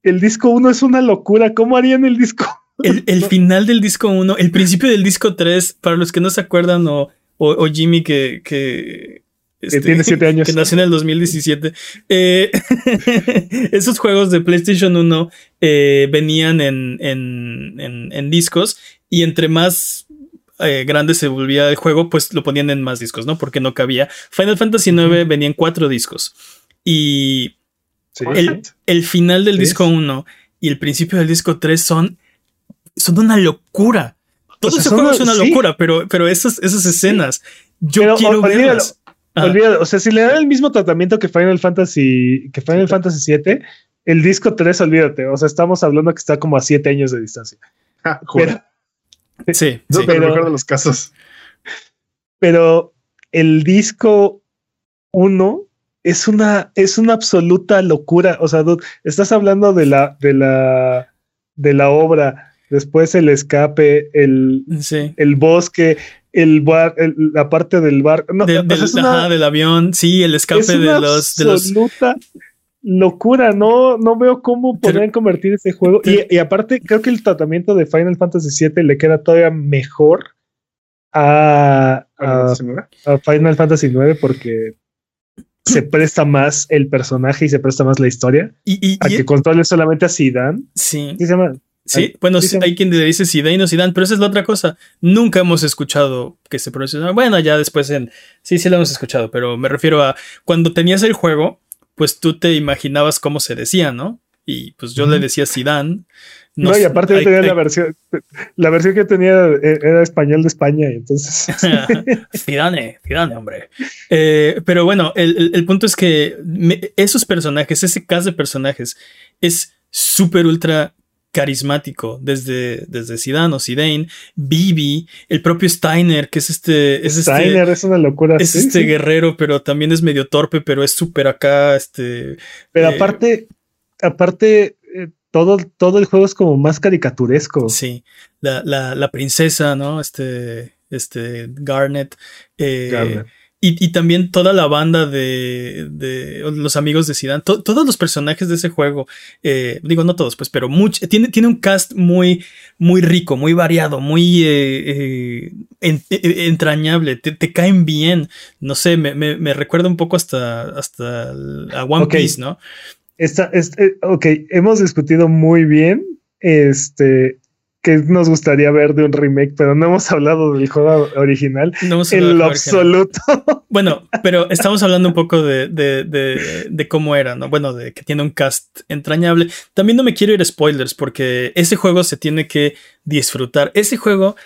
el disco 1 es una locura, ¿cómo harían el disco? el, el final del disco 1, el principio del disco 3, para los que no se acuerdan, o, o, o Jimmy que. que este, tiene siete años. Que nació en el 2017. eh, esos juegos de PlayStation 1 eh, venían en, en, en, en discos y entre más eh, grande se volvía el juego, pues lo ponían en más discos, ¿no? Porque no cabía. Final Fantasy IX venía en cuatro discos. Y Sí. el, el final del Sí. disco 1 y el principio del disco 3 son, son una locura. Todo O sea, ese son juego una- es una sí. locura, pero, pero esas, esas escenas, yo Pero, quiero olvídalo. verlas. Ah, Olvídalo, o sea, si le dan el mismo tratamiento que Final Fantasy, que Final Fantasy 7, el disco 3, olvídate, o sea, estamos hablando que está como a 7 años de distancia. Pero, sí, No, sí. pero mejor de los casos. pero el disco 1 es una, es una absoluta locura. O sea, dude, estás hablando de la, de la, de la obra, después el escape, el, sí. el bosque, el bar, el- la parte del barco. No, De- del, es una, ajá, del avión, sí, el escape es de los, de los. Locura. No, no veo cómo podrían convertir ese juego. Y, y aparte, creo que el tratamiento de Final Fantasy VII le queda todavía mejor a, a, a Final Fantasy IX porque se presta más el personaje y se presta más la historia Y, y- a y- que controle solamente a Zidane. sí, ¿Qué se llama? sí, Ay, bueno, sí, sí, sí. hay quien le dice Zidane o Zidane, pero esa es la otra cosa. Nunca hemos escuchado que se pronuncia. Bueno, ya después en. Sí, sí lo hemos escuchado, pero me refiero a cuando tenías el juego, pues tú te imaginabas cómo se decía, ¿no? Y pues yo le decía Zidane. No, y aparte yo tenía hay- la versión, la versión que tenía eh, era español de España, y entonces Zidane, Zidane, hombre. Eh, pero bueno, el, el- punto es que me- esos personajes, ese cast de personajes, es súper ultra carismático. Desde, desde Zidane o Zidane, Bibi, el propio Steiner, que es este. Es este Steiner es una locura. es sí, este sí. guerrero, pero también es medio torpe, pero es súper acá, este. Pero eh, aparte, aparte, eh, todo, todo el juego es como más caricaturesco. Sí, la, la, la princesa, ¿no? Este, este, Garnet. eh, Garnet. Y, y también toda la banda de, de los amigos de Zidane, to- todos los personajes de ese juego, eh, digo no todos, pues, pero mucho, tiene, tiene un cast muy, muy rico, muy variado, muy eh, eh, en- eh, entrañable, te, te caen bien, no sé, me, me- me recuerda un poco hasta, hasta a One. Piece, ¿no? Esta, este, ok, hemos discutido muy bien este que nos gustaría ver de un remake, pero no hemos hablado del juego original No en lo original. absoluto. Bueno, pero estamos hablando un poco de, de, de, de cómo era, ¿no? Bueno, de que tiene un cast entrañable. También no me quiero ir a spoilers porque ese juego se tiene que disfrutar. Ese juego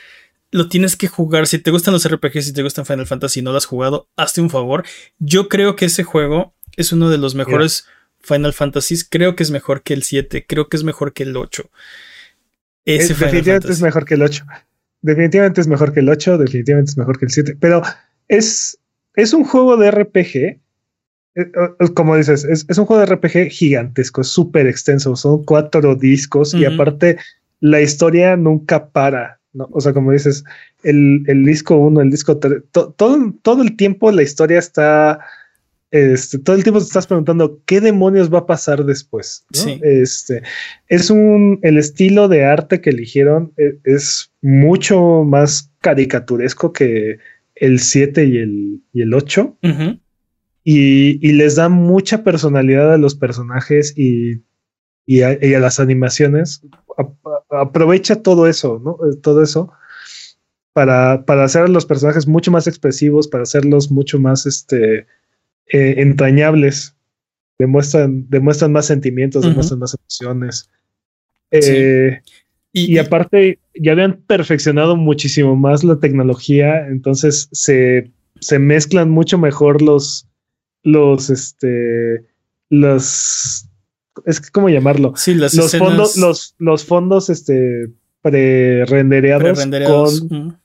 lo tienes que jugar. Si te gustan los RPGs, si te gustan Final Fantasy y no lo has jugado, hazte un favor. Yo creo que ese juego es uno de los mejores Final Fantasy, creo que es mejor que el 7, creo que es mejor que el 8. Ese definitivamente es mejor que el 8. Definitivamente es mejor que el 8, definitivamente es mejor que el 7. Pero es, es un juego de RPG. Eh, eh, como dices, es, un juego de RPG gigantesco, súper extenso. Son cuatro discos y aparte la historia nunca para. ¿no? O sea, como dices, el, disco 1, el disco 3, todo, todo el tiempo la historia está este, todo el tiempo te estás preguntando qué demonios va a pasar después. Este, es un, el estilo de arte que eligieron e, es, mucho más caricaturesco que el 7 y el, y el 8. y, les da mucha personalidad a los personajes y, y, a, las animaciones. aprovecha todo eso, ¿no? Eh, todo eso. Para, para hacer a los personajes mucho más expresivos, para hacerlos mucho más este, eh, entrañables, demuestran, demuestran más sentimientos, demuestran más emociones. Eh, y, aparte, ya habían perfeccionado muchísimo más la tecnología, entonces se, mezclan mucho mejor los, los, este, los, es que, ¿cómo llamarlo? Sí, los fondos, los, los fondos, este, pre-rendereados con,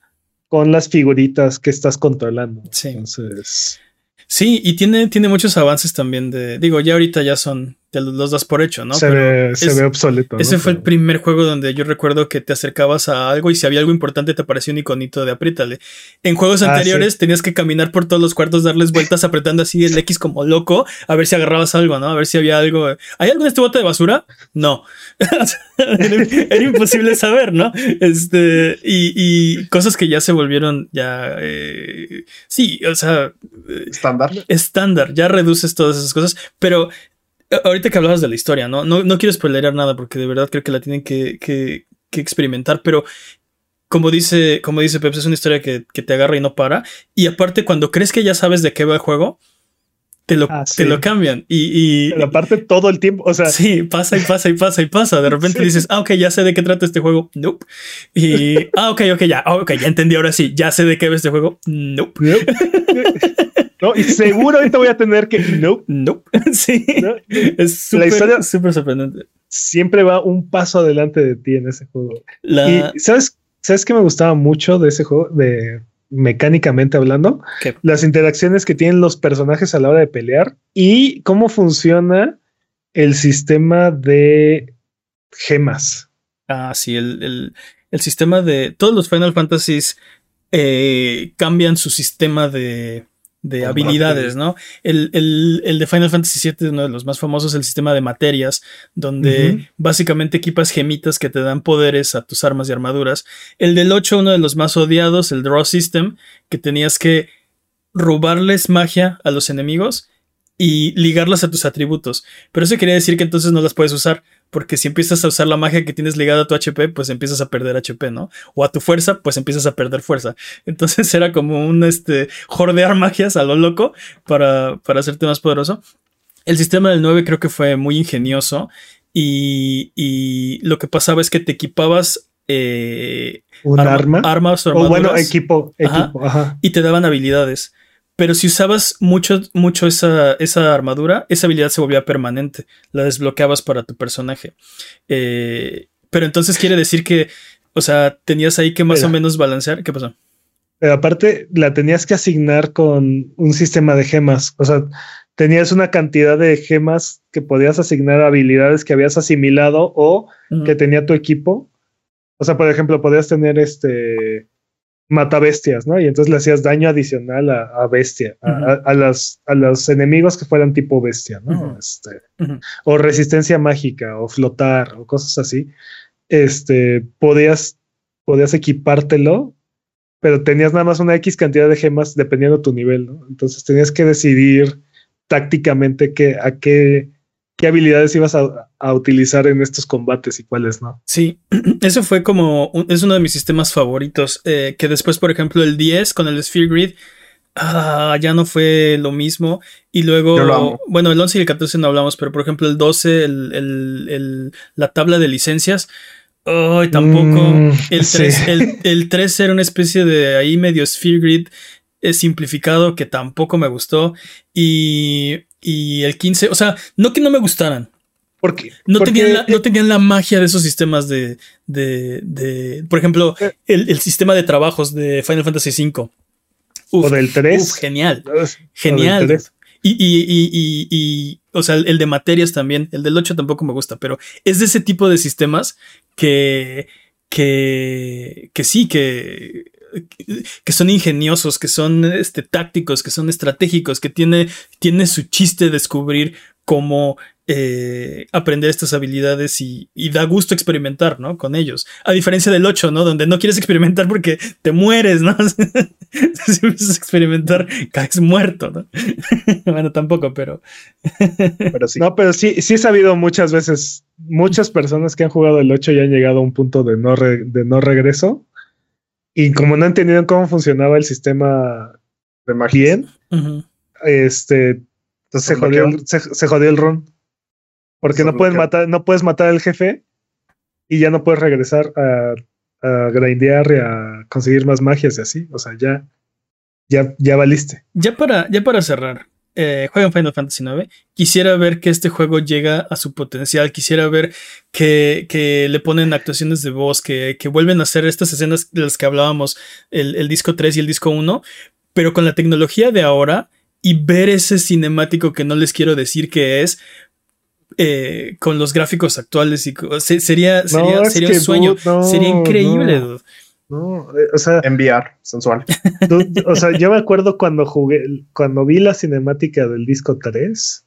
con las figuritas que estás controlando. Sí. Entonces. Sí, y tiene, tiene muchos avances también de. Digo, ya ahorita ya son. Te los das por hecho, ¿no? Se, ve, se ve, obsoleto. Ese fue el primer juego donde yo recuerdo que te acercabas a algo y si había algo importante te aparecía un iconito de apriétale. En juegos ah, anteriores tenías que caminar por todos los cuartos, darles vueltas apretando así el X como loco, a ver si agarrabas algo, ¿no? A ver si había algo. ¿Hay algo en este bote de basura? No. era, imposible saber, ¿no? Este, y, cosas que ya se volvieron ya. Eh, sí, o sea. Estándar. Estándar, ya reduces todas esas cosas, pero eh, ahorita que hablabas de la historia, ¿no? No, no quiero spoilerar nada porque de verdad creo que la tienen que, que, experimentar, pero como dice, como dice Peps, es una historia que, te agarra y no para. Y aparte, cuando crees que ya sabes de qué va el juego, te lo, ah, te lo cambian. Y, Pero aparte todo el tiempo, o sea. Sí, pasa y pasa y pasa y pasa. De repente dices, ah, ok, ya sé de qué trata este juego. Nope. Y, ah, ok, ok, ya, ok, ya entendí ahora sí, ya sé de qué va este juego. Nope. ¿no? Y seguro ahorita voy a tener que. No, no. Sí. Es súper, súper sorprendente. Siempre va un paso adelante de ti en ese juego. Y ¿sabes, ¿sabes qué me gustaba mucho de ese juego? De mecánicamente hablando, las interacciones que tienen los personajes a la hora de pelear y cómo funciona el sistema de gemas. Ah, sí, el, el sistema de todos los Final Fantasies eh, cambian su sistema de, de habilidades, ¿no? El, de Final Fantasy VII es uno de los más famosos, el sistema de materias, donde básicamente equipas gemitas que te dan poderes a tus armas y armaduras. El del 8, uno de los más odiados, el Draw System, que tenías que robarles magia a los enemigos y ligarlas a tus atributos. Pero eso quería decir que entonces no las puedes usar, porque si empiezas a usar la magia que tienes ligada a tu HP, pues empiezas a perder HP, ¿no? O a tu fuerza, pues empiezas a perder fuerza. Entonces era como un este, jordear magias a lo loco para, para hacerte más poderoso. El sistema del 9 creo que fue muy ingenioso y, lo que pasaba es que te equipabas eh, ¿Un arma? armas o, bueno, equipo, equipo y te daban habilidades. Pero si usabas mucho, mucho esa, esa, armadura, esa habilidad se volvía permanente. La desbloqueabas para tu personaje. Eh, pero entonces quiere decir que, o sea, tenías ahí que más o menos balancear. ¿Qué pasó? Pero aparte, la tenías que asignar con un sistema de gemas. O sea, tenías una cantidad de gemas que podías asignar a habilidades que habías asimilado o que tenía tu equipo. O sea, por ejemplo, podías tener este mata bestias, ¿no? Y entonces le hacías daño adicional a, bestia, a, las, a los enemigos que fueran tipo bestia, ¿no? este, O resistencia mágica, o flotar, o cosas así. Este, podías, podías equipártelo, pero tenías nada más una X cantidad de gemas dependiendo de tu nivel, ¿no? Entonces tenías que decidir tácticamente qué, a qué qué habilidades ibas a, utilizar en estos combates y cuáles no. Sí, eso fue como, es uno de mis sistemas favoritos, eh, que después, por ejemplo, el 10 con el Sphere Grid, ah, ya no fue lo mismo. Y luego, bueno, el 11 y el 14 no hablamos, pero por ejemplo el 12, el, la tabla de licencias. Ay, tampoco. Mm, el, 3, el, el 3 era una especie de ahí medio Sphere Grid eh, simplificado que tampoco me gustó. Y y el 15, o sea, no que no me gustaran. Porque, No, porque- tenían la, no tenían la magia de esos sistemas de. de, de- por ejemplo, Eh. el, el sistema de trabajos de Final Fantasy V. Uf, o del 3. uf, genial. Del Genial. 3. Y, y, y, y, y, o sea, el de materias también. El del 8 tampoco me gusta, pero es de ese tipo de sistemas que. que. que sí, que. Que son ingeniosos, que son este, tácticos, que son estratégicos, que tiene, tiene su chiste descubrir cómo eh, aprender estas habilidades y, y da gusto experimentar, ¿no? Con ellos. A diferencia del 8, ¿no? Donde no quieres experimentar porque te mueres, ¿no? si empiezas a experimentar, caes muerto, ¿no? bueno, tampoco, pero. Pero sí. No, pero sí, sí he sabido muchas veces, muchas personas que han jugado el 8 y han llegado a un punto de no, re- de no regreso. Y como no entendieron cómo funcionaba el sistema de magia. bien, este, Entonces, se jodió, el- se, se jodió el run. Porque no puedes bloqueó. matar, no puedes matar al jefe y ya no puedes regresar a, a grindear y a conseguir más magias y así. O sea, ya, ya, ya valiste. Ya para, ya para cerrar, eh, juegan Final Fantasy IX. Quisiera ver que este juego llega a su potencial. Quisiera ver que, que le ponen actuaciones de voz, que, que vuelven a hacer estas escenas de las que hablábamos, el, el disco 3 y el disco 1, pero con la tecnología de ahora y ver ese cinemático que no les quiero decir que es. eh, con los gráficos actuales y sería, un sueño, no, sería increíble. no. No, eh, o sea, Enviar, sensual. Tú- o sea, yo me acuerdo cuando jugué, cuando vi la cinemática del disco 3.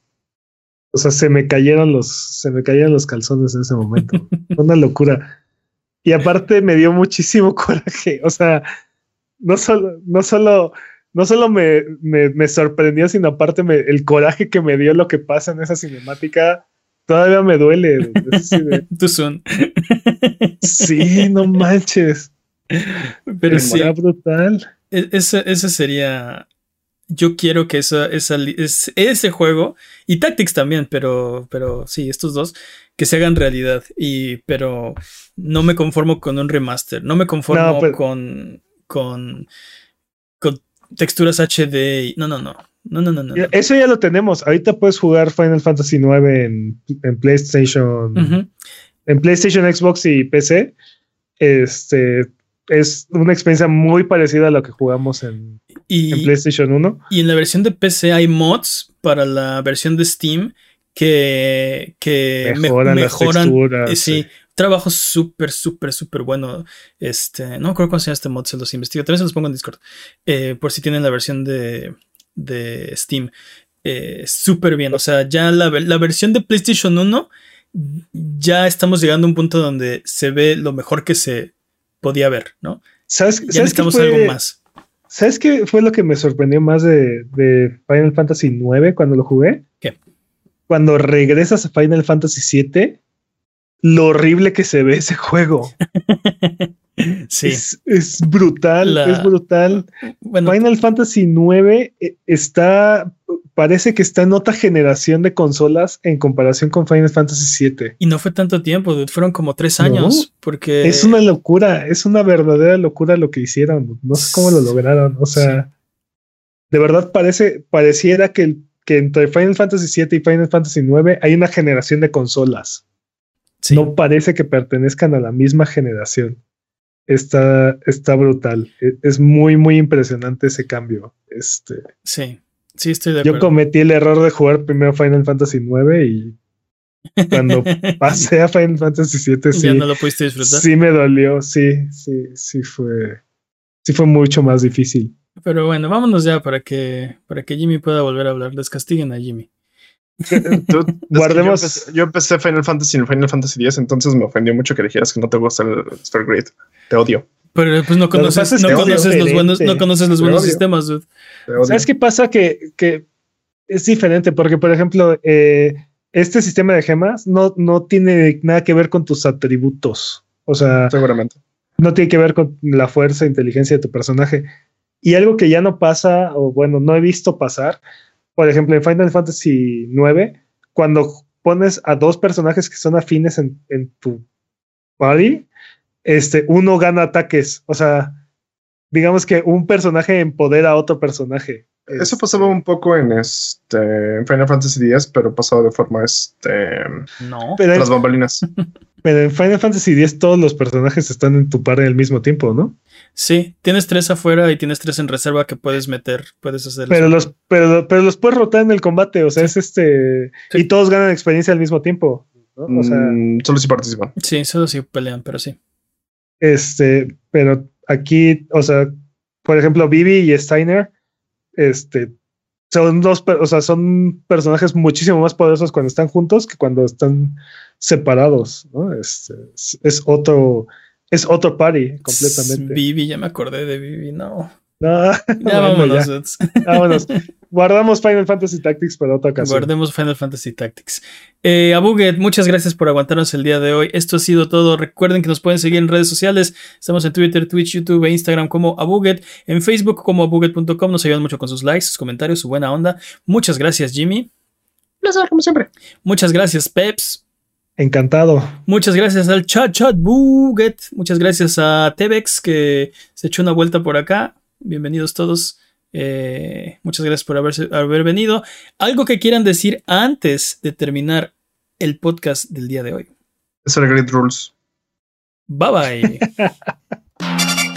O sea, se me cayeron los, se me cayeron los calzones en ese momento. Fue Una locura. Y aparte me dio muchísimo coraje. O sea, no solo, no solo, no solo me, me, me sorprendió, sino aparte me- el coraje que me dio lo que pasa en esa cinemática todavía me duele. Too soon. sí, no manches. Pero El sí. Brutal. E- Ese, ese sería. Yo quiero que esa, esa es- ese juego y Tactics también, pero, pero sí, estos dos que se hagan realidad. Y pero no me conformo con un remaster, no me conformo No, pero- con, con con texturas HD. no, no, no, no, no, no, Eso ya lo tenemos. Ahorita puedes jugar Final Fantasy IX en, en PlayStation, en PlayStation, Xbox y PC. Este es una experiencia muy parecida a lo que jugamos en, PlayStation 1. y en la versión de PC hay mods para la versión de Steam que, que me- Mejoran, mejoran las texturas. Eh, sí, trabajo súper, súper, súper bueno. Este, no me acuerdo cómo se llama este mod, se los investigo. También se los pongo en Discord. eh, por si tienen la versión de, de Steam. Eh, súper bien. O sea, ya la, la versión de PlayStation 1, ya estamos llegando a un punto donde se ve lo mejor que se podía ver, ¿no? ¿Sabes, Ya ¿sabes qué necesitamos fue- algo más. ¿Sabes qué fue lo que me sorprendió más de, de Final Fantasy IX cuando lo jugué? ¿Qué? Cuando regresas a Final Fantasy VII, lo horrible que se ve ese juego. Sí. Es, es brutal, La- es brutal. Bueno, Final Fantasy IX eh, está, parece que está en otra generación de consolas en comparación con Final Fantasy VII. y no fue tanto tiempo, dude, fueron como tres No. años. Porque Es una locura, es una verdadera locura lo que hicieron. No sé cómo lo lograron. O sea, de verdad parece, pareciera que, entre Final Fantasy VII y Final Fantasy IX hay una generación de consolas. sí. No parece que pertenezcan a la misma generación. Está, está brutal. E- Es muy, muy impresionante ese cambio. Este, Sí, sí, estoy de yo acuerdo. cometí el error de jugar primero Final Fantasy IX y cuando pasé a Final Fantasy VII sí, ya no lo pudiste disfrutar. sí me dolió. Sí, sí, sí fue, sí fue mucho más difícil. Pero bueno, vámonos ya para que, para que Jimmy pueda volver a hablar. Descastiguen a Jimmy. Tú- es que Guardemos- Yo empecé, yo empecé Final Fantasy en Final Fantasy X, entonces me ofendió mucho que dijeras que no te gusta el Stargrid. Te odio. Pero pues no conoces, no conoces los buenos, no conoces los Te buenos odio. sistemas, dude. ¿Sabes qué pasa? Que, que es diferente porque, por ejemplo, eh, este sistema de gemas no, no tiene nada que ver con tus atributos. O sea, Seguramente. no tiene que ver con la fuerza e inteligencia de tu personaje. Y algo que ya no pasa, o bueno, no he visto pasar, por ejemplo, en Final Fantasy IX, cuando pones a dos personajes que son afines en, en tu party, este, uno gana ataques. O sea, digamos que un personaje empodera a otro personaje. Eso Este, pasaba un poco en este en Final Fantasy X, pero pasaba de forma este No. Pero, las bambalinas. pero en Final Fantasy X todos los personajes están en tu par al mismo tiempo, ¿no? Sí, tienes tres afuera y tienes tres en reserva que puedes meter. Puedes hacer Pero los, pero, pero los puedes rotar en el combate, o sea, es este. Sí. Y todos ganan experiencia al mismo tiempo. ¿no? O sea, Mm, solo si participan. Sí, solo si pelean, pero sí. Este, pero aquí, o sea, por ejemplo, Vivi y Steiner, este, son dos, o sea, son personajes muchísimo más poderosos cuando están juntos que cuando están separados, ¿no? Este, es, es otro, es otro party completamente. Vivi, ya me acordé de Vivi, no. No, Ya bueno, vámonos. ya, Eds. vámonos. Guardamos Final Fantasy Tactics para otra ocasión. Guardemos Final Fantasy Tactics. Eh, Abuget, muchas gracias por aguantarnos el día de hoy. Esto ha sido todo. Recuerden que nos pueden seguir en redes sociales. Estamos en Twitter, Twitch, YouTube e Instagram como Abuget. En Facebook como abuget.com. Nos ayudan mucho con sus likes, sus comentarios, su buena onda. Muchas gracias, Jimmy. Placer, como siempre. Muchas gracias, Peps. Encantado. Muchas gracias al chat, chat, Buget. Muchas gracias a Tebex que se echó una vuelta por acá. Bienvenidos todos. Eh, muchas gracias por haberse- haber venido. Algo que quieran decir antes de terminar el podcast del día de hoy. Es el Great Rules. Bye bye.